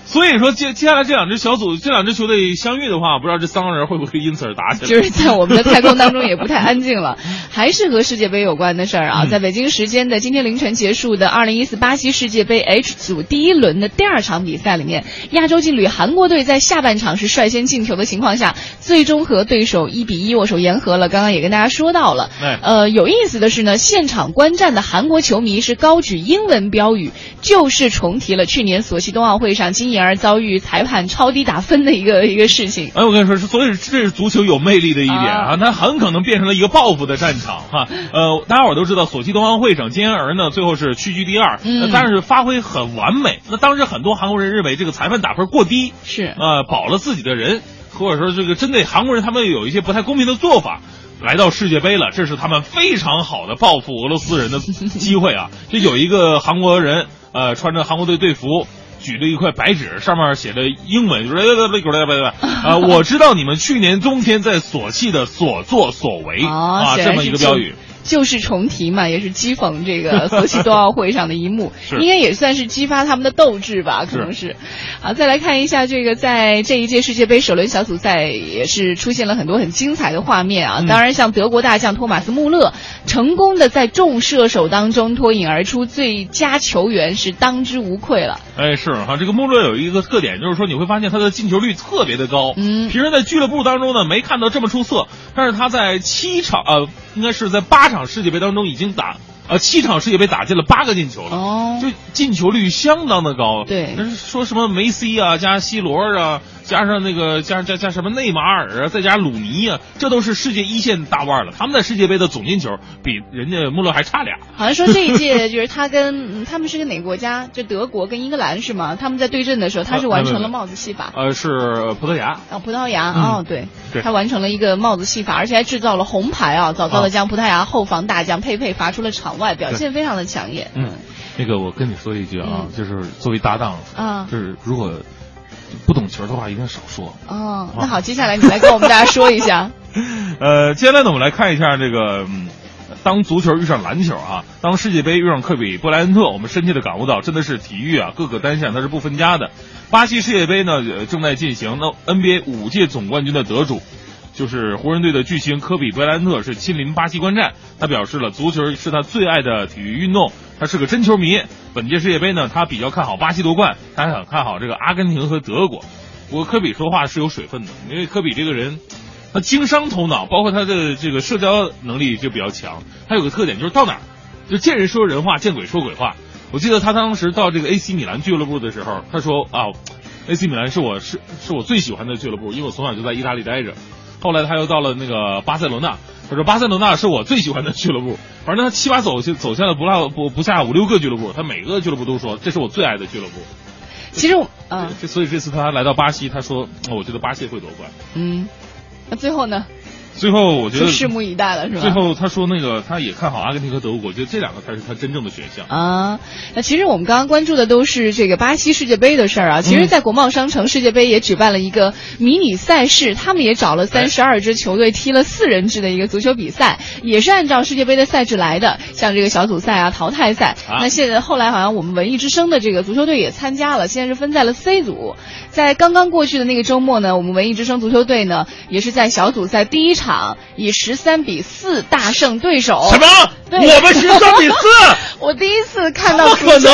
Speaker 2: 所以说接接下来这两支小组这两支球队相遇的话，不知道这三个人会不会因此而打起来？
Speaker 4: 就是在我们的太空当中也不太安静了，*laughs* 还是和世界杯有关的事儿啊。在北京时间的今天凌晨结束的2014巴西世界杯 H 组第一轮的第二场比赛里面，亚洲劲旅韩国队在下半场是率先进球的情况下，最终和对手一比一握手言和了。刚刚也跟大家说到了，
Speaker 2: 哎
Speaker 4: 呃，有意思的是呢，现场观战的韩国球迷是高举英文标语，就是重提了去年索契冬奥会上金妍儿遭遇裁判超低打分的一个一个事情。
Speaker 2: 哎，我跟你说，所以这是足球有魅力的一点啊，它很可能变成了一个报复的战场哈。呃，大家伙都知道，索契冬奥会上金妍儿呢最后是屈居第二，
Speaker 4: 嗯
Speaker 2: 但是发挥很完美。那当时很多韩国人认为这个裁判打分过低，
Speaker 4: 是
Speaker 2: 呃保了自己的人，或者说这个针对韩国人他们有一些不太公平的做法。来到世界杯了，这是他们非常好的报复俄罗斯人的机会啊！就有一个韩国人，呃，穿着韩国队队服，举着一块白纸，上面写着英文，就是啊，*laughs* 我知道你们去年冬天在索契的所作所为啊，这么一个标语。
Speaker 4: 就是重提嘛，也是讥讽这个 *laughs* 索契冬奥会上的一幕，应该也算是激发他们的斗志吧，可能是。好，再来看一下这个，在这一届世界杯首轮小组赛也是出现了很多很精彩的画面啊。
Speaker 2: 嗯
Speaker 4: 当然，像德国大将托马斯穆勒成功的在众射手当中脱颖而出，最佳球员是当之无愧了。
Speaker 2: 哎，是哈，这个穆勒有一个特点，就是说你会发现他的进球率特别的高。
Speaker 4: 嗯，
Speaker 2: 平时在俱乐部当中呢，没看到这么出色，但是他在七场呃，应该是在八场世界杯当中已经打呃七场世界杯打进了八个进球了，
Speaker 4: 哦，
Speaker 2: 就进球率相当的高。
Speaker 4: 对。
Speaker 2: 那说什么梅西啊，加 C 罗啊，加上那个加加加什么内马尔啊，再加鲁尼啊，这都是世界一线大腕了。他们在世界杯的总进球比人家穆勒还差俩。
Speaker 4: 好像说这一届就是他跟嗯他们是跟哪个国家？就德国跟英格兰是吗？他们在对阵的时候，他是完成了帽子戏法。
Speaker 2: 呃，是葡萄牙。
Speaker 4: 啊，葡萄牙、
Speaker 2: 嗯
Speaker 4: 哦，对，
Speaker 2: 对
Speaker 4: 他完成了一个帽子戏法，而且还制造了红牌啊，早早的将葡萄牙后防大将佩佩罚出了场外，表现非常的抢眼。
Speaker 2: 嗯，那个我跟你说一句啊，
Speaker 4: 嗯
Speaker 2: 就是作为搭档，
Speaker 4: 啊
Speaker 2: 就是如果不懂球的话，一定少说。
Speaker 4: 哦，那好，接下来你来跟我们大家说一下。*laughs*
Speaker 2: 呃，接下来呢，我们来看一下这个，嗯，当足球遇上篮球啊，当世界杯遇上科比布莱恩特，我们深切的感悟到，真的是体育啊，各个单项它是不分家的。巴西世界杯呢，呃正在进行，那 NBA 五届总冠军的得主。就是湖人队的巨星科比布莱恩特是亲临巴西观战，他表示了足球是他最爱的体育运动，他是个真球迷。本届世界杯呢，他比较看好巴西夺冠，他还很看好这个阿根廷和德国。不过科比说话是有水分的，因为科比这个人，他经商头脑，包括他的这个社交能力就比较强。他有个特点就是到哪儿就见人说人话，见鬼说鬼话。我记得他当时到这个 AC 米兰俱乐部的时候，他说啊，AC 米兰是我是是我最喜欢的俱乐部，因为我从小就在意大利待着。后来他又到了那个巴塞罗那，他说巴塞罗那是我最喜欢的俱乐部。反正他七八走走下了不落不不下五六个俱乐部，他每个俱乐部都说这是我最爱的俱乐部。
Speaker 4: 其实我啊，
Speaker 2: 这所以这次他来到巴西，他说我觉得巴西会夺冠。
Speaker 4: 嗯，那最后呢？
Speaker 2: 最后我觉得
Speaker 4: 就拭目以待了，是吧？
Speaker 2: 最后他说那个他也看好阿根廷和德国，我觉得这两个才是他真正的选项。
Speaker 4: 啊，那其实我们刚刚关注的都是这个巴西世界杯的事儿啊。其实，在国贸商城世界杯也举办了一个迷你赛事，他们也找了三十二支球队踢了四人制的一个足球比赛，也是按照世界杯的赛制来的，像这个小组赛啊、淘汰赛。
Speaker 2: 啊
Speaker 4: 那现在后来好像我们文艺之声的这个足球队也参加了，现在是分在了 C 组。在刚刚过去的那个周末呢，我们文艺之声足球队呢也是在小组赛第一场以十三比四大胜对手。
Speaker 2: 什么？
Speaker 4: 对
Speaker 2: 我们十三比四 *laughs*
Speaker 4: 我第一次看到
Speaker 2: 不可能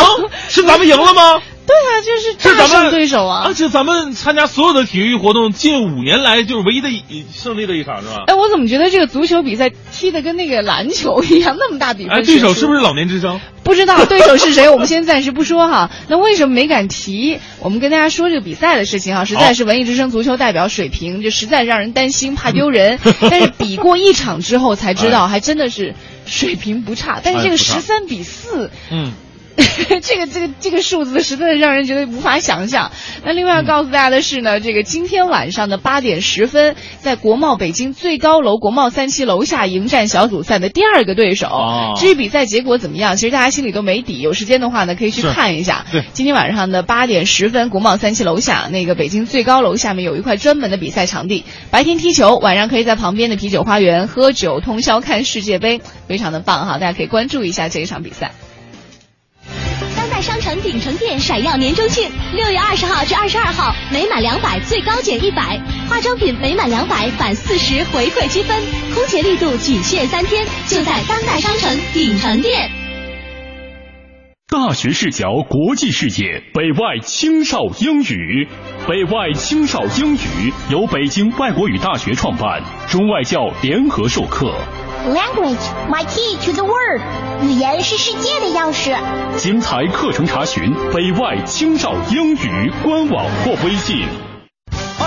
Speaker 2: 是咱们赢了吗？
Speaker 4: 对啊，就是
Speaker 2: 这咱
Speaker 4: 大胜
Speaker 2: 们
Speaker 4: 对手啊！
Speaker 2: 而且咱们参加所有的体育活动，近五年来就是唯一的一胜利的一场，是吧？
Speaker 4: 哎，我怎么觉得这个足球比赛踢的跟那个篮球一样，那么大比分？
Speaker 2: 哎，对手是不是老年之声？
Speaker 4: 不知道 *laughs* 对手是谁，我们先暂时不说哈。那为什么没敢提？我们跟大家说这个比赛的事情哈，实在是文艺之声足球代表水平，就实在让人担心，怕丢人。*laughs* 但是比过一场之后才知道，还真的是水平不差。但是这个十三比四，
Speaker 2: 嗯。*laughs*
Speaker 4: 这个这个这个数字实在是让人觉得无法想象。那另外要告诉大家的是呢，这个今天晚上的八点十分，在国贸北京最高楼国贸三期楼下迎战小组赛的第二个对手。
Speaker 2: 哦、
Speaker 4: 至于比赛结果怎么样，其实大家心里都没底。有时间的话呢，可以去看一下。
Speaker 2: 对，
Speaker 4: 今天晚上的八点十分，国贸三期楼下那个北京最高楼下面有一块专门的比赛场地，白天踢球，晚上可以在旁边的啤酒花园喝酒通宵看世界杯，非常的棒哈！大家可以关注一下这一场比赛。
Speaker 5: 商城鼎城店闪耀年终庆，六月二十号至二十二号，每满两百最高减一百，化妆品每满两百返四十回馈积分，空前力度仅限三天，就在当代商城鼎城店。
Speaker 20: 大学视角国际视野，北外青少英语，北外青少英语由北京外国语大学创办，中外教联合授课。
Speaker 28: Language, my key to the world。语言是世界的钥匙。
Speaker 20: 精彩课程查询北外青少英语官网或微信。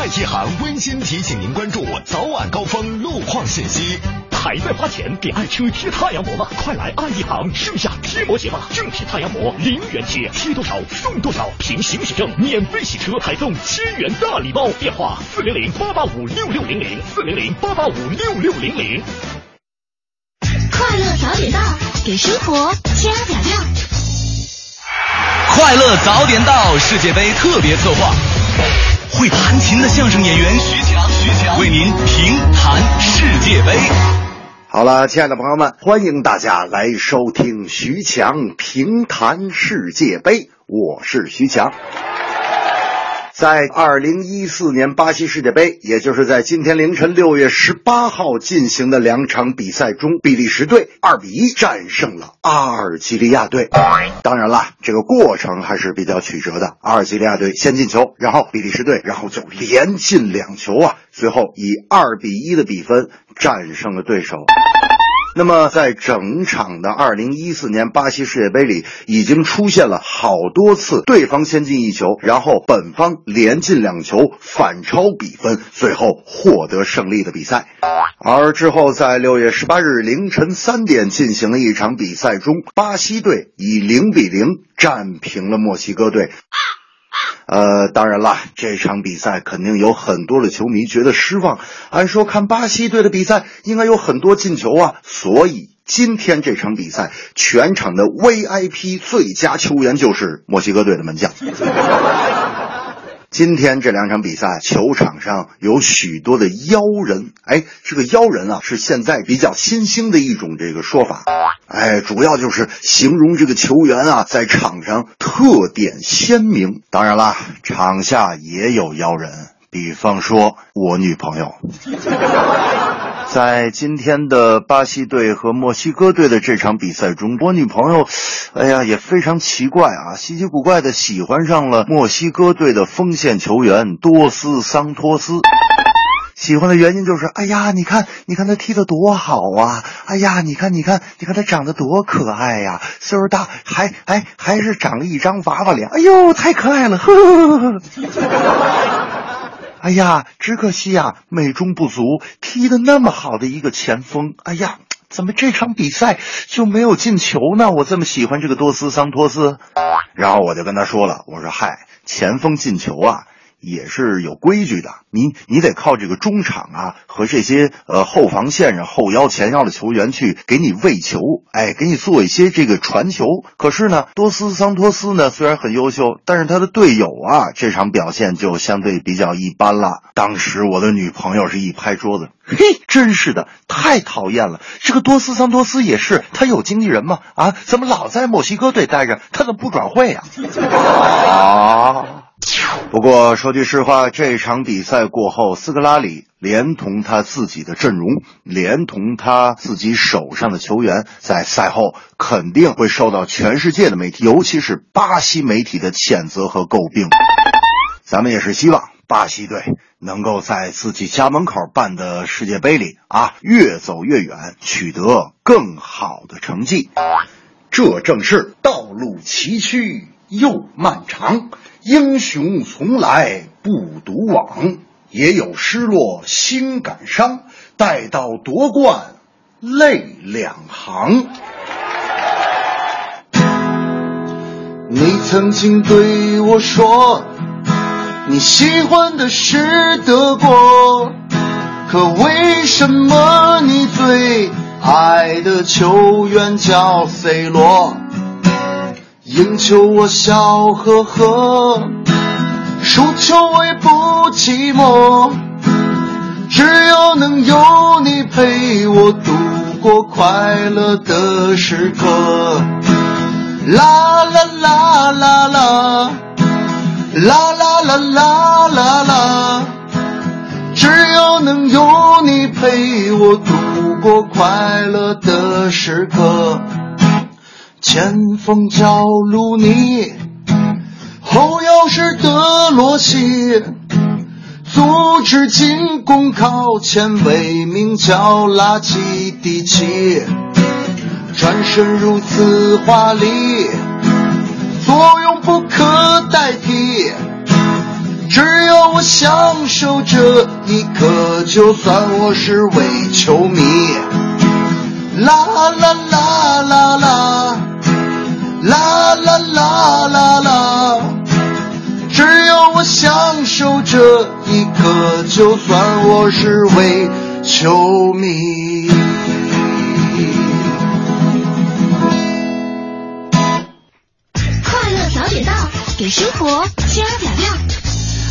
Speaker 26: 爱一行温馨提醒您关注早晚高峰路况信息。
Speaker 20: 还在花钱给爱车贴太阳膜吗？快来爱一行盛夏贴膜节吧！正品太阳膜零元贴，贴多少送多少，凭行驶证免费洗车，还送千元大礼包。电话四零零八八五六六零零四零零八八五六六零零。
Speaker 5: 快乐早点到，给生活加点料。
Speaker 3: 快乐早点到世界杯特别策划，会弹琴的相声演员徐强，徐强为您评弹世界杯。
Speaker 29: 好了，亲爱的朋友们，欢迎大家来收听徐强评弹世界杯，我是徐强。在二零一四年巴西世界杯，也就是在今天凌晨六月十八号进行的两场比赛中，比利时队二比一战胜了阿尔及利亚队。当然了，这个过程还是比较曲折的。阿尔及利亚队先进球，然后比利时队，然后就连进两球啊，最后以二比一的比分战胜了对手。那么，在整场的二零一四年巴西世界杯里，已经出现了好多次对方先进一球，然后本方连进两球，反超比分，最后获得胜利的比赛。而之后在六月十八日凌晨三点进行了一场比赛中，巴西队以零比零战平了墨西哥队。呃，当然啦，这场比赛肯定有很多的球迷觉得失望。按说看巴西队的比赛应该有很多进球啊，所以今天这场比赛全场的 VIP 最佳球员就是墨西哥队的门将。今天这两场比赛，球场上有许多的妖人。哎，这个妖人啊，是现在比较新兴的一种这个说法。哎，主要就是形容这个球员啊，在场上特点鲜明。当然啦，场下也有妖人，比方说我女朋友。*laughs* 在今天的巴西队和墨西哥队的这场比赛中，我女朋友，哎呀，也非常奇怪啊，稀奇古怪的喜欢上了墨西哥队的锋线球员多斯桑托斯。喜欢的原因就是，哎呀，你看，你看他踢得多好啊！哎呀，你看，你看，你看他长得多可爱呀、岁数大还还还是长了一张娃娃脸，哎呦，太可爱了！呵呵呵呵哎呀，只可惜呀、美中不足，踢得那么好的一个前锋，哎呀，怎么这场比赛就没有进球呢？我这么喜欢这个多斯桑托斯，然后我就跟他说了，我说嗨，前锋进球啊。也是有规矩的，你你得靠这个中场啊和这些呃后防线上后腰前腰的球员去给你喂球，哎，给你做一些这个传球。可是呢，多斯桑托斯呢虽然很优秀，但是他的队友啊这场表现就相对比较一般了。当时我的女朋友是一拍桌子，嘿，真是的，太讨厌了！这个多斯桑托斯也是，他有经纪人吗？啊，怎么老在墨西哥队待着？他怎么不转会呀、啊？*laughs* 啊！不过。说句实话，这场比赛过后，斯科拉里连同他自己的阵容，连同他自己手上的球员，在赛后肯定会受到全世界的媒体，尤其是巴西媒体的谴责和诟病。咱们也是希望巴西队能够在自己家门口办的世界杯里啊，越走越远，取得更好的成绩。这正是道路崎岖又漫长，英雄从来不独往，也有失落心感伤，待到夺冠泪两行。你曾经对我说，你喜欢的是德国，可为什么你最爱的球员叫 C 罗？赢球我笑呵呵，输球我也不寂寞，只要能有你陪我度过快乐的时刻。啦啦啦啦啦，啦啦啦啦啦啦，只要能有你陪我度过快乐的时刻。前锋叫鲁尼，后腰是德罗西，组织进攻靠前卫名叫拉基蒂奇。转身如此华丽，作用不可代替。只要我享受这一刻，就算我是伪球迷。啦啦啦啦啦，啦啦啦啦啦，只有我享受这一刻，就算我是伪球迷。
Speaker 5: 快乐早点到，给生活加点料。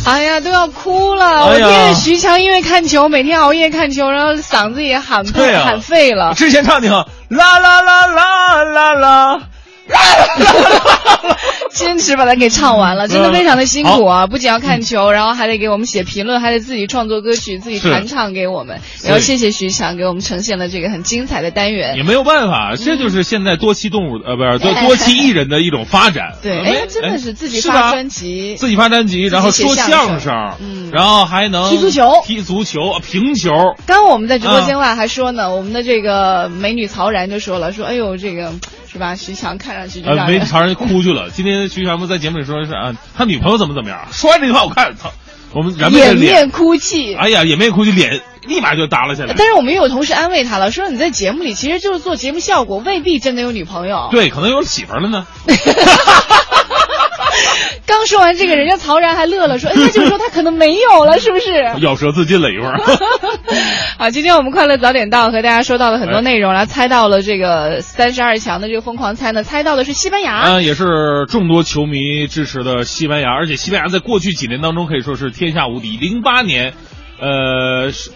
Speaker 4: 哎呀，都要哭了！我
Speaker 2: 哎呀
Speaker 4: 天，徐强因为看球，每天熬夜看球，然后嗓子也喊
Speaker 2: 破啊
Speaker 4: 喊废了。
Speaker 2: 之前唱挺好，啦啦啦啦啦啦。*laughs*
Speaker 4: 坚持把它给唱完了，真的非常的辛苦啊！不仅要看球，然后还得给我们写评论，还得自己创作歌曲，自己
Speaker 2: 是
Speaker 4: 弹唱给我们。然后谢谢徐强给我们呈现了这个很精彩的单元
Speaker 2: 也。没有办法，这就是现在多栖动物呃，不是多多栖艺人的一种发展。
Speaker 4: 对，
Speaker 2: 呃
Speaker 4: 哎，真的是自己发专辑，
Speaker 2: 自己发专辑，然后说相
Speaker 4: 声嗯
Speaker 2: 然后还能
Speaker 4: 踢足球
Speaker 2: 踢足球、平球。
Speaker 4: 刚刚我们在直播间外还说呢，我们的这个美女曹然就说了，说哎呦这个是吧，徐强看上去就
Speaker 2: 没常人哭去了。今天徐强不在节目里说是啊，他女朋友怎么怎么样，说完这句话，我看他，我们
Speaker 4: 掩面
Speaker 2: 脸，
Speaker 4: 哭泣。
Speaker 2: 哎呀，掩面哭泣，脸立马就耷拉下来。
Speaker 4: 但是我们也有同事安慰他了，说你在节目里其实就是做节目效果，未必真的有女朋友。
Speaker 2: 对，可能有媳妇儿了呢。*laughs*
Speaker 4: 刚说完这个，人家曹然还乐了，说：“哎，*laughs* 那就是说他可能没有了，是不是
Speaker 2: 咬舌自尽了一会儿。*laughs* ”
Speaker 4: 好，今天我们快乐早点到和大家说到了很多内容，然后 *laughs* 猜到了这个三十二强的这个疯狂猜呢，猜到的是西班牙。
Speaker 2: 啊，也是众多球迷支持的西班牙，而且西班牙在过去几年当中可以说是天下无敌。零八年，呃，是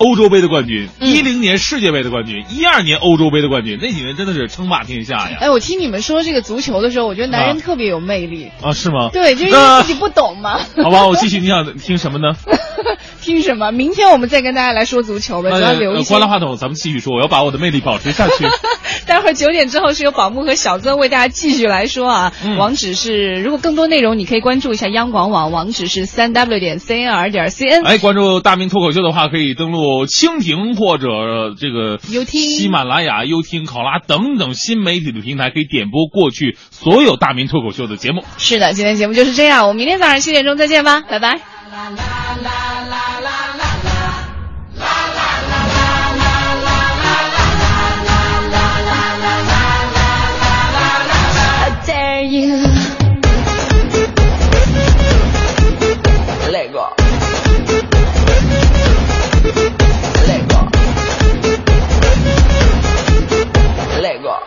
Speaker 2: 欧洲杯的冠军；
Speaker 4: 嗯
Speaker 2: 一零年世界杯的冠军；一二年欧洲杯的冠军，那几年真的是称霸天下呀！
Speaker 4: 哎，我听你们说这个足球的时候，我觉得男人
Speaker 2: 啊
Speaker 4: 特别有魅力。
Speaker 2: 啊，是吗？
Speaker 4: 对，就因为自己不懂嘛。*laughs*
Speaker 2: 好吧，我继续，你想听什么呢？*laughs*
Speaker 4: 听什么？明天我们再跟大家来说足球呗，主要留一些
Speaker 2: 呃关。了话筒，咱们继续说。我要把我的魅力保持下去。*laughs* *laughs*
Speaker 4: 待会儿九点之后是由宝木和小曾为大家继续来说啊。
Speaker 2: 嗯
Speaker 4: 网址是，如果更多内容你可以关注一下央广网，网址是三 w 点 c n r 点 c n。
Speaker 2: 哎，关注大明脱口秀的话，可以登录蜻蜓或者这个
Speaker 4: 优听
Speaker 2: 喜马拉雅、优听、考拉等等新媒体的平台，可以点播过去所有大明脱口秀的节目。
Speaker 4: 是的，今天节目就是这样，我们明天早上七点钟再见吧，拜拜。
Speaker 11: Lego. Lego.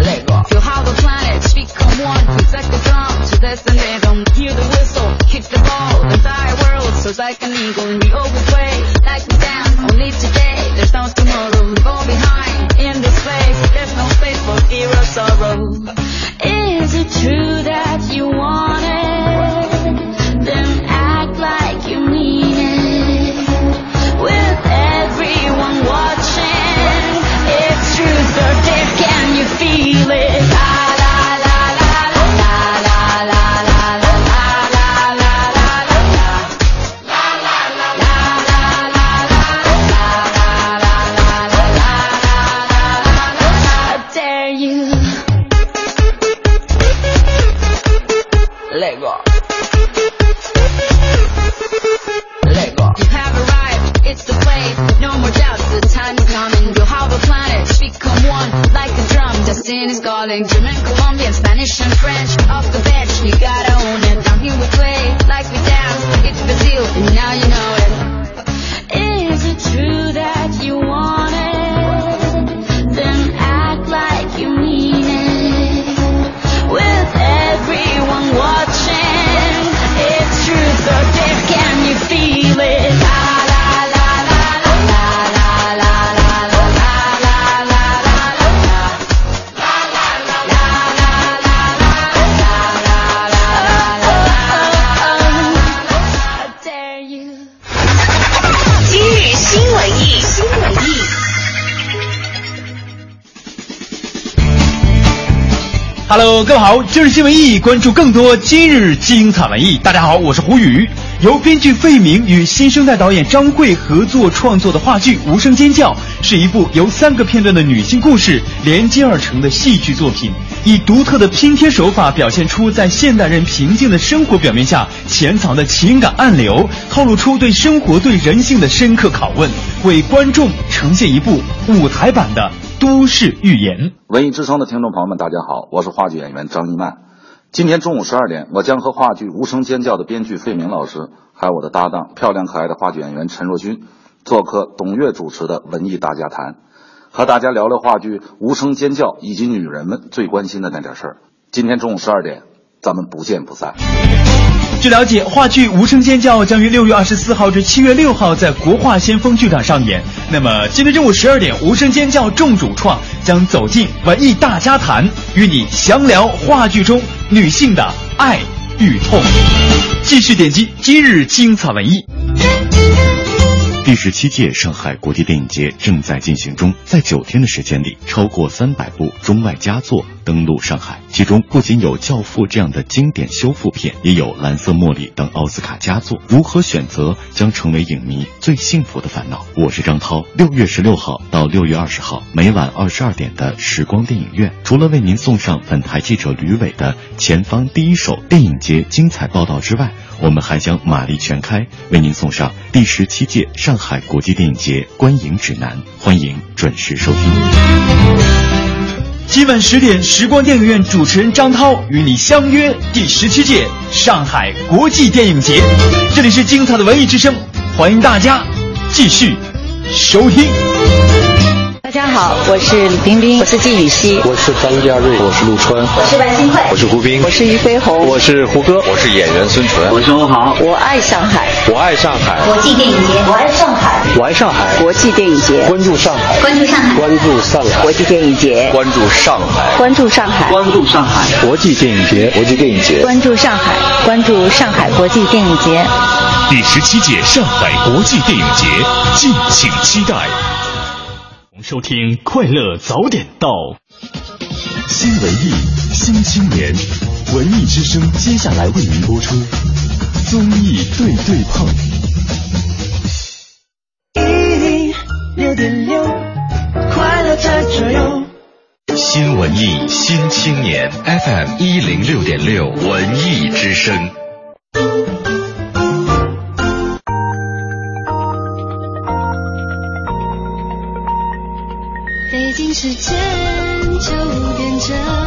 Speaker 11: Lego.
Speaker 30: Feel how the planet speak, come on, protect the possess don't Hear the whistle, Kick the ball. The entire world soars like an eagle, and we always play like we dance. Only today, there's no tomorrow. We fall behind in this place. There's no space for fear or sorrow. Is it true that you want? Calling. German, Colombian, Spanish, and French. Off the bench, you
Speaker 31: 各位好，今日新闻艺，关注更多今日精彩文艺。大家好，我是胡宇。由编剧费明与新生代导演张慧合作创作的话剧《无声尖叫》，是一部由三个片段的女性故事连接而成的戏剧作品，以独特的拼贴手法表现出在现代人平静的生活表面下潜藏的情感暗流，透露出对生活、对人性的深刻拷问，为观众呈现一部舞台版的都市寓言。
Speaker 32: 文艺之声的听众朋友们，大家好，我是话剧演员张一曼。今天中午十二点，我将和话剧《无声尖叫》的编剧费明老师，还有我的搭档漂亮可爱的话剧演员陈若君，做客董月主持的文艺大家谈，和大家聊聊话剧《无声尖叫》以及女人们最关心的那点事儿。今天中午十二点，咱们不见不散。
Speaker 31: 据了解，话剧《无声尖叫》将于六月二十四号至七月六号在国画先锋剧场上演。那么今天中午十二点，《无声尖叫》众主创将走进文艺大家谈，与你详聊话剧中女性的爱与痛。继续点击今日精彩文艺。
Speaker 33: 第十七届上海国际电影节正在进行中，在九天的时间里，超过三百部中外佳作登陆上海。其中不仅有《教父》这样的经典修复片，也有《蓝色茉莉》等奥斯卡佳作。如何选择，将成为影迷最幸福的烦恼。我是张涛。六月十六号到六月二十号，每晚二十二点的时光电影院，除了为您送上本台记者吕伟的前方第一手电影节精彩报道之外，我们还将马力全开，为您送上第十七届上海国际电影节观影指南，欢迎准时收听。
Speaker 31: 今晚十点，时光电影院主持人张涛与你相约第十七届上海国际电影节。这里是精彩的文艺之声，欢迎大家继续收听。
Speaker 34: 大家好，我是李冰冰，我是季雨熙，
Speaker 35: 我是张家瑞，我是陆川，
Speaker 34: 我是白新慧，
Speaker 35: 我是胡兵，
Speaker 34: 我是于飞鸿，
Speaker 35: 我是胡歌，我是演员孙淳，
Speaker 34: 我是欧豪，我爱上海，
Speaker 35: 我爱上海，
Speaker 34: 国际电影节，我爱上海，
Speaker 35: 我爱上海，
Speaker 34: 国际电影节，
Speaker 35: 关注上海，
Speaker 34: 关注上海，
Speaker 35: 关注上海，
Speaker 34: 国际电影节，
Speaker 35: 关注上海，
Speaker 34: 关注上海，
Speaker 35: 关注上海，国际电影节，国际电影节，
Speaker 34: 关注上海，关注上海国际电影节。
Speaker 1: 第十七届上海国际电影节，敬请期待。
Speaker 20: 收听快乐早点到，
Speaker 14: 新文艺新青年，文艺之声接下来为您播出综艺对对碰。
Speaker 6: 一六点六，快乐在左右。
Speaker 14: 新文艺新青年 FM 一零六点六文艺之声。时间就变成